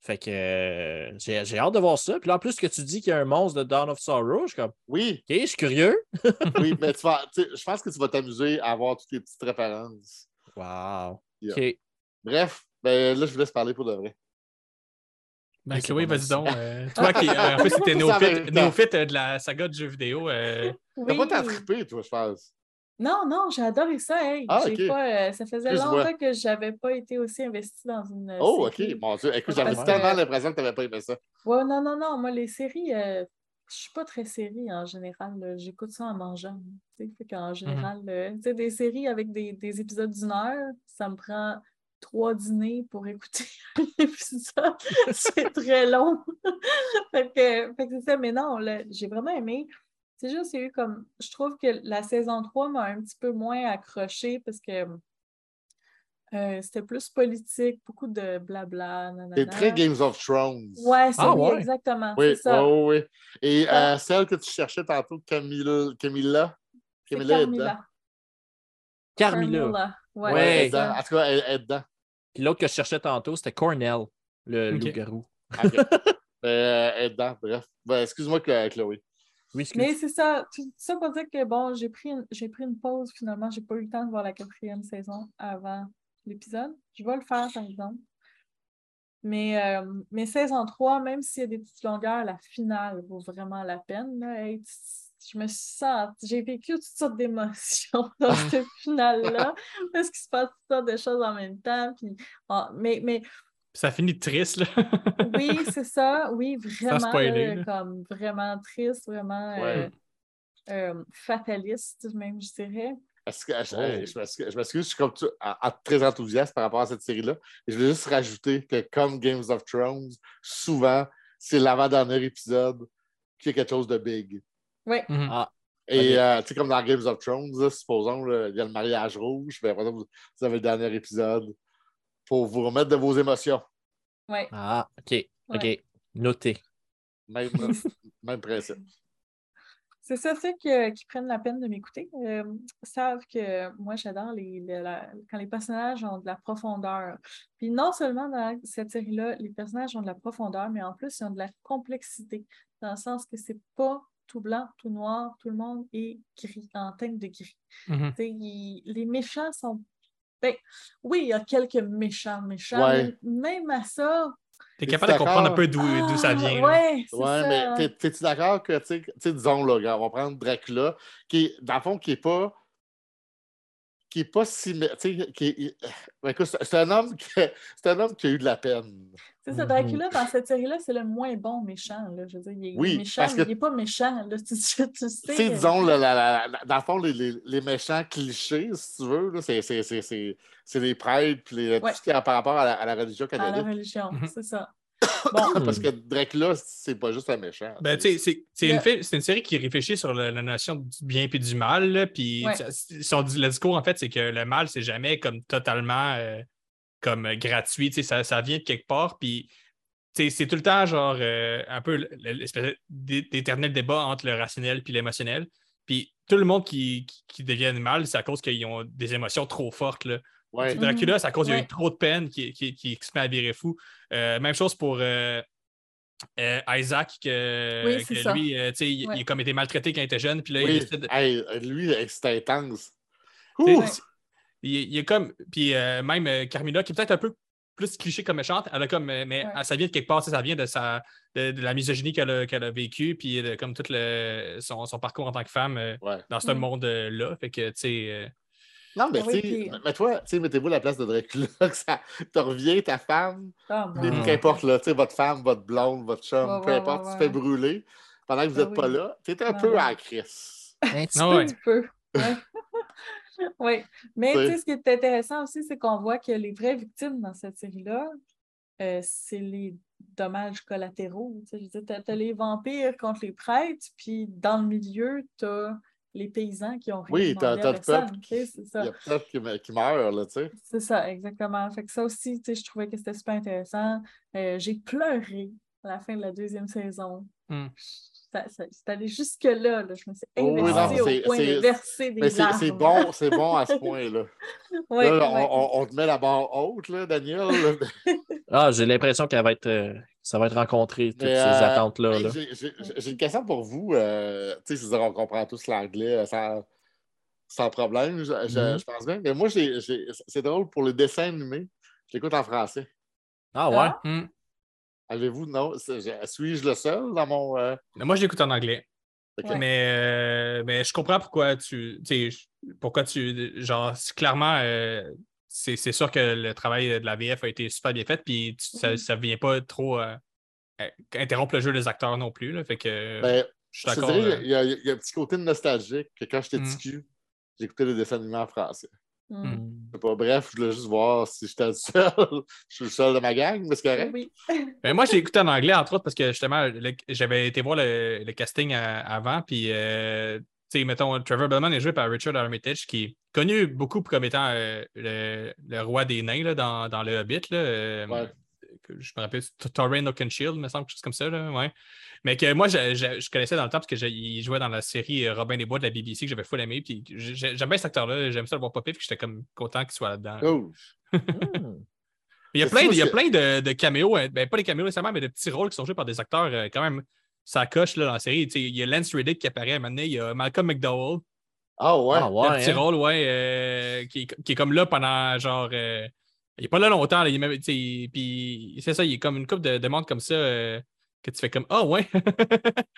Fait que euh, j'ai hâte de voir ça. Puis là, en plus que tu dis qu'il y a un monstre de Dawn of Sorrow, je suis comme, Oui, OK, je suis curieux. [LAUGHS] oui, mais tu vas, je pense que tu vas t'amuser à avoir toutes les petites références. Wow. Yeah. OK. Bref, ben, là, je vous laisse parler pour de vrai. Ben, Chloé, vas-y donc. euh, toi qui, euh, en [LAUGHS] plus, c'était néophyte, néophyte euh, de la saga de jeux vidéo. euh, T'as Oui. pas tant trippé, toi, je pense. Non, non, j'ai adoré ça. hey. Ah, pas, euh, ça faisait Excuse-moi. longtemps que j'avais pas été aussi investie dans une Oh, série. OK. Mon Dieu. Écoute, j'avais que- tellement l'impression que t'avais pas aimé ça. Ouais, non, non, non. Moi, les séries, euh, je suis pas très série en général. là. J'écoute ça en mangeant. tu sais. Fait qu'en général, euh, tu sais, des séries avec des, des épisodes d'une heure, ça me prend trois dîners pour écouter [LAUGHS] un épisode. c'est très long. [LAUGHS] fait que, fait que c'est ça. Mais non, là, j'ai vraiment aimé. C'est juste, il y a eu comme. Je trouve que la saison 3 m'a un petit peu moins accroché parce que euh, c'était plus politique, beaucoup de blabla. C'est très Games of Thrones. Ouais, c'est Ah, oui, ouais. exactement. Oui, c'est ça. oui, oui, oui. Et euh, celle que tu cherchais tantôt, Camilla, Camilla, C'est Camilla est Carmilla. dedans. Carmilla. Ouais, Ouais. Elle est c'est dedans. En tout cas, elle elle est dedans. Puis l'autre que je cherchais tantôt, c'était Cornell, le loup-garou. [LAUGHS] OK. Euh, elle est dedans, bref. Ben, Excuse-moi, Chloé. Oui, excuse. Mais c'est ça. Tout ça pour dire que bon, j'ai pris, une, j'ai pris une pause finalement. J'ai pas eu le temps de voir la quatrième saison avant l'épisode. Je vais le faire par exemple. Mais, euh, mais saison 3, même s'il y a des petites longueurs, la finale vaut vraiment la peine. là. Hey, tu- je me sens, j'ai vécu toutes sortes d'émotions [LAUGHS] dans cette finale-là, parce qu'il se passe toutes sortes de choses en même temps. Puis, ah, mais, mais ça finit triste, là. oui, c'est ça. Oui, [LAUGHS] vraiment. spoiler, comme vraiment triste, vraiment euh, euh, fataliste, même, je dirais. Que, je, je m'excuse, je m'excuse, je suis comme tu, très enthousiaste par rapport à cette série-là. Et je voulais juste rajouter que, comme Games of Thrones, souvent, c'est l'avant-dernier épisode qui est quelque chose de big. Oui, Mhm. Ah, Et euh, tu sais, comme dans Games of Thrones, là, supposons, il y a le mariage rouge, puis après ça, vous, vous avez le dernier épisode pour vous remettre de vos émotions. oui. ah, OK. OK. Noté. Même, [LAUGHS] même principe. C'est ça, ceux qui, qui prennent la peine de m'écouter euh, savent que moi, j'adore les, les- la- quand les personnages ont de la profondeur. Puis non seulement dans cette série-là, les personnages ont de la profondeur, mais en plus, ils ont de la complexité, dans le sens que c'est pas tout blanc, tout noir, tout le monde est gris, en teinte de gris. Mhm. Tu sais, ils- les méchants sont. Ben, oui, il y a quelques méchants méchants, Ouais. mais même à ça. T'es capable de comprendre un peu d'où d'où ça ah, vient. Ouais, Ouais, ça. mais t'es- t'es-tu d'accord que, tu sais, tu sais, disons, là, on va prendre Dracula, qui est, dans le fond, qui est pas. qui est pas si. Tu sais, qui est- ben, écoute, c'est un homme qui a- c'est un homme qui a eu de la peine. C'est ça, Mhm. Dracula, dans cette série-là, c'est le moins bon méchant. Là. Je veux dire, il est, Oui, méchant, parce mais que- il n'est pas méchant. Là. Tu, [LAUGHS] tu- tu sais. Sais, disons, la- la- la- la- dans le fond, les, les- les méchants clichés, si tu veux, là, c'est- c'est c'est- c'est- c'est les prêtres, puis les- Ouais. tout ce qui a par rapport à la, à la religion à la religion, Mhm. c'est ça. [COUGHS] Parce que Dracula, c'est pas juste un méchant. Ben, tu sais, c'est- c'est une, une série qui réfléchit sur la, la notion du bien et du mal. là, Puis Ouais. ça- son, le discours, en fait, c'est que le mal, c'est jamais comme totalement euh, comme euh, gratuit. tu sais, Ça, ça vient de quelque part. Puis c'est tout le temps, genre, euh, un peu l'espèce d'é- d'éternel débat entre le rationnel et l'émotionnel. Puis tout le monde qui, qui, qui deviennent mal, c'est à cause qu'ils ont des émotions trop fortes. Là. Ouais. Dracula, c'est à cause qu'il y a eu trop de peine qui, qui, qui se met à virer fou. Euh, même chose pour euh, euh, Isaac, que, Oui, lui, euh, tu sais, il, a comme été maltraité quand il était jeune, puis là, il Oui, décide. hey, lui, c'est intense. Il, il est comme. Puis euh, même euh, Carmilla, qui est peut-être un peu plus cliché comme méchante, elle a comme. euh, Mais Ouais. ça vient de quelque part, ça vient de, sa, de, de la misogynie qu'elle a, qu'elle a vécue, puis de, comme tout le, son, son parcours en tant que femme euh, Ouais. dans ce Mm. monde-là. Fait que, tu sais. euh, Non, mais oui, tu sais, puis- mais toi, tu sais, mettez-vous la place de Dracula, [LAUGHS] que ça te revient, ta femme, Mhm. qu'importe, là, tu sais, votre femme, votre blonde, votre chum, Ouais, peu ouais, importe, ouais, tu te ouais. fais brûler pendant que vous Ah n'êtes pas oui. là, tu es un Non, peu à la crise. Un petit Ah peu. ouais. Un petit peu. [LAUGHS] Ouais. [LAUGHS] oui. Mais tu Oui. sais, ce qui est intéressant aussi, c'est qu'on voit que les vraies victimes dans cette série-là, euh, c'est les dommages collatéraux. Tu t'as les vampires contre les prêtres, puis dans le milieu, t'as les paysans qui ont rien Oui, t'as- le peuple tu Il ça. y a qui, me- qui meurt, là, tu sais. C'est ça, exactement. Fait que ça aussi, tu sais, je trouvais que c'était super intéressant. Euh, j'ai pleuré à la fin de la deuxième saison. Hmm. C'est allé jusque-là, là. Je me suis Oh oui, investie non, au c'est- point c'est- de verser des Mais c'est larmes. c'est bon, c'est bon à ce point-là. [LAUGHS] Ouais, Là, on, ouais. on- on te met la barre haute, là, Daniel. [LAUGHS] Ah, j'ai l'impression qu'elle va être, euh, ça va être rencontré, toutes Mais, ces euh, attentes-là. là. J'ai- une question pour vous. euh, tu sais, on comprend tous l'anglais sans, sans problème, je, je- je pense bien. Mais moi, c'est drôle, pour le dessin animé, je l'écoute en français. Ah ouais? Ah, hmm. Avez-vous, non? Suis-je le seul dans mon. euh, Moi, je l'écoute en anglais. Mais, euh, mais je comprends pourquoi tu. pourquoi tu. Genre, c'est clairement, euh, c'est c'est sûr que le travail de la VF a été super bien fait, puis tu- ça Mhm. ne vient pas trop interrompre le jeu des acteurs non plus. Là, fait que Ben, je suis d'accord. il y, a, il y a un petit côté nostalgique que quand j'étais Mm. cul, j'écoutais les dessins animés en français. Mm. Mm. Je sais pas, bref, je voulais juste voir si j'étais le seul. [LAUGHS] je suis le seul de ma gang, mais c'est correct. Oui. [LAUGHS] Ben, moi, j'ai écouté en anglais, entre autres, parce que justement, j'avais été voir le, le casting à- avant, puis, euh, tu sais, mettons, Trevor Bellman est joué par Richard Armitage, qui est connu beaucoup comme étant euh, le, le roi des nains là, dans, dans le Hobbit. Là, euh, Ouais. Je me rappelle, c'est Torrain Oakenshield, me semble, quelque chose comme ça. Là, ouais. Mais que moi, je, je- je connaissais dans le temps parce qu'il jouait dans la série euh, Robin des Bois de la BBC que j'avais full aimé. Puis j'ai- j'aime bien cet acteur-là, j'aime ça le voir popper, puis j'étais comme content qu'il soit là-dedans. Cool. [LAUGHS] Hmm. Il y a plein, il y a plein de, de caméos, hein, ben, pas des caméos nécessairement, mais de petits rôles qui sont joués par des acteurs euh, quand même. Ça coche là, dans la série. Tu sais, Il y a Lance Reddick qui apparaît à un moment donné, il y a Malcolm McDowell, Ah ouais. Ah un ouais. petit hein? rôle, ouais, euh, qui, est- qui est comme là pendant genre. euh, il est pas là longtemps, là, il est même- tu sais, puis c'est ça, il est comme une couple de, de monde comme ça euh, que tu fais comme Ah ouais! [LAUGHS]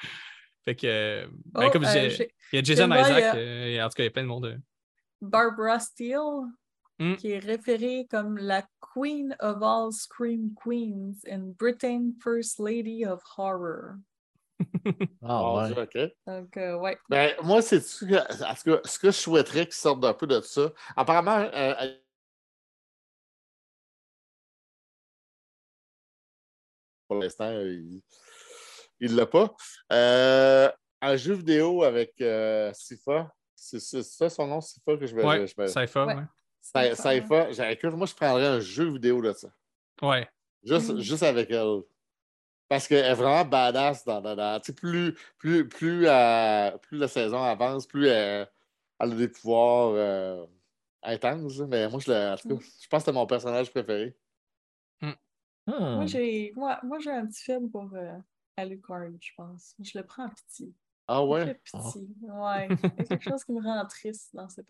fait que, euh, ben, Oh, comme je euh, disais, il y a Jason moi, il y Isaac, a- euh, et en tout cas, il y a plein de monde. euh. Barbara Steele, Mm. qui est référée comme la Queen of all Scream Queens and Britain First Lady of Horror. [LAUGHS] Ah ouais. Dieu, OK. Donc, euh, ouais. Ben, moi, c'est ce que, ce que je souhaiterais qu'ils sortent un peu de ça? Apparemment, euh, pour l'instant, il ne l'a pas. Euh, un jeu vidéo avec euh, Sifa. C'est c'est ça son nom, Sifa, que je vais. Ouais, je vais- Saifa, Ouais. J'ai- écoute, moi, je prendrais un jeu vidéo de ça. Ouais. Juste, Mm. juste avec elle. Parce qu'elle est vraiment badass dans, dans, dans- tu sais, plus, plus, plus, euh, plus la saison avance, plus elle, elle a des pouvoirs euh, intenses. Mais moi, je, le- en tout cas, Mm. je pense que c'est mon personnage préféré. Hmm. Moi, j'ai moi, moi, j'ai un petit film pour euh, Alucard, je pense. Je le prends en pitié. Ah ouais? pitié. Ouais. Il y a quelque chose qui me rend triste dans ce.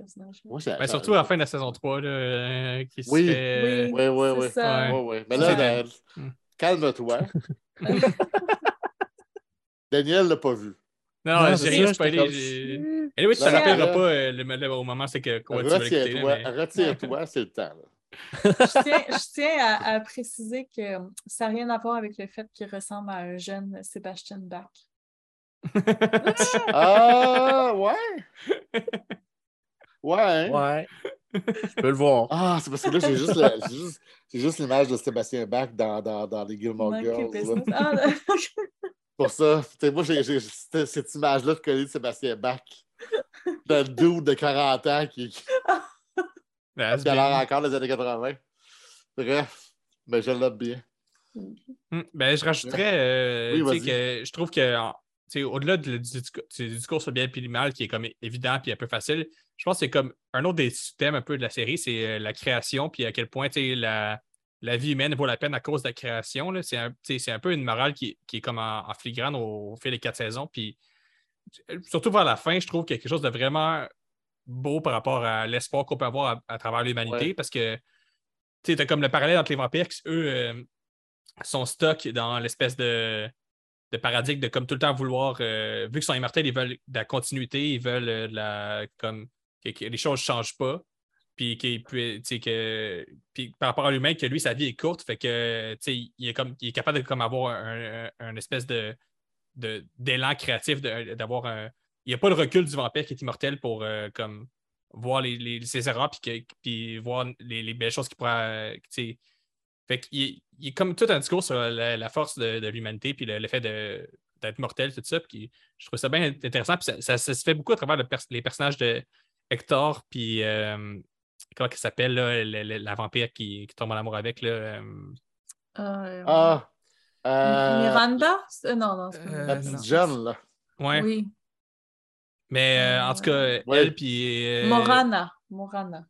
Moi, j'ai- Ben, surtout à la fin de la saison 3, là, euh, qui se Oui. fait. Oui. Oui, oui, C'est oui. ça. Ouais, ouais. Mais là, C'est- ben, Mm. calme-toi. [LAUGHS] Daniel ne l'a pas vu. Non, Non, j'ai rien spoilé. comme- Anyway, tu te Là, rappelleras pas euh, le, le- au moment c'est que quoi tu vas l'écouter. Retire-toi, mais- retire-toi, c'est le temps. là. Je tiens, je tiens à, à préciser que ça n'a rien à voir avec le fait qu'il ressemble à un jeune Sébastien Bach. Ah, ouais? Ouais, hein? Ouais. Je peux le voir. Ah, c'est parce que là, j'ai juste, le- j'ai juste, j'ai juste l'image de Sébastien Bach dans, dans, dans les Gilmore Girls. Ah, [LAUGHS] Pour ça, tu sais, moi, j'ai j'ai- cette, cette image-là de coller de Sébastien Bach. Le dude de 40 ans qui, [LAUGHS] a l'air bien. encore des années 80. Bref, mais je l'aime bien. Hmm, Ben, je rajouterais euh, Oui, que je trouve que au-delà du, du, du discours sur le bien et le mal qui est comme évident puis un peu facile, je pense que c'est comme un autre des thèmes un peu de la série, c'est euh, la création puis à quel point la, la vie humaine vaut la peine à cause de la création. C'est un, un peu une morale qui, qui est comme en, en filigrane au, au fil des quatre saisons. Puis euh, surtout vers la fin, je trouve qu'il y a quelque chose de vraiment beau par rapport à l'espoir qu'on peut avoir à, à travers l'humanité Ouais. parce que tu sais, t'as comme le parallèle entre les vampires qui, eux, euh, sont stuck dans l'espèce de, de paradigme de comme tout le temps vouloir, euh, vu qu'ils sont immortels, ils veulent de la continuité, ils veulent euh, de la, comme, que, que les choses ne changent pas. Puis, sais, que, puis par rapport à l'humain, que lui, sa vie est courte, fait que il est, comme, il est capable de comme, avoir un, un- un espèce de, de- d'élan créatif, d'avoir un. Il n'y a pas le recul du vampire qui est immortel pour euh, comme, voir les, les- ses erreurs puis, que- puis voir les, les belles choses qu'il pourra. euh, tu sais, fait qu'il il est comme tout un discours sur la, la force de, de l'humanité puis le, le fait de- d'être mortel, tout ça. Puis je trouve ça bien intéressant. Puis ça, ça- ça se fait beaucoup à travers le pers- les personnages de Hector, puis euh, comment il s'appelle, là, le- le- la vampire qui, qui tombe en amour avec. Là, euh, Euh, Ah, euh, Miranda? Non, non, c'est pas Euh, la petite jeune, là. ouais. Oui. Mais euh, en tout cas, Ouais. elle, puis. euh, Morana. Morana.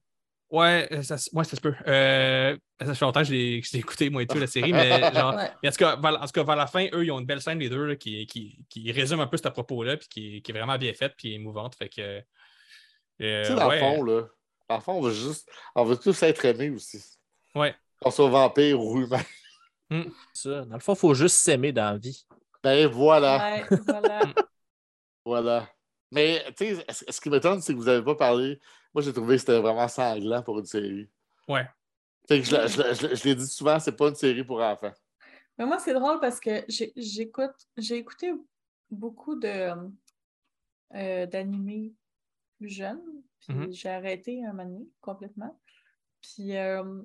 Ouais, euh, ça, ouais, ça se peut. Euh, ça fait longtemps que l'ai écouté, moi et tout, la série, mais [LAUGHS] genre. Ouais. Mais en tout, cas, vers, en tout cas, vers la fin, eux, ils ont une belle scène, les deux, là, qui, qui, qui résume un peu ce propos-là, puis qui, qui est vraiment bien faite, puis émouvante. Fait que. euh, tu sais, dans ouais, le fond, là, dans le fond, on veut juste, on veut tous être aimés aussi. Ouais. Qu'on soit vampire ou humain. [LAUGHS] Ça. Dans le fond, il faut juste s'aimer dans la vie. Ben voilà, Ouais, voilà. [LAUGHS] voilà. Mais, tu sais, ce qui m'étonne, c'est que vous n'avez pas parlé. Moi, j'ai trouvé que c'était vraiment sanglant pour une série. Ouais. Je, l'ai- je je je l'ai dit souvent, c'est pas une série pour enfants. Mais moi, c'est drôle parce que j'ai- j'écoute, j'ai écouté beaucoup de euh, d'animés plus jeunes, puis Mhm. j'ai arrêté un moment donné, complètement. Puis euh,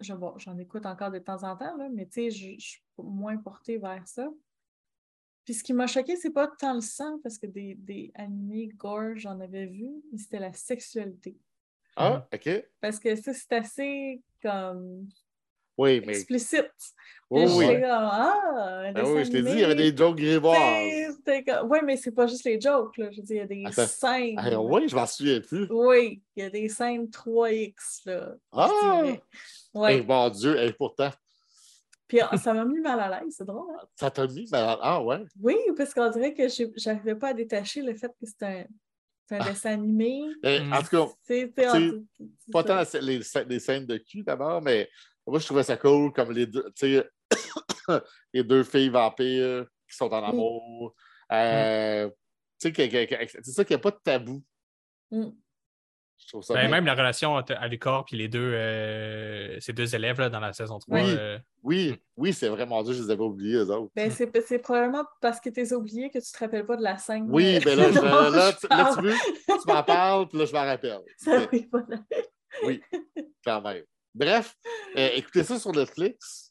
je- bon, j'en écoute encore de temps en temps, là, mais tu sais, je je suis moins portée vers ça. Puis ce qui m'a choqué, c'est pas tant le sang, parce que des, des animés gore, j'en avais vu, mais c'était la sexualité. Ah, OK. Parce que ça, c'est assez comme Oui, mais. explicite. Oui, oui. comme, ah, Ben oui, je t'ai dit, il y avait des jokes grivoises. Oui, mais c'est pas juste les jokes. Là. Je veux dire, il y a des Attends. scènes. Ah, oui, je m'en souviens plus. Oui, il y a des scènes 3X. Là, Ah! dirais. Ouais. Eh, mon Dieu, et pourtant, Puis ah, ça m'a mis mal à l'aise, c'est drôle. Hein? ça t'a mis malade. Ah, ouais. Oui, parce qu'on dirait que j'arrivais pas à détacher le fait que c'est un, Ah. dessin animé. Mm. En tout cas, C'est pas tant les, sc- les scènes de cul d'abord, mais moi, je trouvais ça cool comme les deux, tu sais, [COUGHS] les deux filles vampires qui sont en amour. Euh, Tu sais, c'est ça qu'il n'y a pas de tabou. Mm. Je trouve ça Ben, bien. même la relation entre Alucard et les deux, euh, ces deux élèves là, dans la saison 3. Oui. euh, Oui, oui, c'est vraiment Dieu, je les avais oubliés, eux autres. Ben, c'est c'est probablement parce que tu les as oubliés que tu te rappelles pas de la scène. Oui, mais là, [LAUGHS] je- dont là, tu, là, tu parle. veux, tu m'en parles, puis là, je m'en rappelle. [LAUGHS] Ça, oui, voilà. quand même. Bref, euh, écoutez ça sur Netflix.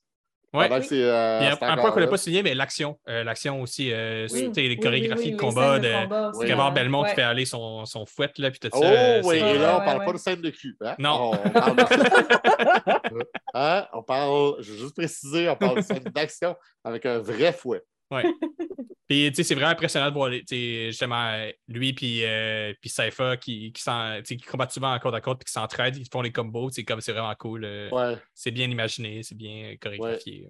Ouais. que c'est, euh, Puis un, c'est un encore point qu'on n'a pas signé, mais l'action. Euh, l'action aussi, euh, Oui. les Oui, chorégraphies oui, oui, de combat, de. Gabard euh, Belmont ouais. qui fait aller son, son fouet, là, puis tout ça. Oh, oui, et là, on Ouais, parle ouais, pas ouais. de scène de cul. Hein? Non. On parle de... [LAUGHS] Hein? On parle, je vais juste préciser, on parle de scène d'action avec un vrai fouet. [LAUGHS] Puis, tu sais, c'est vraiment impressionnant de voir, les- tu sais, justement, lui puis euh, puis Saifa qui, qui, s'en- tu sais, qui combattent souvent en côte à côte puis qui s'entraident, ils font les combos, c'est comme c'est vraiment cool. euh, Ouais. C'est bien imaginé, c'est bien chorégraphié.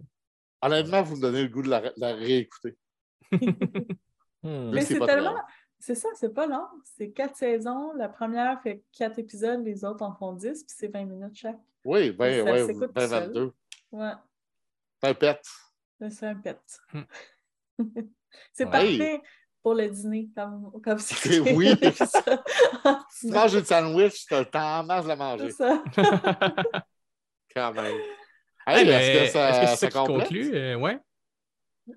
Honnêtement, vous me donnez le goût de la, de la réécouter. [LAUGHS] Hmm. Mais c'est tellement. C'est ça, c'est pas long. C'est quatre saisons. La première fait quatre épisodes, les autres en font dix, puis c'est 20 minutes chaque. Oui, ben, ouais, s'écoute ben tout seul. 22. Ouais, C'est un pet. c'est un pet. [LAUGHS] C'est Ouais. parfait pour le dîner, comme, comme si C'est- oui. [LAUGHS] ça. Si tu manges une sandwich, t'as le temps de la C'est manger. ça. [LAUGHS] Quand même. Hey, Hey, est-ce que ça, est-ce que c'est ça ça conclut? Euh, ouais.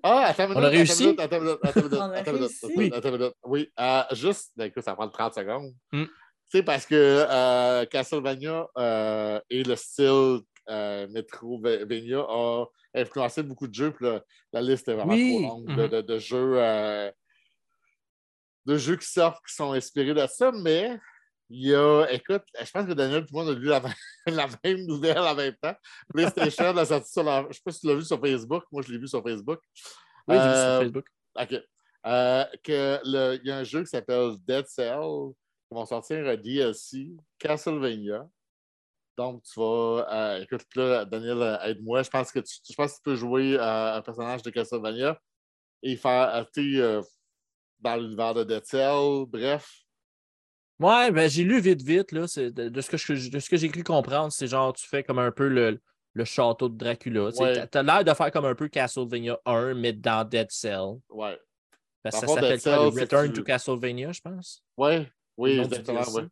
Ah, attends minute. On a réussi? minute, Attends minute, attends minute, attends minute, attends minute, attends minute. Oui, euh, juste, ben, écoute, ça prend 30 secondes. Hmm. Tu sais, parce que euh, Castlevania euh, et le style euh, Metrovania a influencé beaucoup de jeux, puis la liste est vraiment Oui. trop longue de, Mhm. de- de jeux. euh, de jeux qui sortent, qui sont inspirés de ça, mais il y a, écoute, je pense que Daniel et moi, on a lu la, même- [LAUGHS] la même nouvelle en même temps. PlayStation l'a sorti sur la. Je sais pas si tu l'as vu sur Facebook. Moi, je l'ai vu sur Facebook. Oui, j'ai vu Euh, sur Facebook. OK. Euh, que le- il y a un jeu qui s'appelle Dead Cell qui vont sortir un DLC Castlevania. Donc, tu vas. euh, écoute, là, Daniel, euh, aide-moi. Je pense que tu, je pense que tu peux jouer euh, un personnage de Castlevania et faire. euh, tu dans l'univers de Dead Cell. Bref. Ouais, ben, j'ai lu vite, vite. Là, c'est de, de ce que je- de ce que j'ai cru comprendre, c'est genre, tu fais comme un peu le, le château de Dracula. Tu Ouais. t'as- T'as l'air de faire comme un peu Castlevania 1, mais dans Dead Cell. Ouais. Dans ça s'appelle Return tu- to Castlevania, je pense? Ouais. Oui, exactement. Ouais.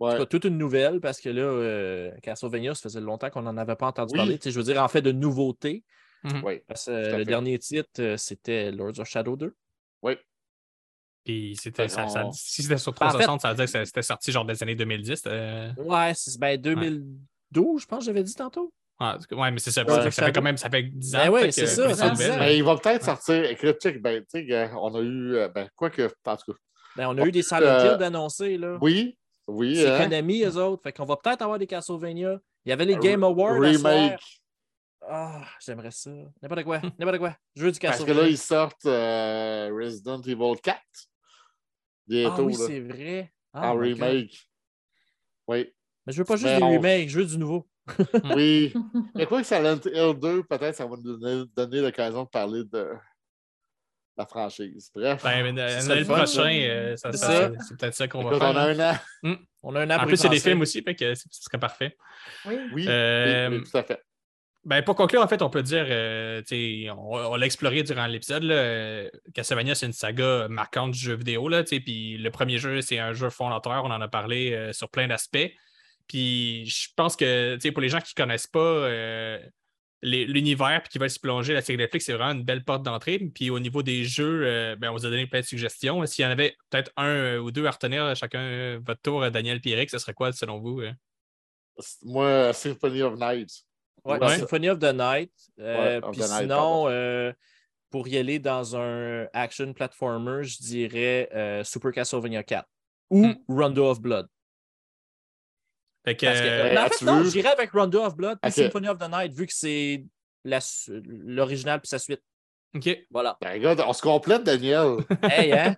En Ouais. tout cas, toute une nouvelle parce que là, euh, Castlevania, ça faisait longtemps qu'on n'en avait pas entendu Oui. parler. Tu sais, je veux dire, en fait, de nouveautés. Oui. Parce que Tout à euh, le fait. dernier titre, euh, c'était Lords of Shadow 2. Oui. Puis c'était, ça, si c'était sur Ben, En 360, ça veut dire que c'était sorti genre des années 2010. euh, Ouais, c'est ben 2012, je pense, j'avais dit tantôt. ouais, ouais, mais c'est ça. Ouais. ça, fait- ça fait quand même ça fait 10 ans. Ben c'est ça. Mais il va peut-être sortir. Écoute, ben, tu sais, gars, on a eu. Ben, quoi que. En tout cas. Ben, on a eu des Silent Euh, Hill d'annoncés, là. Oui. Oui. C'est hein? Konami, eux autres. Fait qu'on va peut-être avoir des Castlevania. Il y avait les Game Awards. Remake. Ah, j'aimerais ça. N'importe quoi. [LAUGHS] N'importe quoi. Je veux du Parce que Castlevania. là, ils sortent euh, Resident Evil 4 Ah bientôt oui, là, c'est vrai. en Ah, God. remake. Oui. Mais je veux pas juste des on- remakes, je veux du nouveau. Oui. [LAUGHS] Mais quoi que Silent Hill 2, peut-être ça va nous donner, donner l'occasion de parler de la franchise. Bref. Ben, euh, Noël le fun, prochain, euh, ça- C'est ça- ça. c'est peut-être ça qu'on va Écoute, on faire. a un an. On a un an En pour plus, c'est des films aussi, fait que ce serait parfait. Oui. Oui, Euh, oui, oui, tout à fait. Ben, pour conclure, en fait, on peut dire, euh, tu sais, on, on l'a exploré durant l'épisode. là, euh, Castlevania, c'est une saga marquante du jeu vidéo. Là, tu sais, puis le premier jeu, c'est un jeu fondateur. On en a parlé euh, sur plein d'aspects. Puis je pense que tu sais, pour les gens qui ne connaissent pas euh, l'univers puis qui veulent s'y plonger, la série Netflix, c'est vraiment une belle porte d'entrée. Puis au niveau des jeux, euh, ben, on vous a donné plein de suggestions. S'il y en avait peut-être un euh, ou deux à retenir, chacun euh, votre tour, euh, Daniel Pierrick, ce serait quoi selon vous? euh? Moi, Symphony of Night. Ouais, Ouais. Symphony of the Night. Euh, puis the Night, sinon, euh, pour y aller dans un action platformer, je dirais euh, Super Castlevania 4 ou Hmm. Rondo of Blood. Fait que, Parce que, euh, mais en fait, non, veux? j'irais avec Rondo of Blood et. Symphony of the Night, vu que c'est l'original puis sa suite. OK. Voilà. Ben, regarde, on se complète, Daniel. [LAUGHS] hey, hein?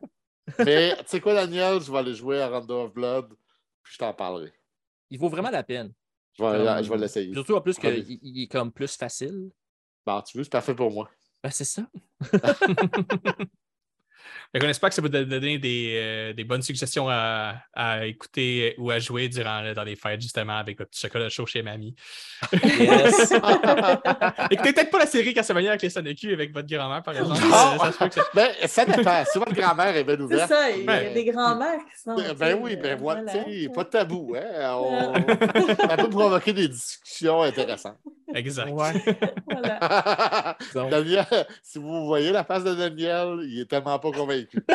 Mais tu sais quoi, Daniel? Je vais aller jouer à Rondo of Blood, puis je t'en parlerai. Il vaut vraiment la peine. Je vais, vais l'essayer. Surtout en plus qu'il il est comme plus facile. Bon, tu veux, c'est parfait pour moi. Ben, c'est ça. [LAUGHS] [LAUGHS] Fait qu'on espère que ça vous a donné des, euh, des bonnes suggestions à, à écouter ou à jouer durant dans les fêtes, justement, avec votre petit chocolat chaud chez mamie. Yes. [LAUGHS] Écoutez peut-être pas la série Castlevania avec les Sonecu avec votre grand-mère, par exemple. Ça Ben, ça dépend. Si votre grand-mère est bien C'est ouverte. ça, il y a Ben, des grands-mères qui sont. Ben, ben oui, ben euh, voilà, voilà. tu sais, pas de tabou. Hein? [LAUGHS] On... ça peut provoquer des discussions intéressantes. Exact. Ouais. Voilà. Donc, [LAUGHS] Daniel, si vous voyez la face de Daniel, il est tellement pas convaincu. [LAUGHS]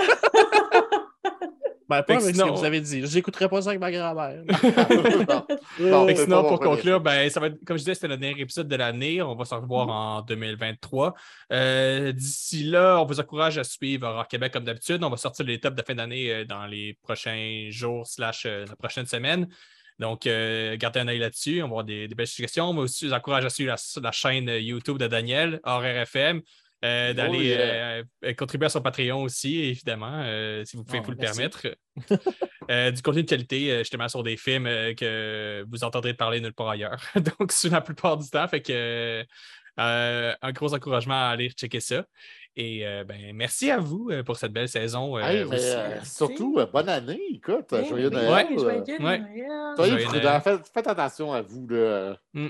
ben, pas avec sinon- ce que vous avez dit. J'écouterai pas ça avec ma grand-mère. [LAUGHS] [LAUGHS] Sinon, pas pour conclure, ben, ça va être, comme je disais, c'était le dernier épisode de l'année. On va se revoir en 2023. Euh, D'ici là, on vous encourage à suivre Horror Québec comme d'habitude. On va sortir les tops de fin d'année euh, dans les prochains jours slash euh, la prochaine semaine. Donc, euh, gardez un œil là-dessus. On va avoir des, des belles suggestions. On va aussi vous encourage à suivre la, la chaîne YouTube de Daniel, Horror FM. Euh, d'aller euh, euh, contribuer à son Patreon aussi, évidemment, euh, si vous pouvez Oh, vous le merci. permettre. [LAUGHS] Euh, du contenu de qualité, euh, justement, sur des films euh, que vous entendrez parler nulle part ailleurs. [LAUGHS] Donc, sur la plupart du temps, fait que euh, un gros encouragement à aller checker ça. Et euh, ben, merci à vous euh, pour cette belle saison. euh, Hey, mais aussi. euh, surtout, euh, bonne année. Écoute, Ben joyeux oui, Noël. joyeux Ouais. Noël. Soyez Joyeux prudents. Noël. Faites, faites attention à vous. Là. Mm.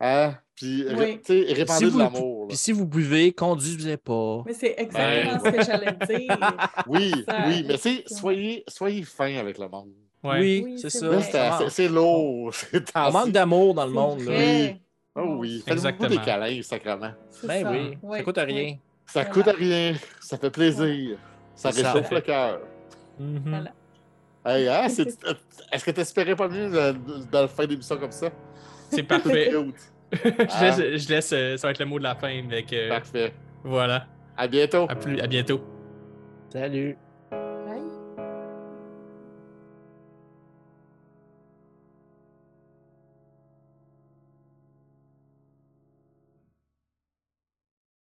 Hein? Puis, ré- Oui. tu sais, répandez Si de vous- l'amour. Puis si vous buvez, conduisez pas. Mais c'est exactement Ouais. ce que j'allais dire. [LAUGHS] Oui, Ça- oui, mais tu soyez, soyez fin avec le monde. Ouais. Oui, Oui, c'est ça. Vrai. c'est- lourd. [LAUGHS] c'est On manque d'amour dans le monde. Là. Vrai. Oh oui, faites-vous Exactement. des câlins, sacrement. Ben ça. oui, Oui, ça coûte oui. rien. Ça Voilà. coûte à rien, ça fait plaisir, ça C'est ça. réchauffe le cœur. Mhm. Voilà. Hey, hein, c'est- [LAUGHS] Est-ce que tu espérais pas mieux de, de, de la fin d'émission comme ça? C'est parfait. [LAUGHS] Je laisse, je laisse, euh, ça va être le mot de la fin. Avec, euh, Parfait. voilà. À bientôt. À, plus, à bientôt. Salut.